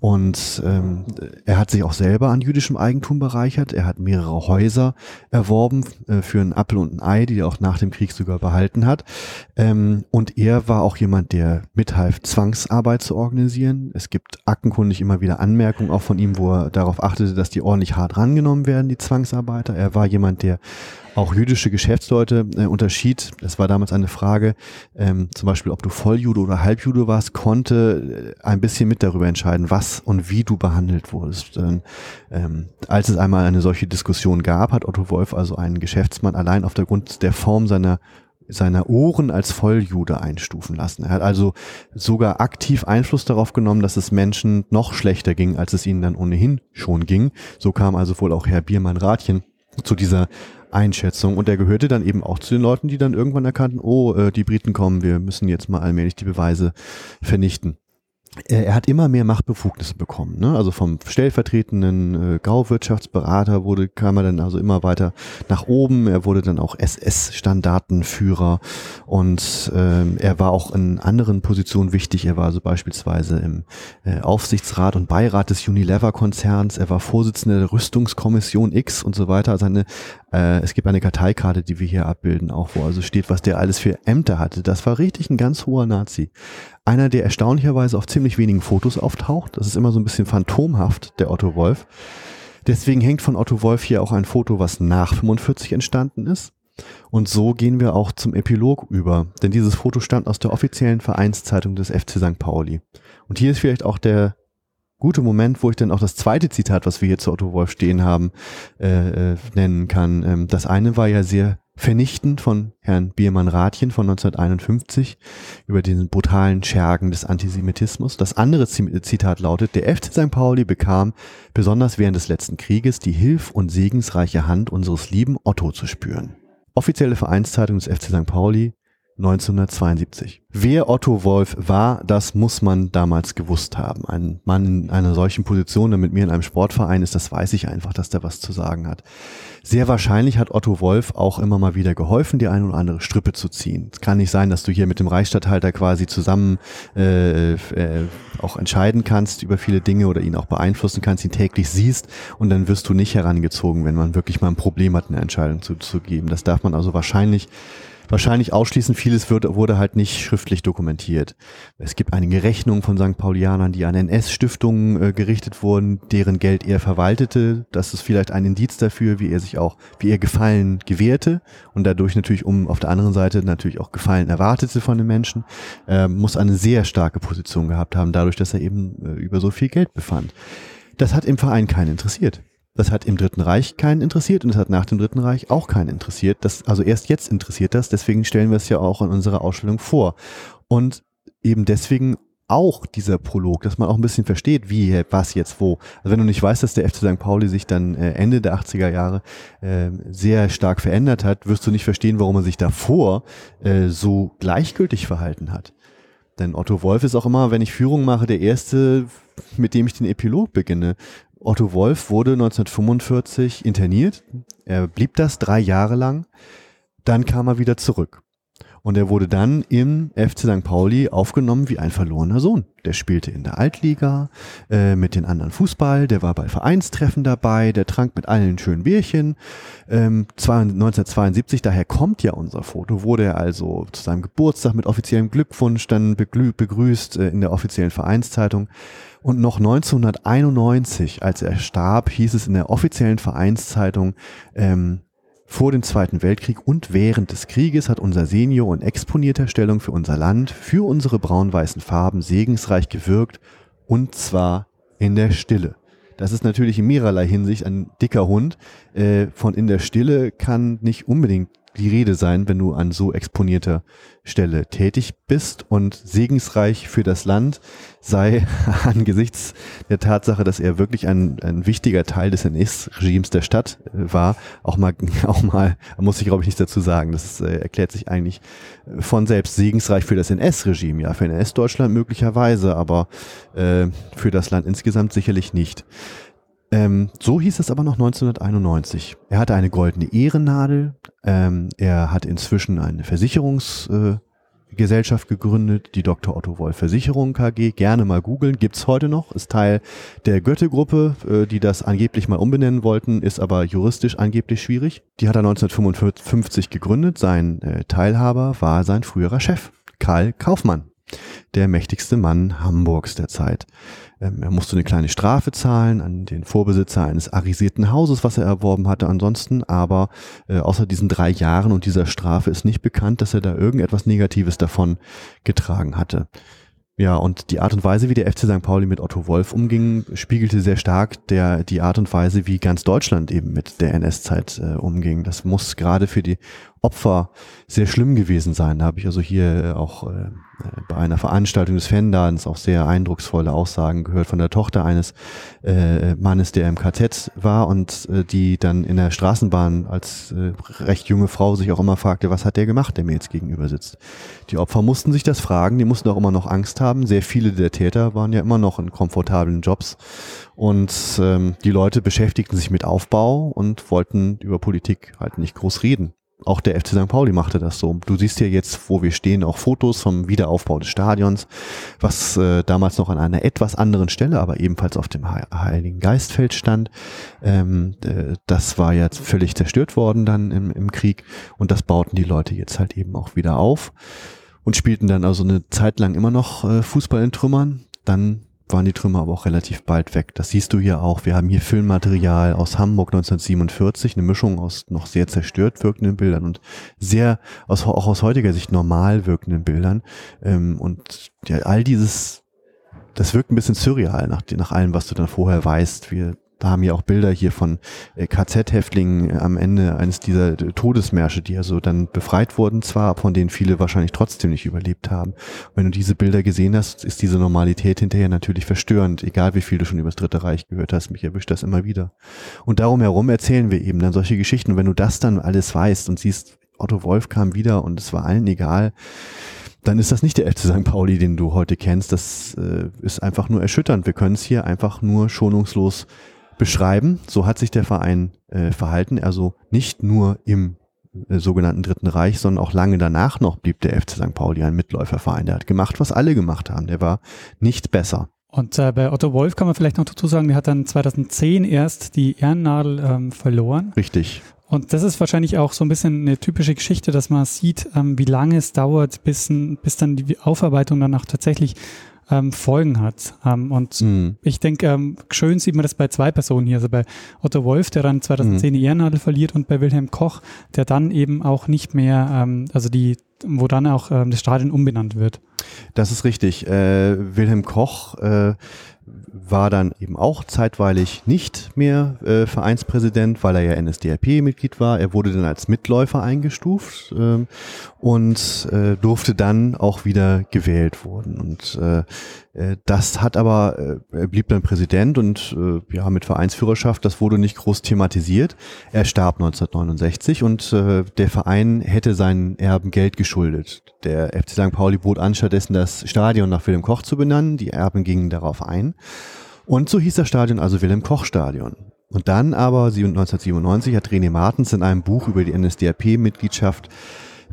Und ähm, er hat sich auch selber an jüdischem Eigentum bereichert. Er hat mehrere Häuser erworben äh, für einen Apfel und ein Ei, die er auch nach dem Krieg sogar behalten hat. Ähm, und er war auch jemand, der mithalf, Zwangsarbeit zu organisieren. Es gibt aktenkundig immer wieder Anmerkungen auch von ihm, wo er darauf achtete, dass die ordentlich hart rangenommen werden, die Zwangsarbeiter. Er war jemand, der auch jüdische Geschäftsleute äh, unterschied. Das war damals eine Frage, ähm, zum Beispiel, ob du Volljude oder Halbjude warst, konnte äh, ein bisschen mit darüber entscheiden, was und wie du behandelt wurdest. Ähm, ähm, als es einmal eine solche Diskussion gab, hat Otto Wolf also einen Geschäftsmann allein auf der Grund der Form seiner seiner Ohren als Volljude einstufen lassen. Er hat also sogar aktiv Einfluss darauf genommen, dass es Menschen noch schlechter ging, als es ihnen dann ohnehin schon ging. So kam also wohl auch Herr Biermann-Rathjen zu dieser Einschätzung. Und er gehörte dann eben auch zu den Leuten, die dann irgendwann erkannten, oh, äh, die Briten kommen, wir müssen jetzt mal allmählich die Beweise vernichten er hat immer mehr Machtbefugnisse bekommen. Ne? Also vom stellvertretenden äh, Gauwirtschaftsberater wurde, kam er dann also immer weiter nach oben. Er wurde dann auch SS-Standartenführer und ähm, er war auch in anderen Positionen wichtig. Er war also beispielsweise im äh, Aufsichtsrat und Beirat des Unilever-Konzerns. Er war Vorsitzender der Rüstungskommission X und so weiter. Also eine, äh, es gibt eine Karteikarte, die wir hier abbilden, auch wo also steht, was der alles für Ämter hatte. Das war richtig ein ganz hoher Nazi. Einer, der erstaunlicherweise auf ziemlich wenigen Fotos auftaucht. Das ist immer so ein bisschen phantomhaft, der Otto Wolf. Deswegen hängt von Otto Wolf hier auch ein Foto, was nach 45 entstanden ist. Und so gehen wir auch zum Epilog über, denn dieses Foto stammt aus der offiziellen Vereinszeitung des FC St. Pauli. Und hier ist vielleicht auch der gute Moment, wo ich dann auch das zweite Zitat, was wir hier zu Otto Wolf stehen haben, äh, äh, nennen kann. Ähm, das eine war ja sehr vernichtend von Herrn Biermann-Rathjen von 1951 über diesen brutalen Schergen des Antisemitismus. Das andere Zitat lautet, der FC St. Pauli bekam besonders während des letzten Krieges die hilf- und segensreiche Hand unseres lieben Otto zu spüren. Offizielle Vereinszeitung des FC St. Pauli, 1972. Wer Otto Wolf war, das muss man damals gewusst haben. Ein Mann in einer solchen Position, der mit mir in einem Sportverein ist, das weiß ich einfach, dass der was zu sagen hat. Sehr wahrscheinlich hat Otto Wolf auch immer mal wieder geholfen, die eine oder andere Strippe zu ziehen. Es kann nicht sein, dass du hier mit dem Reichsstatthalter quasi zusammen äh, äh, auch entscheiden kannst über viele Dinge oder ihn auch beeinflussen kannst, ihn täglich siehst und dann wirst du nicht herangezogen, wenn man wirklich mal ein Problem hat, eine Entscheidung zu, zu geben. Das darf man also wahrscheinlich wahrscheinlich ausschließen. Vieles wird, wurde halt nicht schriftlich dokumentiert. Es gibt einige Rechnungen von St. Paulianern, die an NS-Stiftungen äh, gerichtet wurden, deren Geld er verwaltete. Das ist vielleicht ein Indiz dafür, wie er sich auch, wie er Gefallen gewährte und dadurch natürlich um auf der anderen Seite natürlich auch Gefallen erwartete von den Menschen. Er muss eine sehr starke Position gehabt haben, dadurch, dass er eben äh, über so viel Geld befand. Das hat im Verein keinen interessiert. Das hat im Dritten Reich keinen interessiert und es hat nach dem Dritten Reich auch keinen interessiert. Das, also erst jetzt interessiert das, deswegen stellen wir es ja auch in unserer Ausstellung vor. Und eben deswegen auch dieser Prolog, dass man auch ein bisschen versteht, wie, was jetzt wo. Also wenn du nicht weißt, dass der FC St. Pauli sich dann äh, Ende der 80er Jahre äh, sehr stark verändert hat, wirst du nicht verstehen, warum er sich davor äh, so gleichgültig verhalten hat. Denn Otto Wolf ist auch immer, wenn ich Führung mache, der erste, mit dem ich den Epilog beginne. Otto Wolf wurde 1945 interniert. Er blieb das drei Jahre lang. Dann kam er wieder zurück. Und er wurde dann im FC St. Pauli aufgenommen wie ein verlorener Sohn. Der spielte in der Altliga äh, mit den anderen Fußball, der war bei Vereinstreffen dabei, der trank mit allen schönen Bierchen. Ähm, 1972, daher kommt ja unser Foto, wurde er also zu seinem Geburtstag mit offiziellem Glückwunsch dann begrüßt äh, in der offiziellen Vereinszeitung. Und noch 1991, als er starb, hieß es in der offiziellen Vereinszeitung, ähm, vor dem Zweiten Weltkrieg und während des Krieges hat unser Senior in exponierter Stellung für unser Land, für unsere braun-weißen Farben segensreich gewirkt und zwar in der Stille. Das ist natürlich in mehrerlei Hinsicht ein dicker Hund. Äh, von in der Stille kann nicht unbedingt die Rede sein, wenn du an so exponierter Stelle tätig bist und segensreich für das Land sei angesichts der Tatsache, dass er wirklich ein, ein wichtiger Teil des NS-Regimes der Stadt äh, war, auch mal, auch mal, muss ich glaube ich nichts dazu sagen. Das äh, erklärt sich eigentlich von selbst segensreich für das NS-Regime, ja, für NS-Deutschland möglicherweise, aber äh, für das Land insgesamt sicherlich nicht. Ähm, so hieß es aber noch 1991. Er hatte eine goldene Ehrennadel. Ähm, er hat inzwischen eine Versicherungsgesellschaft äh, gegründet, die Dr. Otto Wolf Versicherung KG. Gerne mal googeln, gibt's heute noch. Ist Teil der Goethe-Gruppe, äh, die das angeblich mal umbenennen wollten, ist aber juristisch angeblich schwierig. Die hat er 1955 gegründet. Sein äh, Teilhaber war sein früherer Chef, Karl Kaufmann der mächtigste Mann Hamburgs der Zeit. Ähm, er musste eine kleine Strafe zahlen an den Vorbesitzer eines arisierten Hauses, was er erworben hatte. Ansonsten aber äh, außer diesen drei Jahren und dieser Strafe ist nicht bekannt, dass er da irgendetwas Negatives davon getragen hatte. Ja, und die Art und Weise, wie der FC St. Pauli mit Otto Wolf umging, spiegelte sehr stark der, die Art und Weise, wie ganz Deutschland eben mit der NS-Zeit äh, umging. Das muss gerade für die Opfer sehr schlimm gewesen sein. Da habe ich also hier äh, auch äh, bei einer Veranstaltung des Fandans auch sehr eindrucksvolle Aussagen gehört von der Tochter eines äh, Mannes, der im KZ war und äh, die dann in der Straßenbahn als äh, recht junge Frau sich auch immer fragte, was hat der gemacht, der mir jetzt gegenüber sitzt. Die Opfer mussten sich das fragen, die mussten auch immer noch Angst haben. Sehr viele der Täter waren ja immer noch in komfortablen Jobs und ähm, die Leute beschäftigten sich mit Aufbau und wollten über Politik halt nicht groß reden auch der FC St. Pauli machte das so. Du siehst hier jetzt, wo wir stehen, auch Fotos vom Wiederaufbau des Stadions, was äh, damals noch an einer etwas anderen Stelle, aber ebenfalls auf dem Heiligen Geistfeld stand. Ähm, äh, das war jetzt völlig zerstört worden dann im, im Krieg und das bauten die Leute jetzt halt eben auch wieder auf und spielten dann also eine Zeit lang immer noch äh, Fußball in Trümmern. Dann waren die Trümmer aber auch relativ bald weg. Das siehst du hier auch. Wir haben hier Filmmaterial aus Hamburg 1947, eine Mischung aus noch sehr zerstört wirkenden Bildern und sehr aus, auch aus heutiger Sicht normal wirkenden Bildern. Ähm, und ja, all dieses das wirkt ein bisschen surreal nach, nach allem, was du dann vorher weißt. Wir da haben ja auch Bilder hier von äh, KZ-Häftlingen am Ende eines dieser Todesmärsche, die also dann befreit wurden zwar, von denen viele wahrscheinlich trotzdem nicht überlebt haben. Und wenn du diese Bilder gesehen hast, ist diese Normalität hinterher natürlich verstörend, egal wie viel du schon über das Dritte Reich gehört hast, mich erwischt das immer wieder. Und darum herum erzählen wir eben dann solche Geschichten. Und wenn du das dann alles weißt und siehst, Otto Wolf kam wieder und es war allen egal, dann ist das nicht der FC St. Pauli, den du heute kennst. Das äh, ist einfach nur erschütternd. Wir können es hier einfach nur schonungslos beschreiben. So hat sich der Verein äh, verhalten. Also nicht nur im äh, sogenannten Dritten Reich, sondern auch lange danach noch blieb der FC St. Pauli ein Mitläuferverein. Der hat gemacht, was alle gemacht haben. Der war nicht besser. Und äh, bei Otto Wolf kann man vielleicht noch dazu sagen, der hat dann 2010 erst die Ehrennadel ähm, verloren. Richtig. Und das ist wahrscheinlich auch so ein bisschen eine typische Geschichte, dass man sieht, ähm, wie lange es dauert, bis, bis dann die Aufarbeitung danach tatsächlich ähm, Folgen hat. Ähm, und mhm. ich denke, ähm, schön sieht man das bei zwei Personen hier. Also bei Otto Wolf, der dann 2010 mhm. die Ehrennadel verliert und bei Wilhelm Koch, der dann eben auch nicht mehr, ähm, also die, wo dann auch ähm, das Stadion umbenannt wird. Das ist richtig. Äh, Wilhelm Koch äh, war dann eben auch zeitweilig nicht mehr äh, Vereinspräsident, weil er ja NSDAP-Mitglied war. Er wurde dann als Mitläufer eingestuft ähm, und äh, durfte dann auch wieder gewählt worden. Und äh, äh das hat aber, äh, er blieb dann Präsident und äh, ja, mit Vereinsführerschaft, das wurde nicht groß thematisiert. Er starb 1969 und äh, der Verein hätte seinen Erben Geld geschuldet. Der FC St. Pauli bot an, stattdessen das Stadion nach Wilhelm Koch zu benennen. Die Erben gingen darauf ein. Und so hieß das Stadion also Wilhelm Koch Stadion. Und dann aber 1997 hat René Martens in einem Buch über die NSDAP-Mitgliedschaft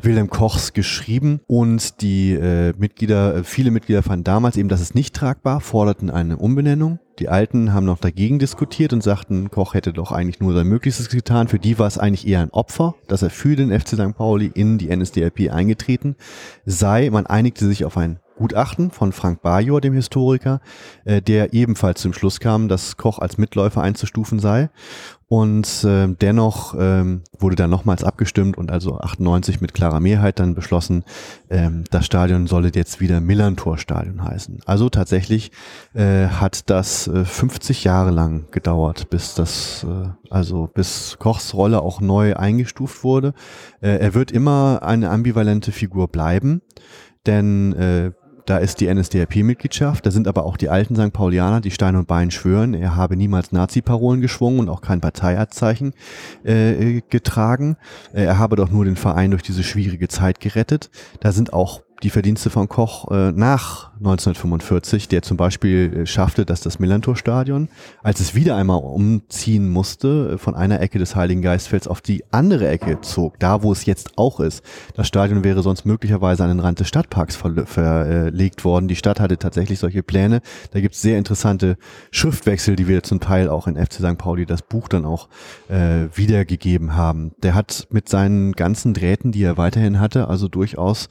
Wilhelm Kochs geschrieben und die äh, Mitglieder, äh, viele Mitglieder fanden damals eben, dass es nicht tragbar, forderten eine Umbenennung. Die Alten haben noch dagegen diskutiert und sagten, Koch hätte doch eigentlich nur sein Möglichstes getan. Für die war es eigentlich eher ein Opfer, dass er für den FC St. Pauli in die NSDAP eingetreten sei. Man einigte sich auf ein Gutachten von Frank Bajor, dem Historiker, äh, der ebenfalls zum Schluss kam, dass Koch als Mitläufer einzustufen sei. Und äh, dennoch ähm, wurde dann nochmals abgestimmt und also 98 mit klarer Mehrheit dann beschlossen, ähm, das Stadion solle jetzt wieder Millantor-Stadion heißen. Also tatsächlich äh, hat das äh, 50 Jahre lang gedauert, bis das, äh, also bis Kochs Rolle auch neu eingestuft wurde. Äh, er wird immer eine ambivalente Figur bleiben, denn äh, da ist die NSDAP-Mitgliedschaft, da sind aber auch die alten St. Paulianer, die Stein und Bein schwören, er habe niemals Nazi-Parolen geschwungen und auch kein Parteiabzeichen äh, getragen. Er habe doch nur den Verein durch diese schwierige Zeit gerettet. Da sind auch die Verdienste von Koch äh, nach 1945, der zum Beispiel äh, schaffte, dass das Millantor-Stadion, als es wieder einmal umziehen musste, äh, von einer Ecke des Heiligen Geistfelds auf die andere Ecke zog, da wo es jetzt auch ist. Das Stadion wäre sonst möglicherweise an den Rand des Stadtparks verlegt worden. Die Stadt hatte tatsächlich solche Pläne. Da gibt es sehr interessante Schriftwechsel, die wir zum Teil auch in FC St. Pauli das Buch dann auch äh, wiedergegeben haben. Der hat mit seinen ganzen Drähten, die er weiterhin hatte, also durchaus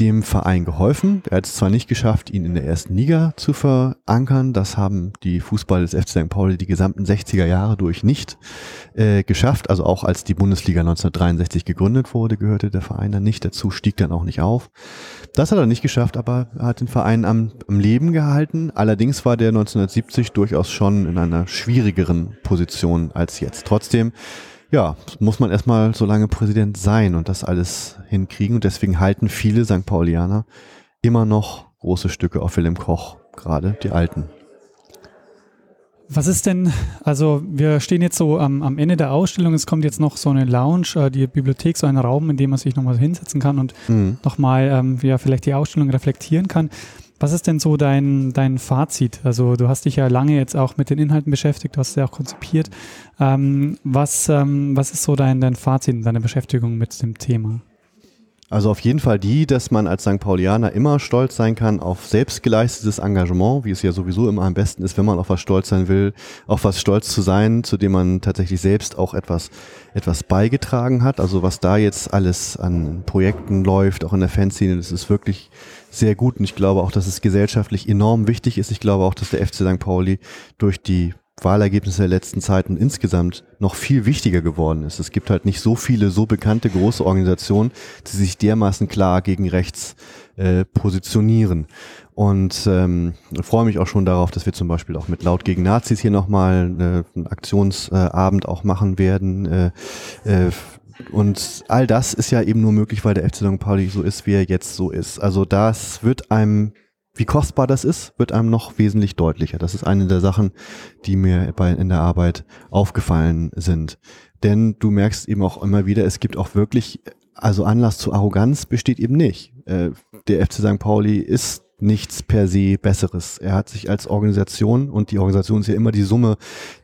dem Verein geholfen. Er hat es zwar nicht geschafft, ihn in der ersten Liga zu verankern, das haben die Fußball des FC St. Pauli die gesamten 60er Jahre durch nicht äh, geschafft. Also auch als die Bundesliga 1963 gegründet wurde, gehörte der Verein dann nicht dazu, stieg dann auch nicht auf. Das hat er nicht geschafft, aber er hat den Verein am, am Leben gehalten. Allerdings war der 1970 durchaus schon in einer schwierigeren Position als jetzt. Trotzdem ja, muss man erstmal so lange Präsident sein und das alles hinkriegen. Und deswegen halten viele St. Paulianer immer noch große Stücke auf Wilhelm Koch, gerade die Alten. Was ist denn, also wir stehen jetzt so am, am Ende der Ausstellung, es kommt jetzt noch so eine Lounge, äh, die Bibliothek, so ein Raum, in dem man sich nochmal hinsetzen kann und mhm. nochmal ähm, ja, vielleicht die Ausstellung reflektieren kann. Was ist denn so dein, dein Fazit? Also du hast dich ja lange jetzt auch mit den Inhalten beschäftigt, du hast ja auch konzipiert. Ähm, was, ähm, was ist so dein, dein Fazit, deine Beschäftigung mit dem Thema? Also auf jeden Fall die, dass man als St. Paulianer immer stolz sein kann auf selbstgeleistetes Engagement, wie es ja sowieso immer am besten ist, wenn man auf was stolz sein will, auf was stolz zu sein, zu dem man tatsächlich selbst auch etwas, etwas beigetragen hat. Also was da jetzt alles an Projekten läuft, auch in der Fanszene, das ist wirklich sehr gut und ich glaube auch, dass es gesellschaftlich enorm wichtig ist. Ich glaube auch, dass der FC St. Pauli durch die Wahlergebnisse der letzten Zeit und insgesamt noch viel wichtiger geworden ist. Es gibt halt nicht so viele so bekannte große Organisationen, die sich dermaßen klar gegen rechts äh, positionieren. Und ähm, freue mich auch schon darauf, dass wir zum Beispiel auch mit Laut gegen Nazis hier nochmal äh, einen Aktionsabend auch machen werden. Äh, äh, und all das ist ja eben nur möglich, weil der FC St. Pauli so ist, wie er jetzt so ist. Also das wird einem wie kostbar das ist, wird einem noch wesentlich deutlicher. Das ist eine der Sachen, die mir bei, in der Arbeit aufgefallen sind. Denn du merkst eben auch immer wieder, es gibt auch wirklich, also Anlass zu Arroganz besteht eben nicht. Äh, der FC St. Pauli ist nichts per se Besseres. Er hat sich als Organisation und die Organisation ist ja immer die Summe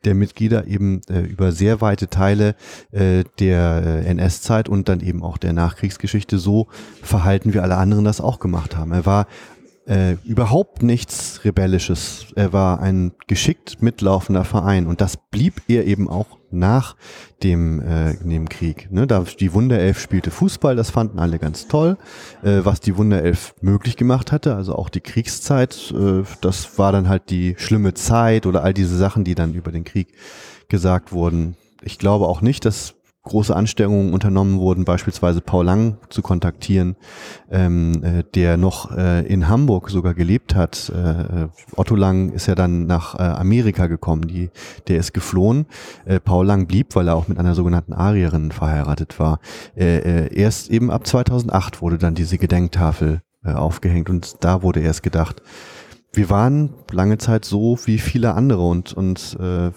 der Mitglieder eben äh, über sehr weite Teile äh, der äh, NS-Zeit und dann eben auch der Nachkriegsgeschichte so verhalten, wie alle anderen das auch gemacht haben. Er war äh, überhaupt nichts Rebellisches. Er war ein geschickt mitlaufender Verein und das blieb er eben auch nach dem, äh, dem Krieg. Ne, da die Wunderelf spielte Fußball, das fanden alle ganz toll. Äh, was die Wunderelf möglich gemacht hatte, also auch die Kriegszeit, äh, das war dann halt die schlimme Zeit oder all diese Sachen, die dann über den Krieg gesagt wurden. Ich glaube auch nicht, dass große Anstrengungen unternommen wurden, beispielsweise Paul Lang zu kontaktieren, ähm, äh, der noch äh, in Hamburg sogar gelebt hat. Äh, Otto Lang ist ja dann nach äh, Amerika gekommen, die, der ist geflohen. Äh, Paul Lang blieb, weil er auch mit einer sogenannten Arierin verheiratet war. Äh, äh, erst eben ab 2008 wurde dann diese Gedenktafel äh, aufgehängt und da wurde erst gedacht, wir waren lange Zeit so wie viele andere und, und äh,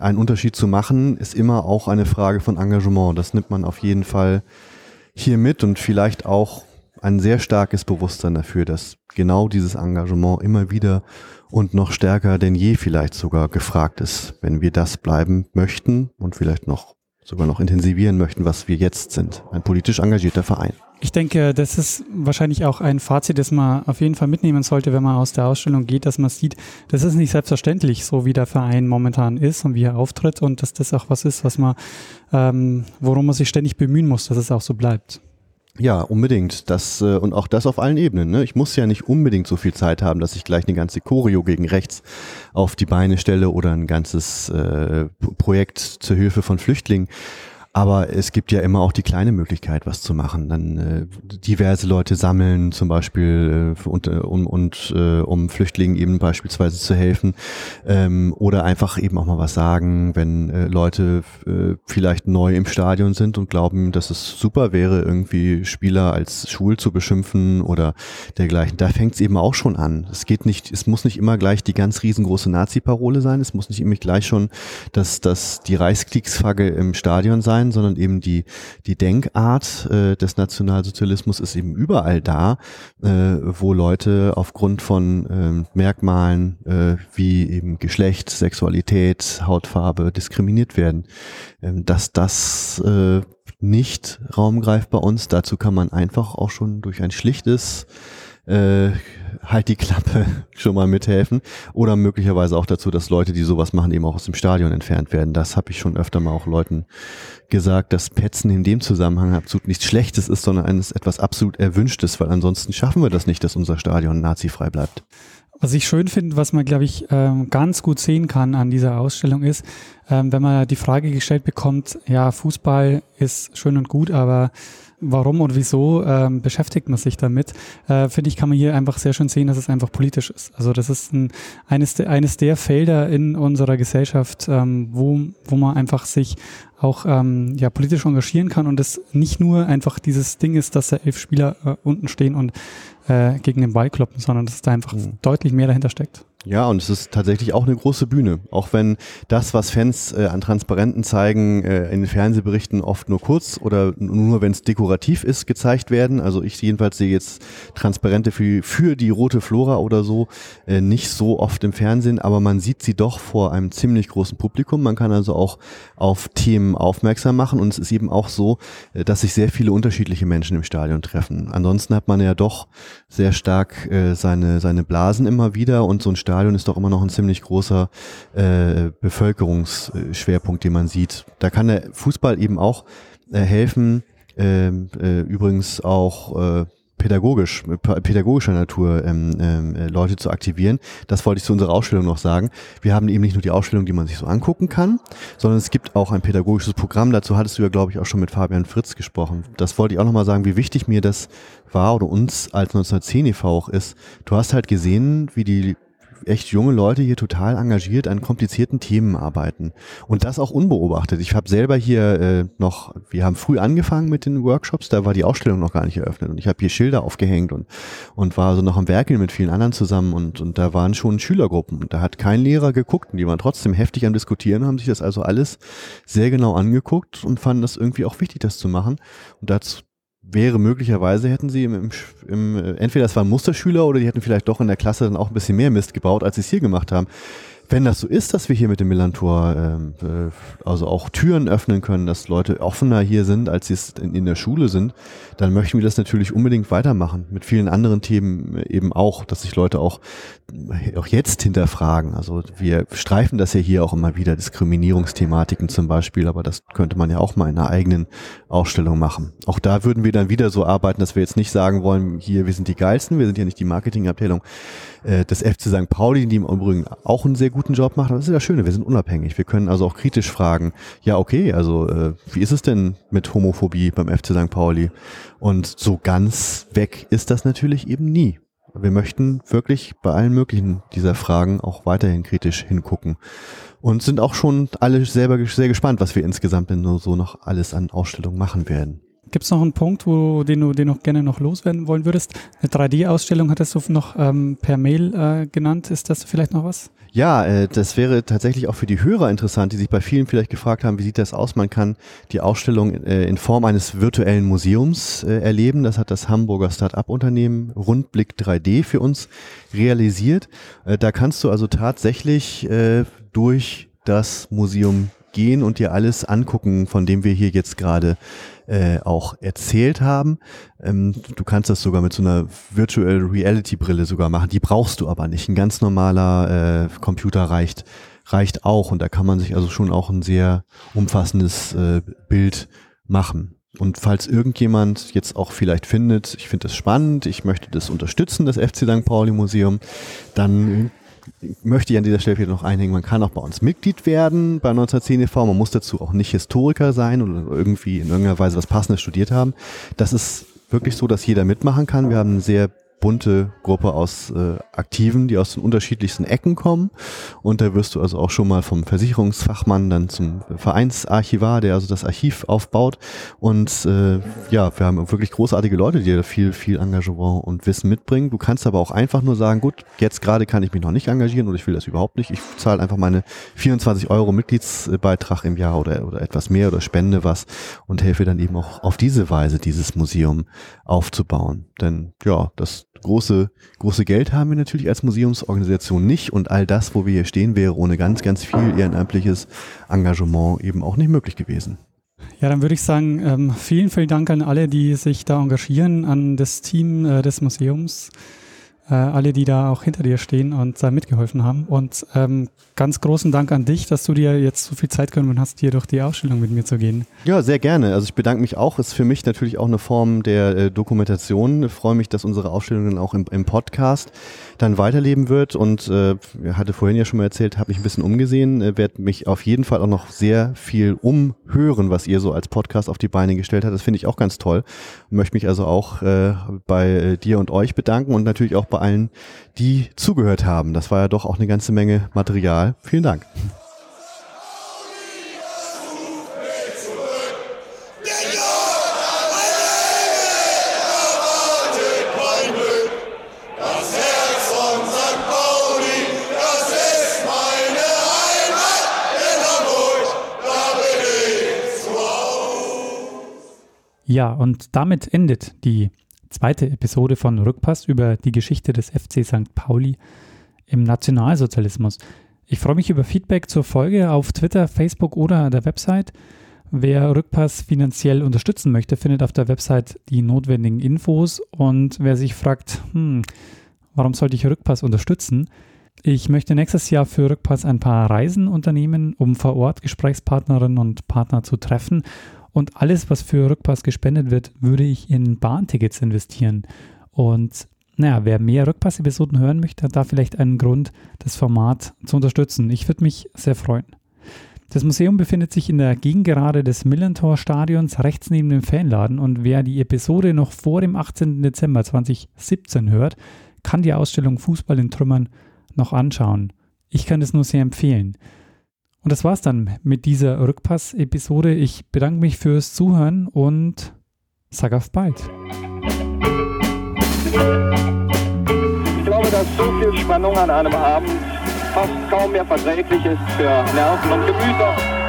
einen Unterschied zu machen, ist immer auch eine Frage von Engagement. Das nimmt man auf jeden Fall hier mit und vielleicht auch ein sehr starkes Bewusstsein dafür, dass genau dieses Engagement immer wieder und noch stärker denn je vielleicht sogar gefragt ist, wenn wir das bleiben möchten und vielleicht noch sogar noch intensivieren möchten, was wir jetzt sind. Ein politisch engagierter Verein. Ich denke, das ist wahrscheinlich auch ein Fazit, das man auf jeden Fall mitnehmen sollte, wenn man aus der Ausstellung geht, dass man sieht, das ist nicht selbstverständlich, so wie der Verein momentan ist und wie er auftritt und dass das auch was ist, was man, ähm, worum man sich ständig bemühen muss, dass es auch so bleibt. Ja, unbedingt. Das äh, und auch das auf allen Ebenen. Ne? Ich muss ja nicht unbedingt so viel Zeit haben, dass ich gleich eine ganze Choreo gegen rechts auf die Beine stelle oder ein ganzes äh, Projekt zur Hilfe von Flüchtlingen. Aber es gibt ja immer auch die kleine Möglichkeit, was zu machen. Dann äh, diverse Leute sammeln, zum Beispiel äh, und, äh, um, und äh, um Flüchtlingen eben beispielsweise zu helfen. Ähm, oder einfach eben auch mal was sagen, wenn äh, Leute äh, vielleicht neu im Stadion sind und glauben, dass es super wäre, irgendwie Spieler als schwul zu beschimpfen oder dergleichen. Da fängt es eben auch schon an. Es geht nicht, es muss nicht immer gleich die ganz riesengroße Nazi-Parole sein. Es muss nicht immer gleich schon dass, dass die Reichskriegsflagge im Stadion sein sein, sondern eben die, die Denkart äh, des Nationalsozialismus ist eben überall da, äh, wo Leute aufgrund von äh, Merkmalen wie eben Geschlecht, Sexualität, Hautfarbe diskriminiert werden. Ähm, dass das äh, nicht Raum greift bei uns, dazu kann man einfach auch schon durch ein schlichtes äh, halt die Klappe schon mal mithelfen. Oder möglicherweise auch dazu, dass Leute, die sowas machen, eben auch aus dem Stadion entfernt werden. Das habe ich schon öfter mal auch Leuten gesagt, dass Petzen in dem Zusammenhang absolut nichts Schlechtes ist, sondern eines etwas absolut Erwünschtes, weil ansonsten schaffen wir das nicht, dass unser Stadion nazifrei bleibt. Was ich schön finde, was man, glaube ich, ähm, ganz gut sehen kann an dieser Ausstellung ist, ähm, wenn man die Frage gestellt bekommt, ja, Fußball ist schön und gut, aber warum und wieso ähm, beschäftigt man sich damit, äh, finde ich, kann man hier einfach sehr schön sehen, dass es einfach politisch ist. Also das ist ein, eines, de, eines der Felder in unserer Gesellschaft, ähm, wo, wo man einfach sich auch ähm, ja, politisch engagieren kann und es nicht nur einfach dieses Ding ist, dass da elf Spieler äh, unten stehen und äh, gegen den Ball kloppen, sondern dass da einfach mhm. deutlich mehr dahinter steckt. Ja, und es ist tatsächlich auch eine große Bühne. Auch wenn das, was Fans äh, an Transparenten zeigen, äh, in den Fernsehberichten oft nur kurz oder nur, wenn es dekorativ ist, gezeigt werden. Also ich jedenfalls sehe jetzt Transparente für, für die rote Flora oder so äh, nicht so oft im Fernsehen, aber man sieht sie doch vor einem ziemlich großen Publikum. Man kann also auch auf Themen aufmerksam machen und es ist eben auch so, äh, dass sich sehr viele unterschiedliche Menschen im Stadion treffen. Ansonsten hat man ja doch sehr stark äh, seine, seine Blasen immer wieder und so ein Stadion ist doch immer noch ein ziemlich großer äh, Bevölkerungsschwerpunkt, den man sieht. Da kann der Fußball eben auch äh, helfen. Ähm, äh, übrigens auch äh, pädagogisch, pädagogischer Natur ähm, ähm, äh, Leute zu aktivieren. Das wollte ich zu unserer Ausstellung noch sagen. Wir haben eben nicht nur die Ausstellung, die man sich so angucken kann, sondern es gibt auch ein pädagogisches Programm. Dazu hattest du ja, glaube ich, auch schon mit Fabian Fritz gesprochen. Das wollte ich auch nochmal sagen, wie wichtig mir das war oder uns als 1910 e.V. auch ist. Du hast halt gesehen, wie die echt junge Leute hier total engagiert an komplizierten Themen arbeiten. Und das auch unbeobachtet. Ich habe selber hier äh, noch, wir haben früh angefangen mit den Workshops, da war die Ausstellung noch gar nicht eröffnet. Und ich habe hier Schilder aufgehängt und, und war so noch am Werkeln mit vielen anderen zusammen und, und da waren schon Schülergruppen. Und da hat kein Lehrer geguckt und die waren trotzdem heftig am Diskutieren, haben sich das also alles sehr genau angeguckt und fanden das irgendwie auch wichtig, das zu machen. Und dazu wäre möglicherweise, hätten sie im, im, im, entweder es waren Musterschüler oder die hätten vielleicht doch in der Klasse dann auch ein bisschen mehr Mist gebaut, als sie es hier gemacht haben. Wenn das so ist, dass wir hier mit dem Millantor ähm, äh, also auch Türen öffnen können, dass Leute offener hier sind, als sie es in, in, der Schule sind, dann möchten wir das natürlich unbedingt weitermachen. Mit vielen anderen Themen eben auch, dass sich Leute auch, auch jetzt hinterfragen. Also wir streifen das ja hier auch immer wieder, Diskriminierungsthematiken zum Beispiel, aber das könnte man ja auch mal in einer eigenen Ausstellung machen. Auch da würden wir dann wieder so arbeiten, dass wir jetzt nicht sagen wollen, hier, wir sind die geilsten, wir sind ja nicht die Marketingabteilung äh, des FC St. Pauli, die im Übrigen auch einen sehr guten Job macht. Aber das ist ja das Schöne, wir sind unabhängig. Wir können also auch kritisch fragen, ja okay, also äh, wie ist es denn mit Homophobie beim FC St. Pauli? Und so ganz weg ist das natürlich eben nie. Wir möchten wirklich bei allen möglichen dieser Fragen auch weiterhin kritisch hingucken und sind auch schon alle selber sehr gespannt, was wir insgesamt denn so noch alles an Ausstellungen machen werden. Gibt es noch einen Punkt, wo, den, du, den du gerne noch loswerden wollen würdest? Eine 3D-Ausstellung hattest du noch ähm, per Mail äh, genannt. Ist das vielleicht noch was? Ja, äh, das wäre tatsächlich auch für die Hörer interessant, die sich bei vielen vielleicht gefragt haben, wie sieht das aus? Man kann die Ausstellung äh, in Form eines virtuellen Museums äh, erleben. Das hat das Hamburger Start-up-Unternehmen Rundblick 3D für uns realisiert. Äh, da kannst du also tatsächlich äh, durch das Museum gehen und dir alles angucken, von dem wir hier jetzt gerade äh, auch erzählt haben. Ähm, du kannst das sogar mit so einer Virtual Reality Brille sogar machen. Die brauchst du aber nicht. Ein ganz normaler äh, Computer reicht reicht auch und da kann man sich also schon auch ein sehr umfassendes äh, Bild machen. Und falls irgendjemand jetzt auch vielleicht findet, ich finde das spannend, ich möchte das unterstützen, das FC St. Pauli Museum, dann möchte ich an dieser Stelle wieder noch einhängen, man kann auch bei uns Mitglied werden bei 1910 e.V. Man muss dazu auch nicht Historiker sein oder irgendwie in irgendeiner Weise was Passendes studiert haben. Das ist wirklich so, dass jeder mitmachen kann. Wir haben einen sehr bunte Gruppe aus äh, Aktiven, die aus den unterschiedlichsten Ecken kommen. Und da wirst du also auch schon mal vom Versicherungsfachmann dann zum Vereinsarchivar, der also das Archiv aufbaut. Und äh, ja, wir haben wirklich großartige Leute, die da viel, viel Engagement und Wissen mitbringen. Du kannst aber auch einfach nur sagen, gut, jetzt gerade kann ich mich noch nicht engagieren oder ich will das überhaupt nicht. Ich zahle einfach meine 24 Euro Mitgliedsbeitrag im Jahr oder, oder etwas mehr oder spende was und helfe dann eben auch auf diese Weise dieses Museum aufzubauen. Denn ja, das große, große Geld haben wir natürlich als Museumsorganisation nicht und all das, wo wir hier stehen, wäre ohne ganz, ganz viel ehrenamtliches Engagement eben auch nicht möglich gewesen. Ja, dann würde ich sagen, ähm, vielen, vielen Dank an alle, die sich da engagieren, an das Team äh, des Museums äh, alle, die da auch hinter dir stehen und äh, mitgeholfen haben. Und ähm, ganz großen Dank an dich, dass du dir jetzt so viel Zeit genommen hast, hier durch die Ausstellung mit mir zu gehen. Ja, sehr gerne. Also ich bedanke mich auch. Ist für mich natürlich auch eine Form der äh, Dokumentation. Ich freue mich, dass unsere Ausstellung dann auch im, im Podcast dann weiterleben wird. Und äh, hatte vorhin ja schon mal erzählt, habe mich ein bisschen umgesehen, äh, werde mich auf jeden Fall auch noch sehr viel umhören, was ihr so als Podcast auf die Beine gestellt habt. Das finde ich auch ganz toll. Möchte mich also auch äh, bei äh, dir und euch bedanken und natürlich auch bei allen, die zugehört haben. Das war ja doch auch eine ganze Menge Material. Vielen Dank. Ja, und damit endet die zweite Episode von Rückpass über die Geschichte des FC St. Pauli im Nationalsozialismus. Ich freue mich über Feedback zur Folge auf Twitter, Facebook oder der Website. Wer Rückpass finanziell unterstützen möchte, findet auf der Website die notwendigen Infos. Und wer sich fragt, hm, warum sollte ich Rückpass unterstützen? Ich möchte nächstes Jahr für Rückpass ein paar Reisen unternehmen, um vor Ort Gesprächspartnerinnen und Partner zu treffen Und alles, was für Rückpass gespendet wird, würde ich in Bahntickets investieren. Und naja, wer mehr Rückpass-Episoden hören möchte, hat da vielleicht einen Grund, das Format zu unterstützen. Ich würde mich sehr freuen. Das Museum befindet sich in der Gegengerade des Millantor-Stadions rechts neben dem Fanladen und wer die Episode noch vor dem 18. Dezember 2017 hört, kann die Ausstellung Fußball in Trümmern noch anschauen. Ich kann es nur sehr empfehlen. Und das war's dann mit dieser Rückpass-Episode. Ich bedanke mich fürs Zuhören und sag auf bald. Ich glaube, dass so viel Spannung an einem Abend fast kaum mehr verträglich ist für Nerven und Gemüter.